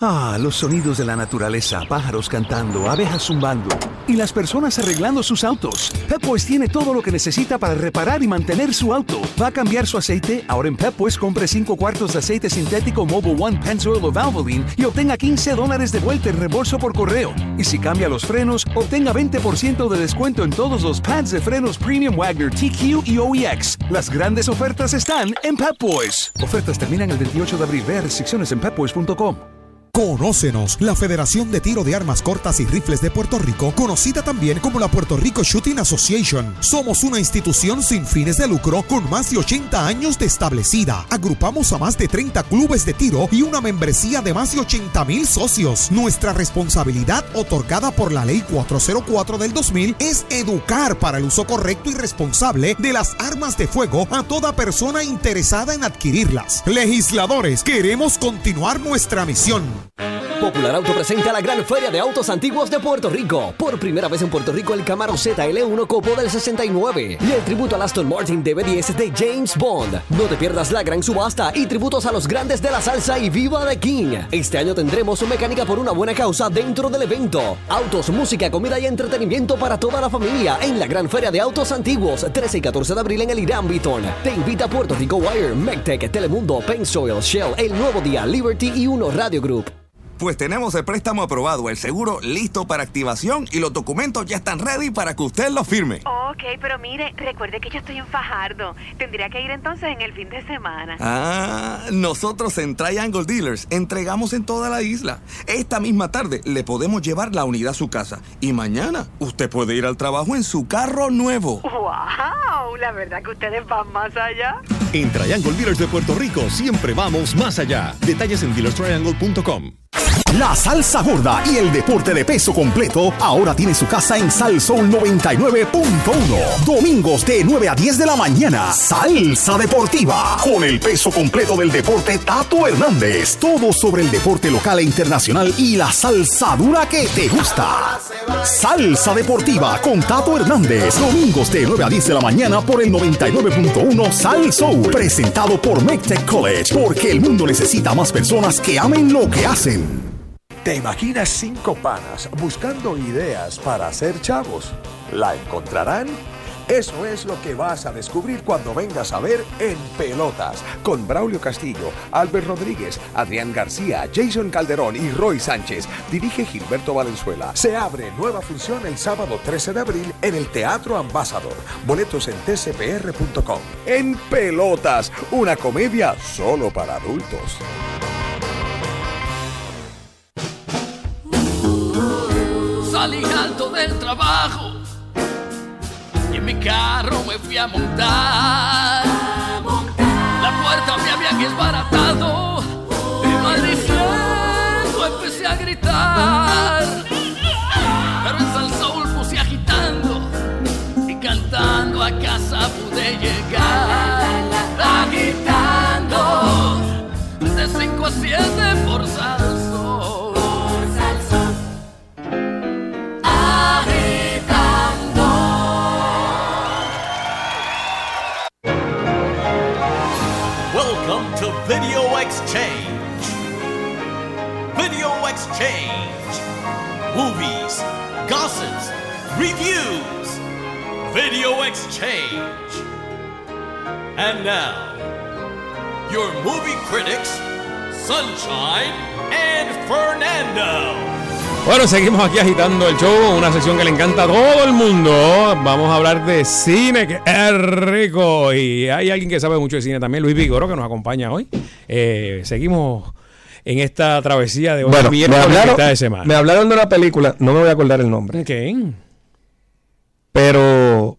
Ah, los sonidos de la naturaleza, pájaros cantando, abejas zumbando y las personas arreglando sus autos. Pep Boys tiene todo lo que necesita para reparar y mantener su auto. ¿Va a cambiar su aceite? Ahora en Pep Boys compre 5 cuartos de aceite sintético Mobile One Pennzoil o Valvoline y obtenga 15 dólares de vuelta en reembolso por correo. Y si cambia los frenos, obtenga 20% de descuento en todos los pads de frenos Premium Wagner TQ y OEX. Las grandes ofertas están en Pep Boys. Ofertas terminan el 28 de abril. Vea restricciones en pepboys.com. Conócenos, la Federación de Tiro de Armas Cortas y Rifles de Puerto Rico, conocida también como la Puerto Rico Shooting Association. Somos una institución sin fines de lucro con más de 80 años de establecida. Agrupamos a más de 30 clubes de tiro y una membresía de más de 80 mil socios. Nuestra responsabilidad otorgada por la Ley 404 del 2000 es educar para el uso correcto y responsable de las armas de fuego a toda persona interesada en adquirirlas. Legisladores, queremos continuar nuestra misión. Thank you. Popular Auto presenta la gran feria de autos antiguos de Puerto Rico. Por primera vez en Puerto Rico, el Camaro ZL1 Copo del 69 y el tributo al Aston Martin DB10 de James Bond. No te pierdas la gran subasta y tributos a los grandes de la salsa y Viva de King. Este año tendremos mecánica por una buena causa dentro del evento. Autos, música, comida y entretenimiento para toda la familia en la gran feria de autos antiguos, 13 y 14 de abril en el Irán Beaton. Te invita Puerto Rico Wire, MecTech, Telemundo, Pensoil, Shell, El Nuevo Día, Liberty y Uno Radio Group. Pues tenemos el préstamo aprobado, el seguro listo para activación y los documentos ya están ready para que usted los firme. Ok, pero mire, recuerde que yo estoy en Fajardo. Tendría que ir entonces en el fin de semana. Ah, nosotros en Triangle Dealers entregamos en toda la isla. Esta misma tarde le podemos llevar la unidad a su casa y mañana usted puede ir al trabajo en su carro nuevo. ¡Wow! La verdad que ustedes van más allá. En Triangle Dealers de Puerto Rico siempre vamos más allá. Detalles en dealerstriangle.com. La salsa gorda y el deporte de peso completo ahora tiene su casa en Sal Soul 99.1. Domingos de 9 a 10 de la mañana. Salsa deportiva. Con el peso completo del deporte Tato Hernández. Todo sobre el deporte local e internacional y la salsa dura que te gusta. Salsa deportiva con Tato Hernández. Domingos de 9 a 10 de la mañana por el 99.1 Sal. Presentado por McTech College. Porque el mundo necesita más personas que amen lo que hacen. ¿Te imaginas cinco panas buscando ideas para hacer chavos? ¿La encontrarán? Eso es lo que vas a descubrir cuando vengas a ver En Pelotas, con Braulio Castillo, Albert Rodríguez, Adrián García, Jason Calderón y Roy Sánchez. Dirige Gilberto Valenzuela. Se abre nueva función el sábado 13 de abril en el Teatro Ambassador. Boletos en tcpr.com. En Pelotas, una comedia solo para adultos. Salí alto del trabajo y en mi carro me fui a montar. La puerta me habían desbaratado y maldiciendo empecé a gritar. Pero en Sal Soul puse agitando y cantando a casa pude llegar. Agitando de 5 a 7 Exchange. Movies, gossips, reviews. Video Exchange. And now, your movie critics, Sunshine and Fernando. Bueno, seguimos aquí agitando el show, una sección que le encanta a todo el mundo. Vamos a hablar de cine, que es rico. Y hay alguien que sabe mucho de cine también, Luis Vigoro, que nos acompaña hoy. Eh, seguimos en esta travesía de hoy Bueno, me hablaron, mitad de semana. me hablaron de una película, no me voy a acordar el nombre. Ok. Pero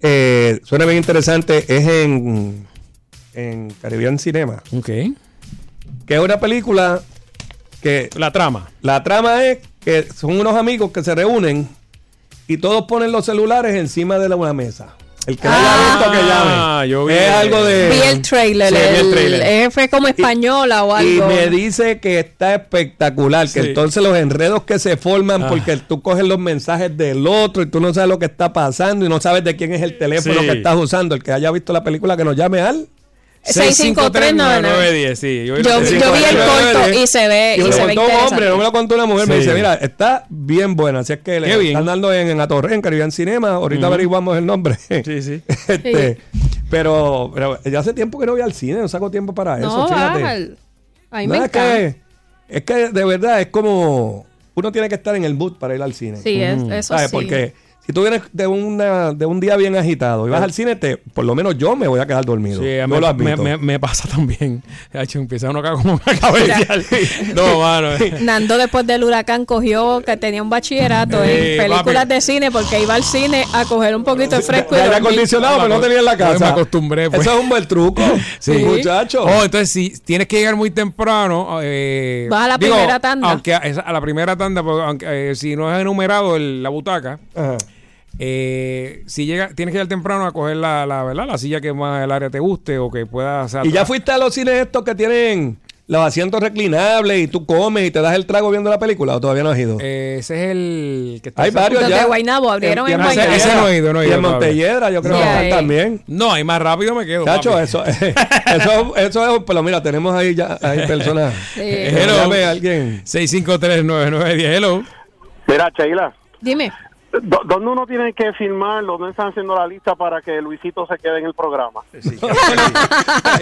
eh, suena bien interesante, es en, en Caribbean Cinema. Ok. Que es una película que... La trama. La trama es que son unos amigos que se reúnen y todos ponen los celulares encima de la- una mesa. El que no haya visto que llame. yo vi es el- algo de... Vi el trailer. Sí, vi el el- trailer. eh, fue como española o Y algo. me dice que está espectacular, que Sí. entonces los enredos que se forman Ah. porque tú coges los mensajes del otro y tú no sabes lo que está pasando y no sabes de quién es el teléfono Sí. que estás usando. El que haya visto la película que nos llame al 653-9910, sí. Yo, yo vi el corto y se ve, Y y me se ve un interesante. hombre, no me lo contó una mujer. Me dice, mira, está bien buena. Así es que le bien. están dando en, en Atorre, en Caribbean Cinema. Ahorita averiguamos el nombre. Sí, sí. [laughs] Este, pero, pero ya hace tiempo que no voy al cine, no saco tiempo para eso. No, fíjate. va, el- a mí No, me es encanta. que, es que de verdad es como uno tiene que estar en el mood para ir al cine. Sí, es- eso ¿Sabes? sí. Porque si tú vienes de una de un día bien agitado y vas al cine, te, por lo menos yo me voy a quedar dormido. Sí, Yo me, lo me, admito. me- me pasa [laughs] también. Hacho, empieza uno acá como una cabeza. no, mano. Nando después del huracán cogió que tenía un bachillerato Eh, en películas papi. de cine porque iba al cine a coger un poquito de fresco y dormir. acondicionado, pero no tenía en la Me casa. acostumbré. pues. Eso es un buen truco. Sí. Muchacho. Oh, entonces si tienes que llegar muy temprano. Eh, Vas a la digo, primera tanda. Aunque a, la primera tanda, porque aunque, eh, si no es enumerado el- la butaca, eh, si llega, tienes que llegar temprano a coger la, la, ¿verdad? la silla que más el área te guste o que puedas. Y ya fuiste a los cines estos que tienen los asientos reclinables y tú comes y te das el trago viendo la película o todavía no has ido. Eh, ese es el que está Hay varios ya. de Guaynabo abrieron Y en Ese, Guaynabo. ese no he ido, no he Y en todavía. Montelledra yo creo que ahí. también. No, hay más rápido me quedo. Chacho, eso, [laughs] eso, eso es, pero mira, tenemos ahí ya, hay personas. [laughs] Sí. Hello. llame a alguien. 6539910. Hello. Mira, Sheila, Dime. ¿Dó- ¿dónde uno tiene que firmar? ¿Dónde están haciendo la lista para que Luisito se quede en el programa? [laughs]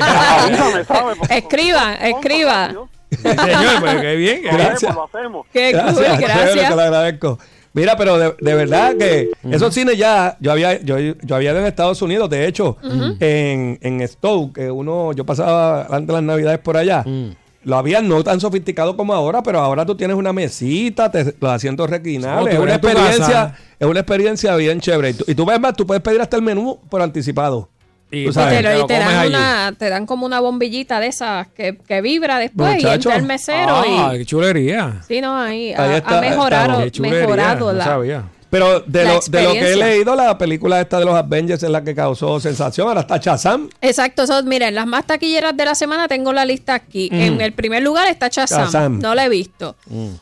Avísame, ¿sabes? Porque- Escriban, escriban. Señor, pues qué bien. Gracias. Lo hacemos. Qué cool, chévere, gracias. te lo agradezco. Mira, pero de, de verdad que esos cines ya, yo había, yo, yo había ido en Estados Unidos, de hecho, en, en Stoke, que uno, yo pasaba antes de las navidades por allá. Mm. Lo había no tan sofisticado como ahora, pero ahora tú tienes una mesita, te- los asientos reclinables. Sí, es una experiencia, es una experiencia bien chévere. Y tú, y tú ves más, tú puedes pedir hasta el menú por anticipado. Y sabes. te, lo- dan una, te dan como una bombillita de esas que, que vibra después y entra el mesero Ah, y qué chulería. sí no ahí, Ahí ha, está, ha mejorado, mejorado no la, sabía. Pero de lo, de lo que he leído, la película esta de los Avengers es la que causó sensación. Ahora está Shazam. Exacto, eso, miren, las más taquilleras de la semana tengo la lista aquí. Mm. En el primer lugar está Shazam. no la he visto.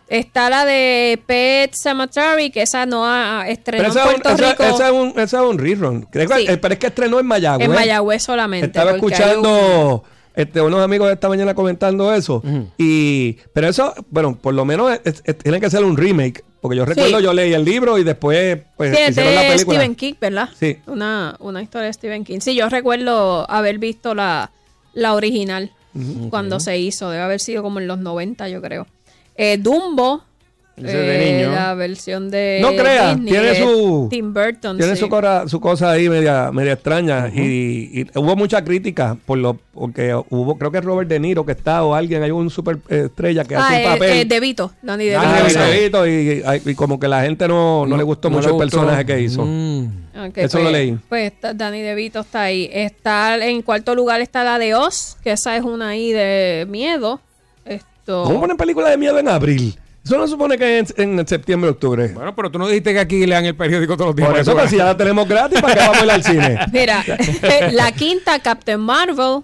Está la de Pet Cemetery, que esa no ha estrenó Pero en ese es, un, Puerto ese- Rico. ese es un, ese es un rerun. Creo que- Sí. eh, Pero es que estrenó en Mayagüez. en Mayagüez solamente. Estaba escuchando este, unos amigos de esta mañana comentando eso. y Pero eso, bueno, por lo menos es- es- tiene que ser un remake. Porque yo recuerdo, Sí. yo leí el libro y después pues, Sí, es hicieron la de película. Stephen King, ¿verdad? Sí. Una, una historia de Stephen King. Sí, yo recuerdo haber visto la, la original cuando se hizo. Debe haber sido como en los 90, yo creo. Eh, Dumbo. Ese es de eh, niño. La versión de. No creas, Disney, tiene de su- Tim Burton. Tiene sí. su, cora- su cosa ahí media, media extraña y, y hubo mucha crítica por lo porque hubo creo que Robert De Niro que está o alguien hay un super eh, estrella que Ah, hace un eh, papel eh, De Vito. Danny De Ah, Vito. Danny DeVito, y, y- y como que la gente no, no le gustó no mucho le el personaje que hizo Ok, eso pues, lo leí Pues está- Danny DeVito está ahí. Está en cuarto lugar está la de Oz, que esa es una ahí de miedo. Esto. ¿cómo ponen películas de miedo en abril? Eso no supone que es en, en septiembre octubre Bueno, pero tú no dijiste que aquí lean el periódico todos los días. por eso pues si ya la tenemos gratis para que vamos a ir al cine [laughs] Mira, la quinta, Captain Marvel.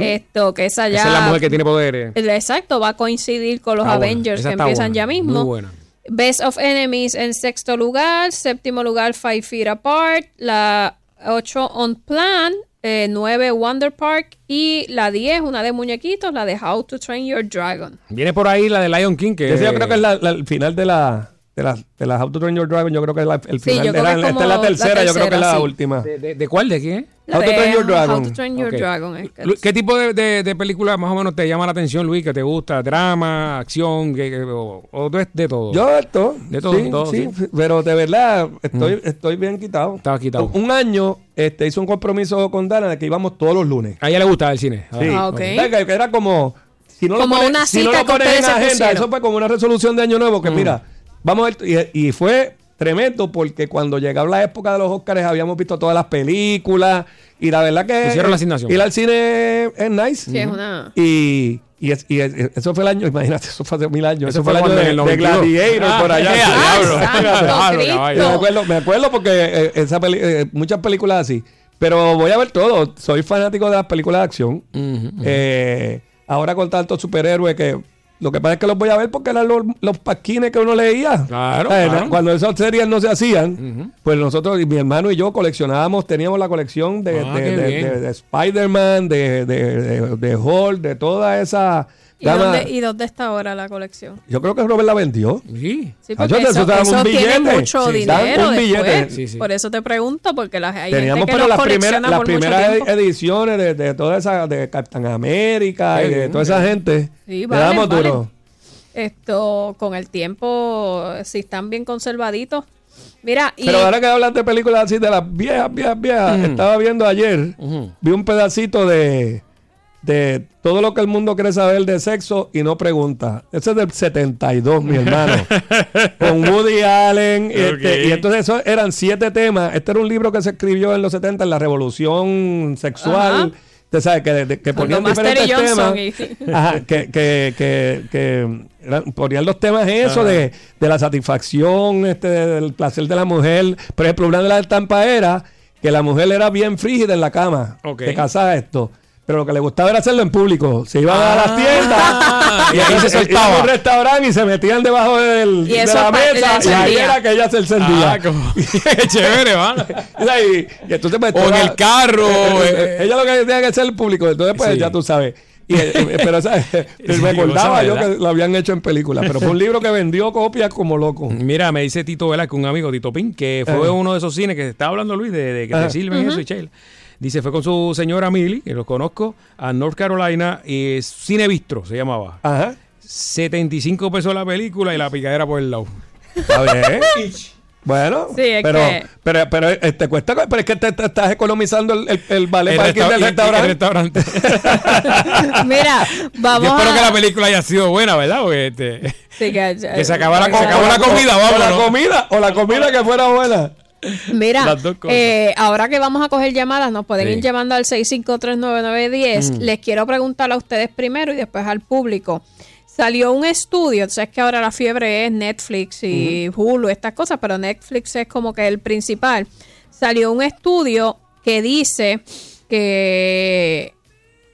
Esto, que esa ya. Esa es la mujer que tiene poderes. Exacto, va a coincidir con los Está buena, Avengers que empiezan buena, ya mismo. Muy buena. Best of Enemies en sexto lugar. Séptimo lugar, Five Feet Apart. La 8, On Plan. 9, Wonder Park. Y la 10, una de muñequitos, la de How to Train Your Dragon. Viene por ahí la de Lion King, que yo creo que es la- la- el final de la de la, de la How to Train Your Dragon yo creo que es la- el Sí, final yo de creo la, que es esta es la la tercera, yo creo que es la sí. última ¿De, de- de cuál? ¿De quién? La How to de Train Your Dragon. How to Train Your. Dragon. es que- Lu- ¿Qué tipo de, de, de película más o menos te llama la atención, Luis? ¿Que te gusta? ¿Drama, acción? que- que- o, o de, de todo? Yo De todo, sí, todo, sí, sí. pero de verdad estoy, estoy bien quitado. Estaba quitado. Un año este, hice un compromiso con Dana de que íbamos todos los lunes. A ella le gusta el cine. Sí. Ah, ok. Era como si no Como lo pones, una si no cita lo pones en se agenda, pusieron. eso fue como una resolución de año nuevo que Mm. mira, vamos a ver y, y fue tremendo porque cuando llegaba la época de los Oscars habíamos visto todas las películas y la verdad que Hicieron la asignación. ir al cine es nice. Sí, es una. Y, y, es- y es- eso fue el año, [laughs] imagínate, eso fue hace mil años. Eso, Eso fue el año de, de 92. Gladiator Ah, por allá. [laughs] eh. Yo me acuerdo, me acuerdo porque eh, esa peli- eh, muchas películas así. Pero voy a ver todo. Soy fanático de las películas de acción. Eh, ahora con tantos superhéroes que lo que pasa es que los voy a ver porque eran los, los pasquines que uno leía. Claro, claro. Cuando esas series no se hacían, pues nosotros, mi hermano y yo coleccionábamos, teníamos la colección de, Ah, de- de- de- de Spider-Man, de, de, de, de Hulk, de toda esa ¿Y dónde, ¿Y dónde está ahora la colección? Yo creo que Robert la vendió. Sí. Sí, porque yo- eso, eso un tiene billete. mucho Sí, dinero un billete. Sí, sí. Por eso te pregunto, porque la, hay Teníamos gente que pero las primeras, las primeras ediciones de, de toda esa, de Captain América y de toda esa gente. Sí, Le valen, damos duro. Esto, con el tiempo, si están bien conservaditos. Mira, y Pero ahora que hablas de películas así de las viejas, viejas, viejas, Mm. estaba viendo ayer, vi un pedacito de, de todo lo que el mundo quiere saber de sexo y no pregunta. Ese es del 72, mi hermano. [laughs] Con Woody Allen. y este- y entonces eso eran siete temas. Este era un libro que se escribió en los 70 en la revolución sexual. Usted sabe que, de- que Cuando ponían Master diferentes y Johnson temas. y- [laughs] Ajá, que, que, que, que eran- ponían los temas eso de, de la satisfacción, este, del placer de la mujer. Por ejemplo, una de las estampas era que la mujer era bien frígida en la cama. Ok. De casada esto. Pero lo que le gustaba era hacerlo en público. Se iban a las Ah. tiendas Y ahí se [laughs] soltaba. a un restaurante y se metían debajo del, Y de la mesa y ahí era que ella se encendía. Ah, como- [laughs] [laughs] chévere, ¿vale? Y, y entonces, pues, O en el carro, eh, eh, eh, ella lo que tenía que hacer el público. Entonces, pues Sí. ya tú sabes. Y, pero me acordaba yo que lo habían hecho en película, pero fue un libro que vendió copias como loco. Mira, me dice Tito Vela, que un amigo, Tito Pin, que fue uno de esos cines que estaba hablando Luis, de, de que te sirven eso y Sheila. Dice, fue con su señora Millie, que los conozco, a North Carolina, y es Cine Bistro se llamaba. Ajá. 75 pesos la película y la picadera por el lado. Está bien. Bueno, Sí, es pero, que- pero, pero, eh, te cuesta, pero es que te, te estás economizando el, el, el vale El parking resta- restaurante. el restaurante. [laughs] Mira, vamos Yo espero a... que la película haya sido buena, ¿verdad? Porque este, Sí, que, que se acabara, se acabó la O- comida, o, vamos. la comida, o la comida que fuera buena. Mira, eh, ahora que vamos a coger llamadas, nos pueden Sí. ir llamando al 6539910. Mm. Les quiero preguntar a ustedes primero y después al público. Salió un estudio, sabes que ahora la fiebre es Netflix y Hulu, estas cosas, pero Netflix es como que el principal. Salió un estudio que dice que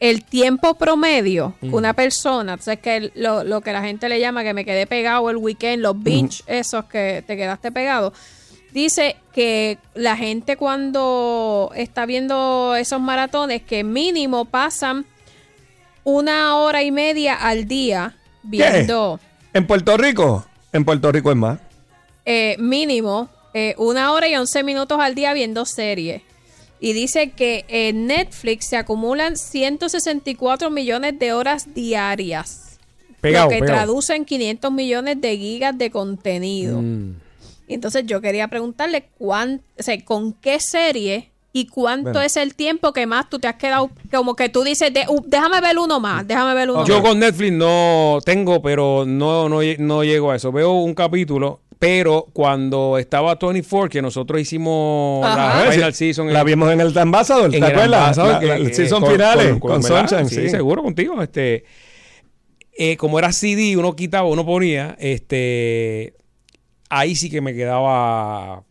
el tiempo promedio que Mm. una persona, tú sabes que el- lo, lo que la gente le llama que me quedé pegado el weekend, los binge, esos que te quedaste pegado, dice que la gente cuando está viendo esos maratones, que mínimo pasan una hora y media al día viendo, En Puerto Rico, en Puerto Rico es más. eh, mínimo eh, una hora y once minutos al día viendo series. Y dice que en Netflix se acumulan 164 millones de horas diarias. Pegado, lo que pegado. traduce en 500 millones de gigas de contenido. Mm. Y Entonces yo quería preguntarle cuán, o sea, con qué serie y cuánto Bueno. es el tiempo que más tú te has quedado, como que tú dices, de- uh, déjame ver uno más, déjame ver uno Yo más. con Netflix no tengo, pero no, no, no llego a eso. Veo un capítulo, pero cuando estaba 24, que nosotros hicimos Ajá. la final season. la vimos en el Ambassador, ¿te acuerdas? La- season con- finales, con-. Sunshine, Sí, sí. seguro contigo. Este, eh, como era CD, uno quitaba, uno ponía, este, ahí sí que me quedaba...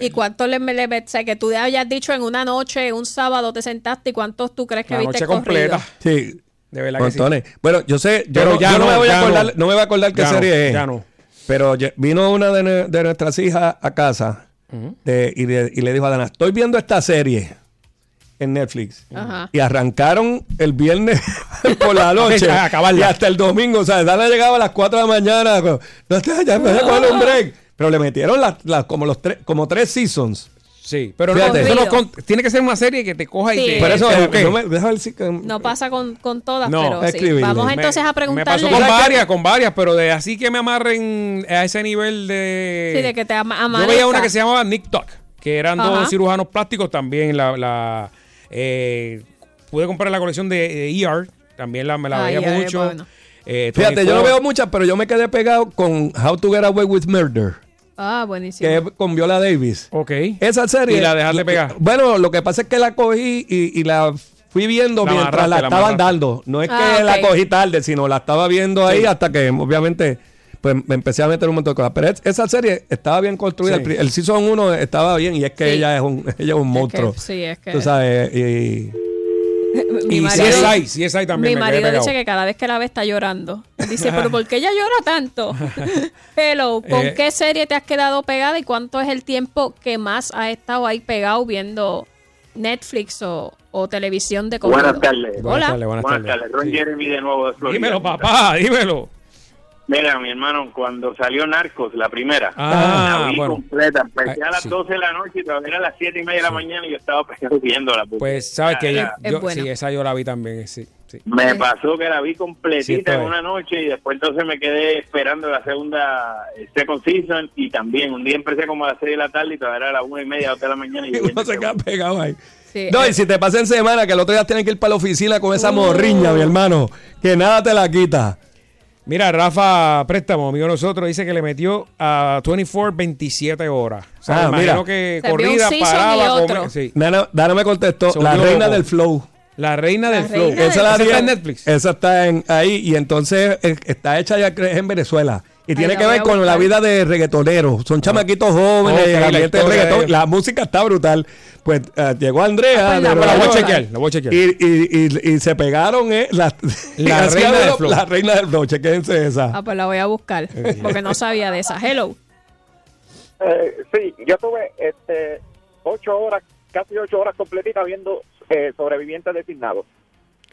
¿Y cuánto le, le, o sea, que tú hayas dicho en una noche, un sábado te sentaste y cuántos tú crees que La viste noche completa. corrido? Sí. De verdad que sí. Bueno, yo sé, yo, Pero no, ya yo no no, me voy a acordar, no. no. me voy a acordar qué Ya no, serie es. ya no. Pero vino una de, nue- de nuestras hijas a casa de- y, le- y le dijo a Dana, estoy viendo esta serie en Netflix. Ajá. Y arrancaron el viernes [laughs] por la [laughs] noche. A. Y hasta el domingo. O sea, Dana llegaba a las 4 de la mañana. No, ya, ya me voy a coger un break. Pero le metieron las, las- como, los tres, como tres seasons. Sí, pero no, Fíjate. eso no con- tiene que ser una serie que te coja Sí. y te... Por eso, te no me- ver si que- No pasa con, con todas, No, pero sí. Vamos Me- entonces a Me preguntarle. pasó con varias, con varias, pero de así que me amarren a ese nivel de... Sí, de que te ama- Yo veía una que se llamaba Nick Tuck, que eran Ajá. dos cirujanos plásticos también. La, la eh, pude comprar la colección de, de ER, también la, me la Ah, veía ER, mucho. bueno. Eh, Fíjate, yo no 24. veo muchas, pero yo me quedé pegado con How to Get Away with Murder. Ah, buenísimo. que es con Viola Davis. Ok. Esa serie. Y la dejaste pegar. Bueno, lo que pasa es que la cogí y, y la fui viendo La mientras la la estaban dando. No es que Ah, la ok. cogí tarde, sino la estaba viendo ahí hasta que, obviamente, pues me empecé a meter un montón de cosas. Pero es- esa serie estaba bien construida. Sí. El, el Season 1 estaba bien y es que Sí. ella es un, [laughs] ella es un monstruo. sí, es que- Tú sabes, y... [laughs] Mi Y marido- CSI, CSI también Mi marido dice que cada vez que la ve está llorando. Dice, pero [laughs] ¿por qué ella llora tanto? Hello, ¿con Eh. qué serie te has quedado pegada y cuánto es el tiempo que más has estado ahí pegado viendo Netflix o, o televisión de corrido? Buenas tardes. Hola. Buenas tardes, buenas Buenas tardes. tardes. Ron Sí. Jeremy de nuevo de Florida. Dímelo, papá, dímelo. Mira, mi hermano, cuando salió Narcos, la primera, Ah, la vi bueno. completa. Empecé Ah, a las sí. 12 de la noche y todavía era las 7 y media de la mañana y yo estaba pegado [laughs] viéndola. porque Pues, ¿sabes que yo, Sí, esa yo la vi también, sí. sí. Me pasó que la vi completita en una noche y después entonces me quedé esperando la segunda eh, second season y también un día empecé como a las 6 de la tarde y todavía era a las 1 y media, 2 de la mañana y yo [laughs] Uno se queda pegado ahí. Sí, No, eh, y si te pasa en semana, que el otro día tienes que ir para la oficina con esa morriña, mi hermano, que nada te la quita. Mira, Rafa Préstamo, amigo de nosotros, dice que le metió a 24 27 horas. O sea, Ah, imagino mira. que Se corrida, paraba, y come- otro. sí. Dana, Dana me contestó, Se la reina loco. del flow. La reina del La flow. reina Esa, la Esa vi está en Netflix. Esa está en, ahí y entonces eh, está hecha ya en Venezuela. Y tiene que ver con la vida de reggaetoneros. Son chamaquitos jóvenes, la de reggaetón. La música está brutal. Pues eh, llegó Andrea. Ah, pues la La voy a chequear, la voy a chequear. Y, y, y, y se pegaron eh, la, La [laughs] reina de del flow. La reina del flow. Chequense esa. Ah, pues la voy a buscar, porque no sabía de esa. Hello. Eh, sí, yo tuve este, ocho horas, casi ocho horas completitas viendo eh, sobrevivientes designados.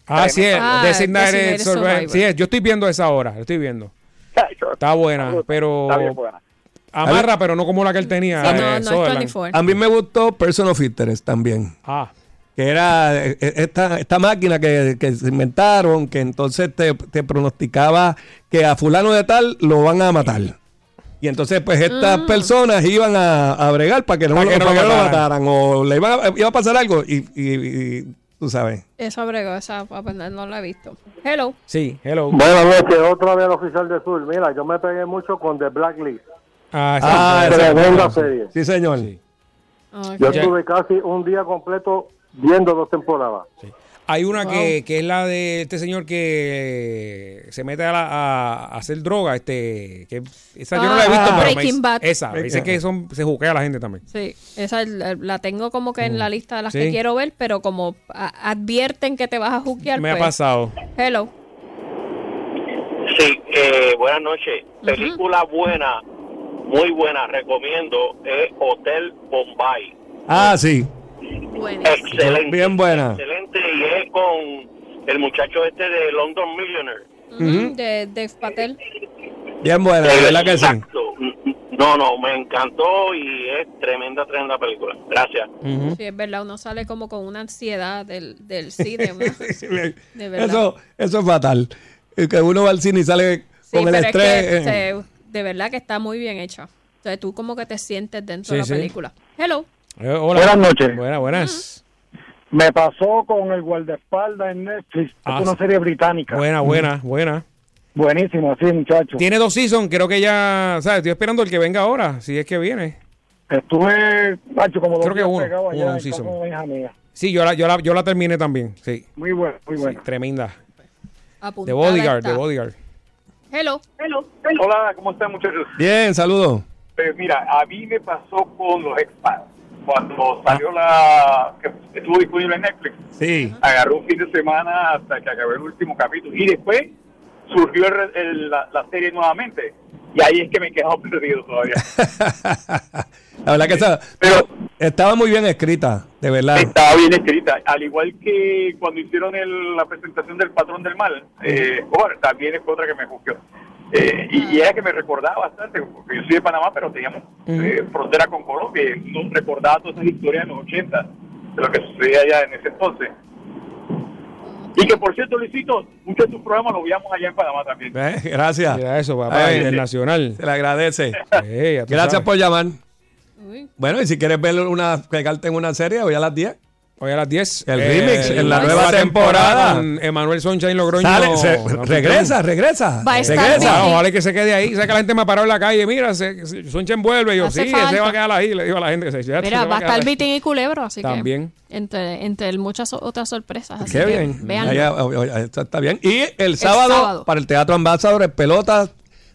Ah, sí, el Ah, Designated Designated Survivor. Survivor. Sí, es, yo estoy viendo esa ahora, lo estoy viendo. Está buena, pero Está bien buena. amarra, pero no como la que él tenía. Sí, no, eh, no. 24. A mí me gustó Person of Interest también. Ah. Que era eh, eh, esta, esta máquina que, que se inventaron, que entonces te, te pronosticaba que a fulano de tal lo van a matar. Y entonces, pues, estas personas iban a, a bregar para que no, Para lo, que no para lo que no lo mataran. mataran. O le iba a, iba a pasar algo y, y- y tú sabes. Eso bregó, esa aprender, no la he visto. Hello. Sí, hello. Buenas noches, otra vez el oficial de Sur. Mira, yo me pegué mucho con The Blacklist. Ah, sí. Ah, esa- Tremenda serie. Sí, señor. Yo estuve casi un día completo viendo dos temporadas. Hay una Wow. que, que es la de este señor que se mete a, la- a- a hacer droga, este, que esa yo no la he Ah, visto, pero me Bad. esa, me dice que son, se juquea a la gente también. Sí, esa la, tengo como que en la lista de las Sí. que quiero ver, pero como a- advierten que te vas a juquear. Me ha pues, pasado. Hello. Sí, eh, buenas noches. Película buena, muy buena, recomiendo, es Hotel Bombay. Ah, sí. Excelente. Bien buena. Excelente, y es con el muchacho este de London Millionaire. Ujú, De Dave Patel. Bien buena, de verdad que sí. Exacto. No, no, me encantó y es tremenda, tremenda película. Gracias. Sí, es verdad, uno sale como con una ansiedad del, del [laughs] cine. una- de verdad. Eso, eso es fatal. Que uno va al cine y sale Sí, con el estrés. es que eh. se- de verdad que está muy bien hecha. O sea, tú como que te sientes dentro de la sí. película. Hello. Eh, hola. Buenas noches. Buenas, buenas. Me pasó con el guardaespaldas en Netflix. Ah, es una sí. serie británica. Buena, buena, buena. Buenísimo, sí, muchachos. Tiene dos seasons, creo que ya, ¿sabes? Estoy esperando el que venga ahora, si es que viene. Estuve, macho, como dos Creo que días uno, pegado allá uno, en un season. de una. Sí, yo la, yo la, yo la terminé también, sí. Muy bueno, muy bueno. Sí, tremenda. The Apuntada Bodyguard. The Bodyguard. Hello. Hello. Hola, ¿cómo están muchachos? Bien, saludos. Pues mira, a mí me pasó con los expats. Cuando salió la... que estuvo disponible en Netflix, Sí. agarré un fin de semana hasta que acabé el último capítulo. Y después surgió el el- la, la serie nuevamente. Y ahí es que me he quedado [laughs] perdido todavía. [laughs] La verdad que esa, pero estaba muy bien escrita, de verdad. Estaba bien escrita. Al igual que cuando hicieron el- la presentación del Patrón del Mal, eh, bueno, también es otra que me juzgó. Eh, y, y era que me recordaba bastante, porque yo soy de Panamá, pero teníamos eh, frontera con Colombia y nos recordaba todas esas historias de los 80, de lo que sucedía allá en ese entonces. Y que por cierto, Luisito, muchos de tus programas los veíamos allá en Panamá también. Eh, Gracias. Mira eso, papá, Ay, internacional. Se le agradece. Gracias sabes. por llamar. Bueno, y si quieres ver una, pegarte en una serie, hoy a las 10. Hoy a las 10. El eh, remix, en la nueva temporada. Emanuel Sunshine Logroño. Sale, se- No, regresa, regresa. Va a estar regresa. bien. Ah, ojalá que se quede ahí. O sea, que la gente me ha parado en la calle. Mira, se, se- Sunshine vuelve. Y yo, Hace sí, falta. ese va a quedar ahí. Le digo a la gente que se ya, Mira, se va a estar. Vitín y Culebro, así También. que entre, entre muchas otras sorpresas. Así Qué que bien. esto está bien. Y el sábado, sábado. para el Teatro Ambassador, en Pelota,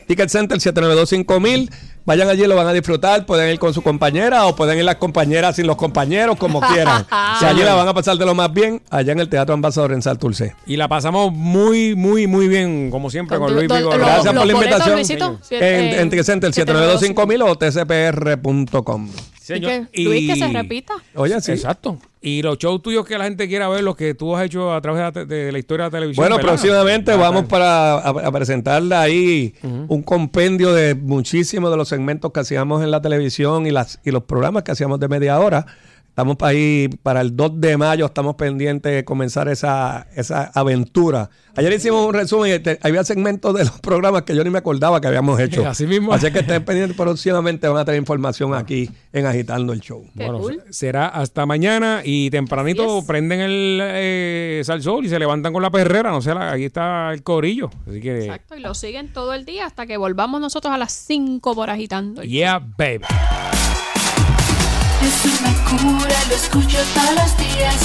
Ticket Center 7925000. Vayan allí, lo van a disfrutar. Pueden ir con su compañera o pueden ir las compañeras sin los compañeros, como [laughs] quieran. si allí la van a pasar de lo más bien, allá en el Teatro Ambassador en Santurce. Y la pasamos muy, muy, muy bien, como siempre, con, Con Luis lo- Gracias por la invitación. Luisito, En, en Ticket Center 7925000 o tcpr.com. Señor. Y que, Luis, que se repita. Oye, sí. Exacto. Y los shows tuyos que la gente quiera ver, los que tú has hecho a través de la, te- de la historia de la televisión. Bueno, ¿verdad? próximamente Ah, vamos para a, a presentarle ahí un compendio de muchísimos de los segmentos que hacíamos en la televisión y las y los programas que hacíamos de media hora. Estamos ahí para el 2 de mayo, estamos pendientes de comenzar esa, esa aventura. Ayer hicimos un resumen y te- había segmentos de los programas que yo ni me acordaba que habíamos [laughs] hecho. Así mismo. Así que estén [laughs] pendientes próximamente, van a tener información aquí en Agitando el Show. Bueno, será hasta mañana y tempranito Yes. prenden el eh, salsol y se levantan con la perrera. No sé, la- ahí está el corillo. Así que, Exacto, y lo siguen todo el día hasta que volvamos nosotros a las 5 por agitando. yeah, baby. Es una cura, lo escucho todos los días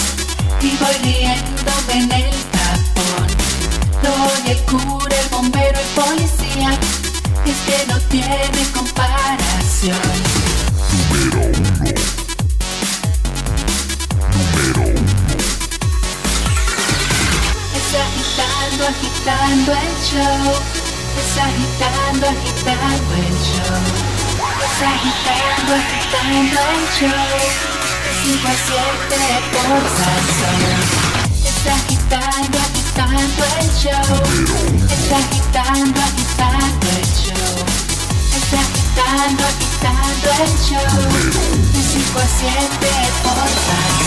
y voy riéndome en el tapón. Doy el cura, el bombero, el policía, es que no tiene comparación. Es agitando, agitando el show. Es agitando, agitando el show. Agitando, agitando el show. De 5 a 7 por Está agitando, agitando el show. Está agitando, agitando el show. Está agitando, agitando el show. De 5 a 7 por.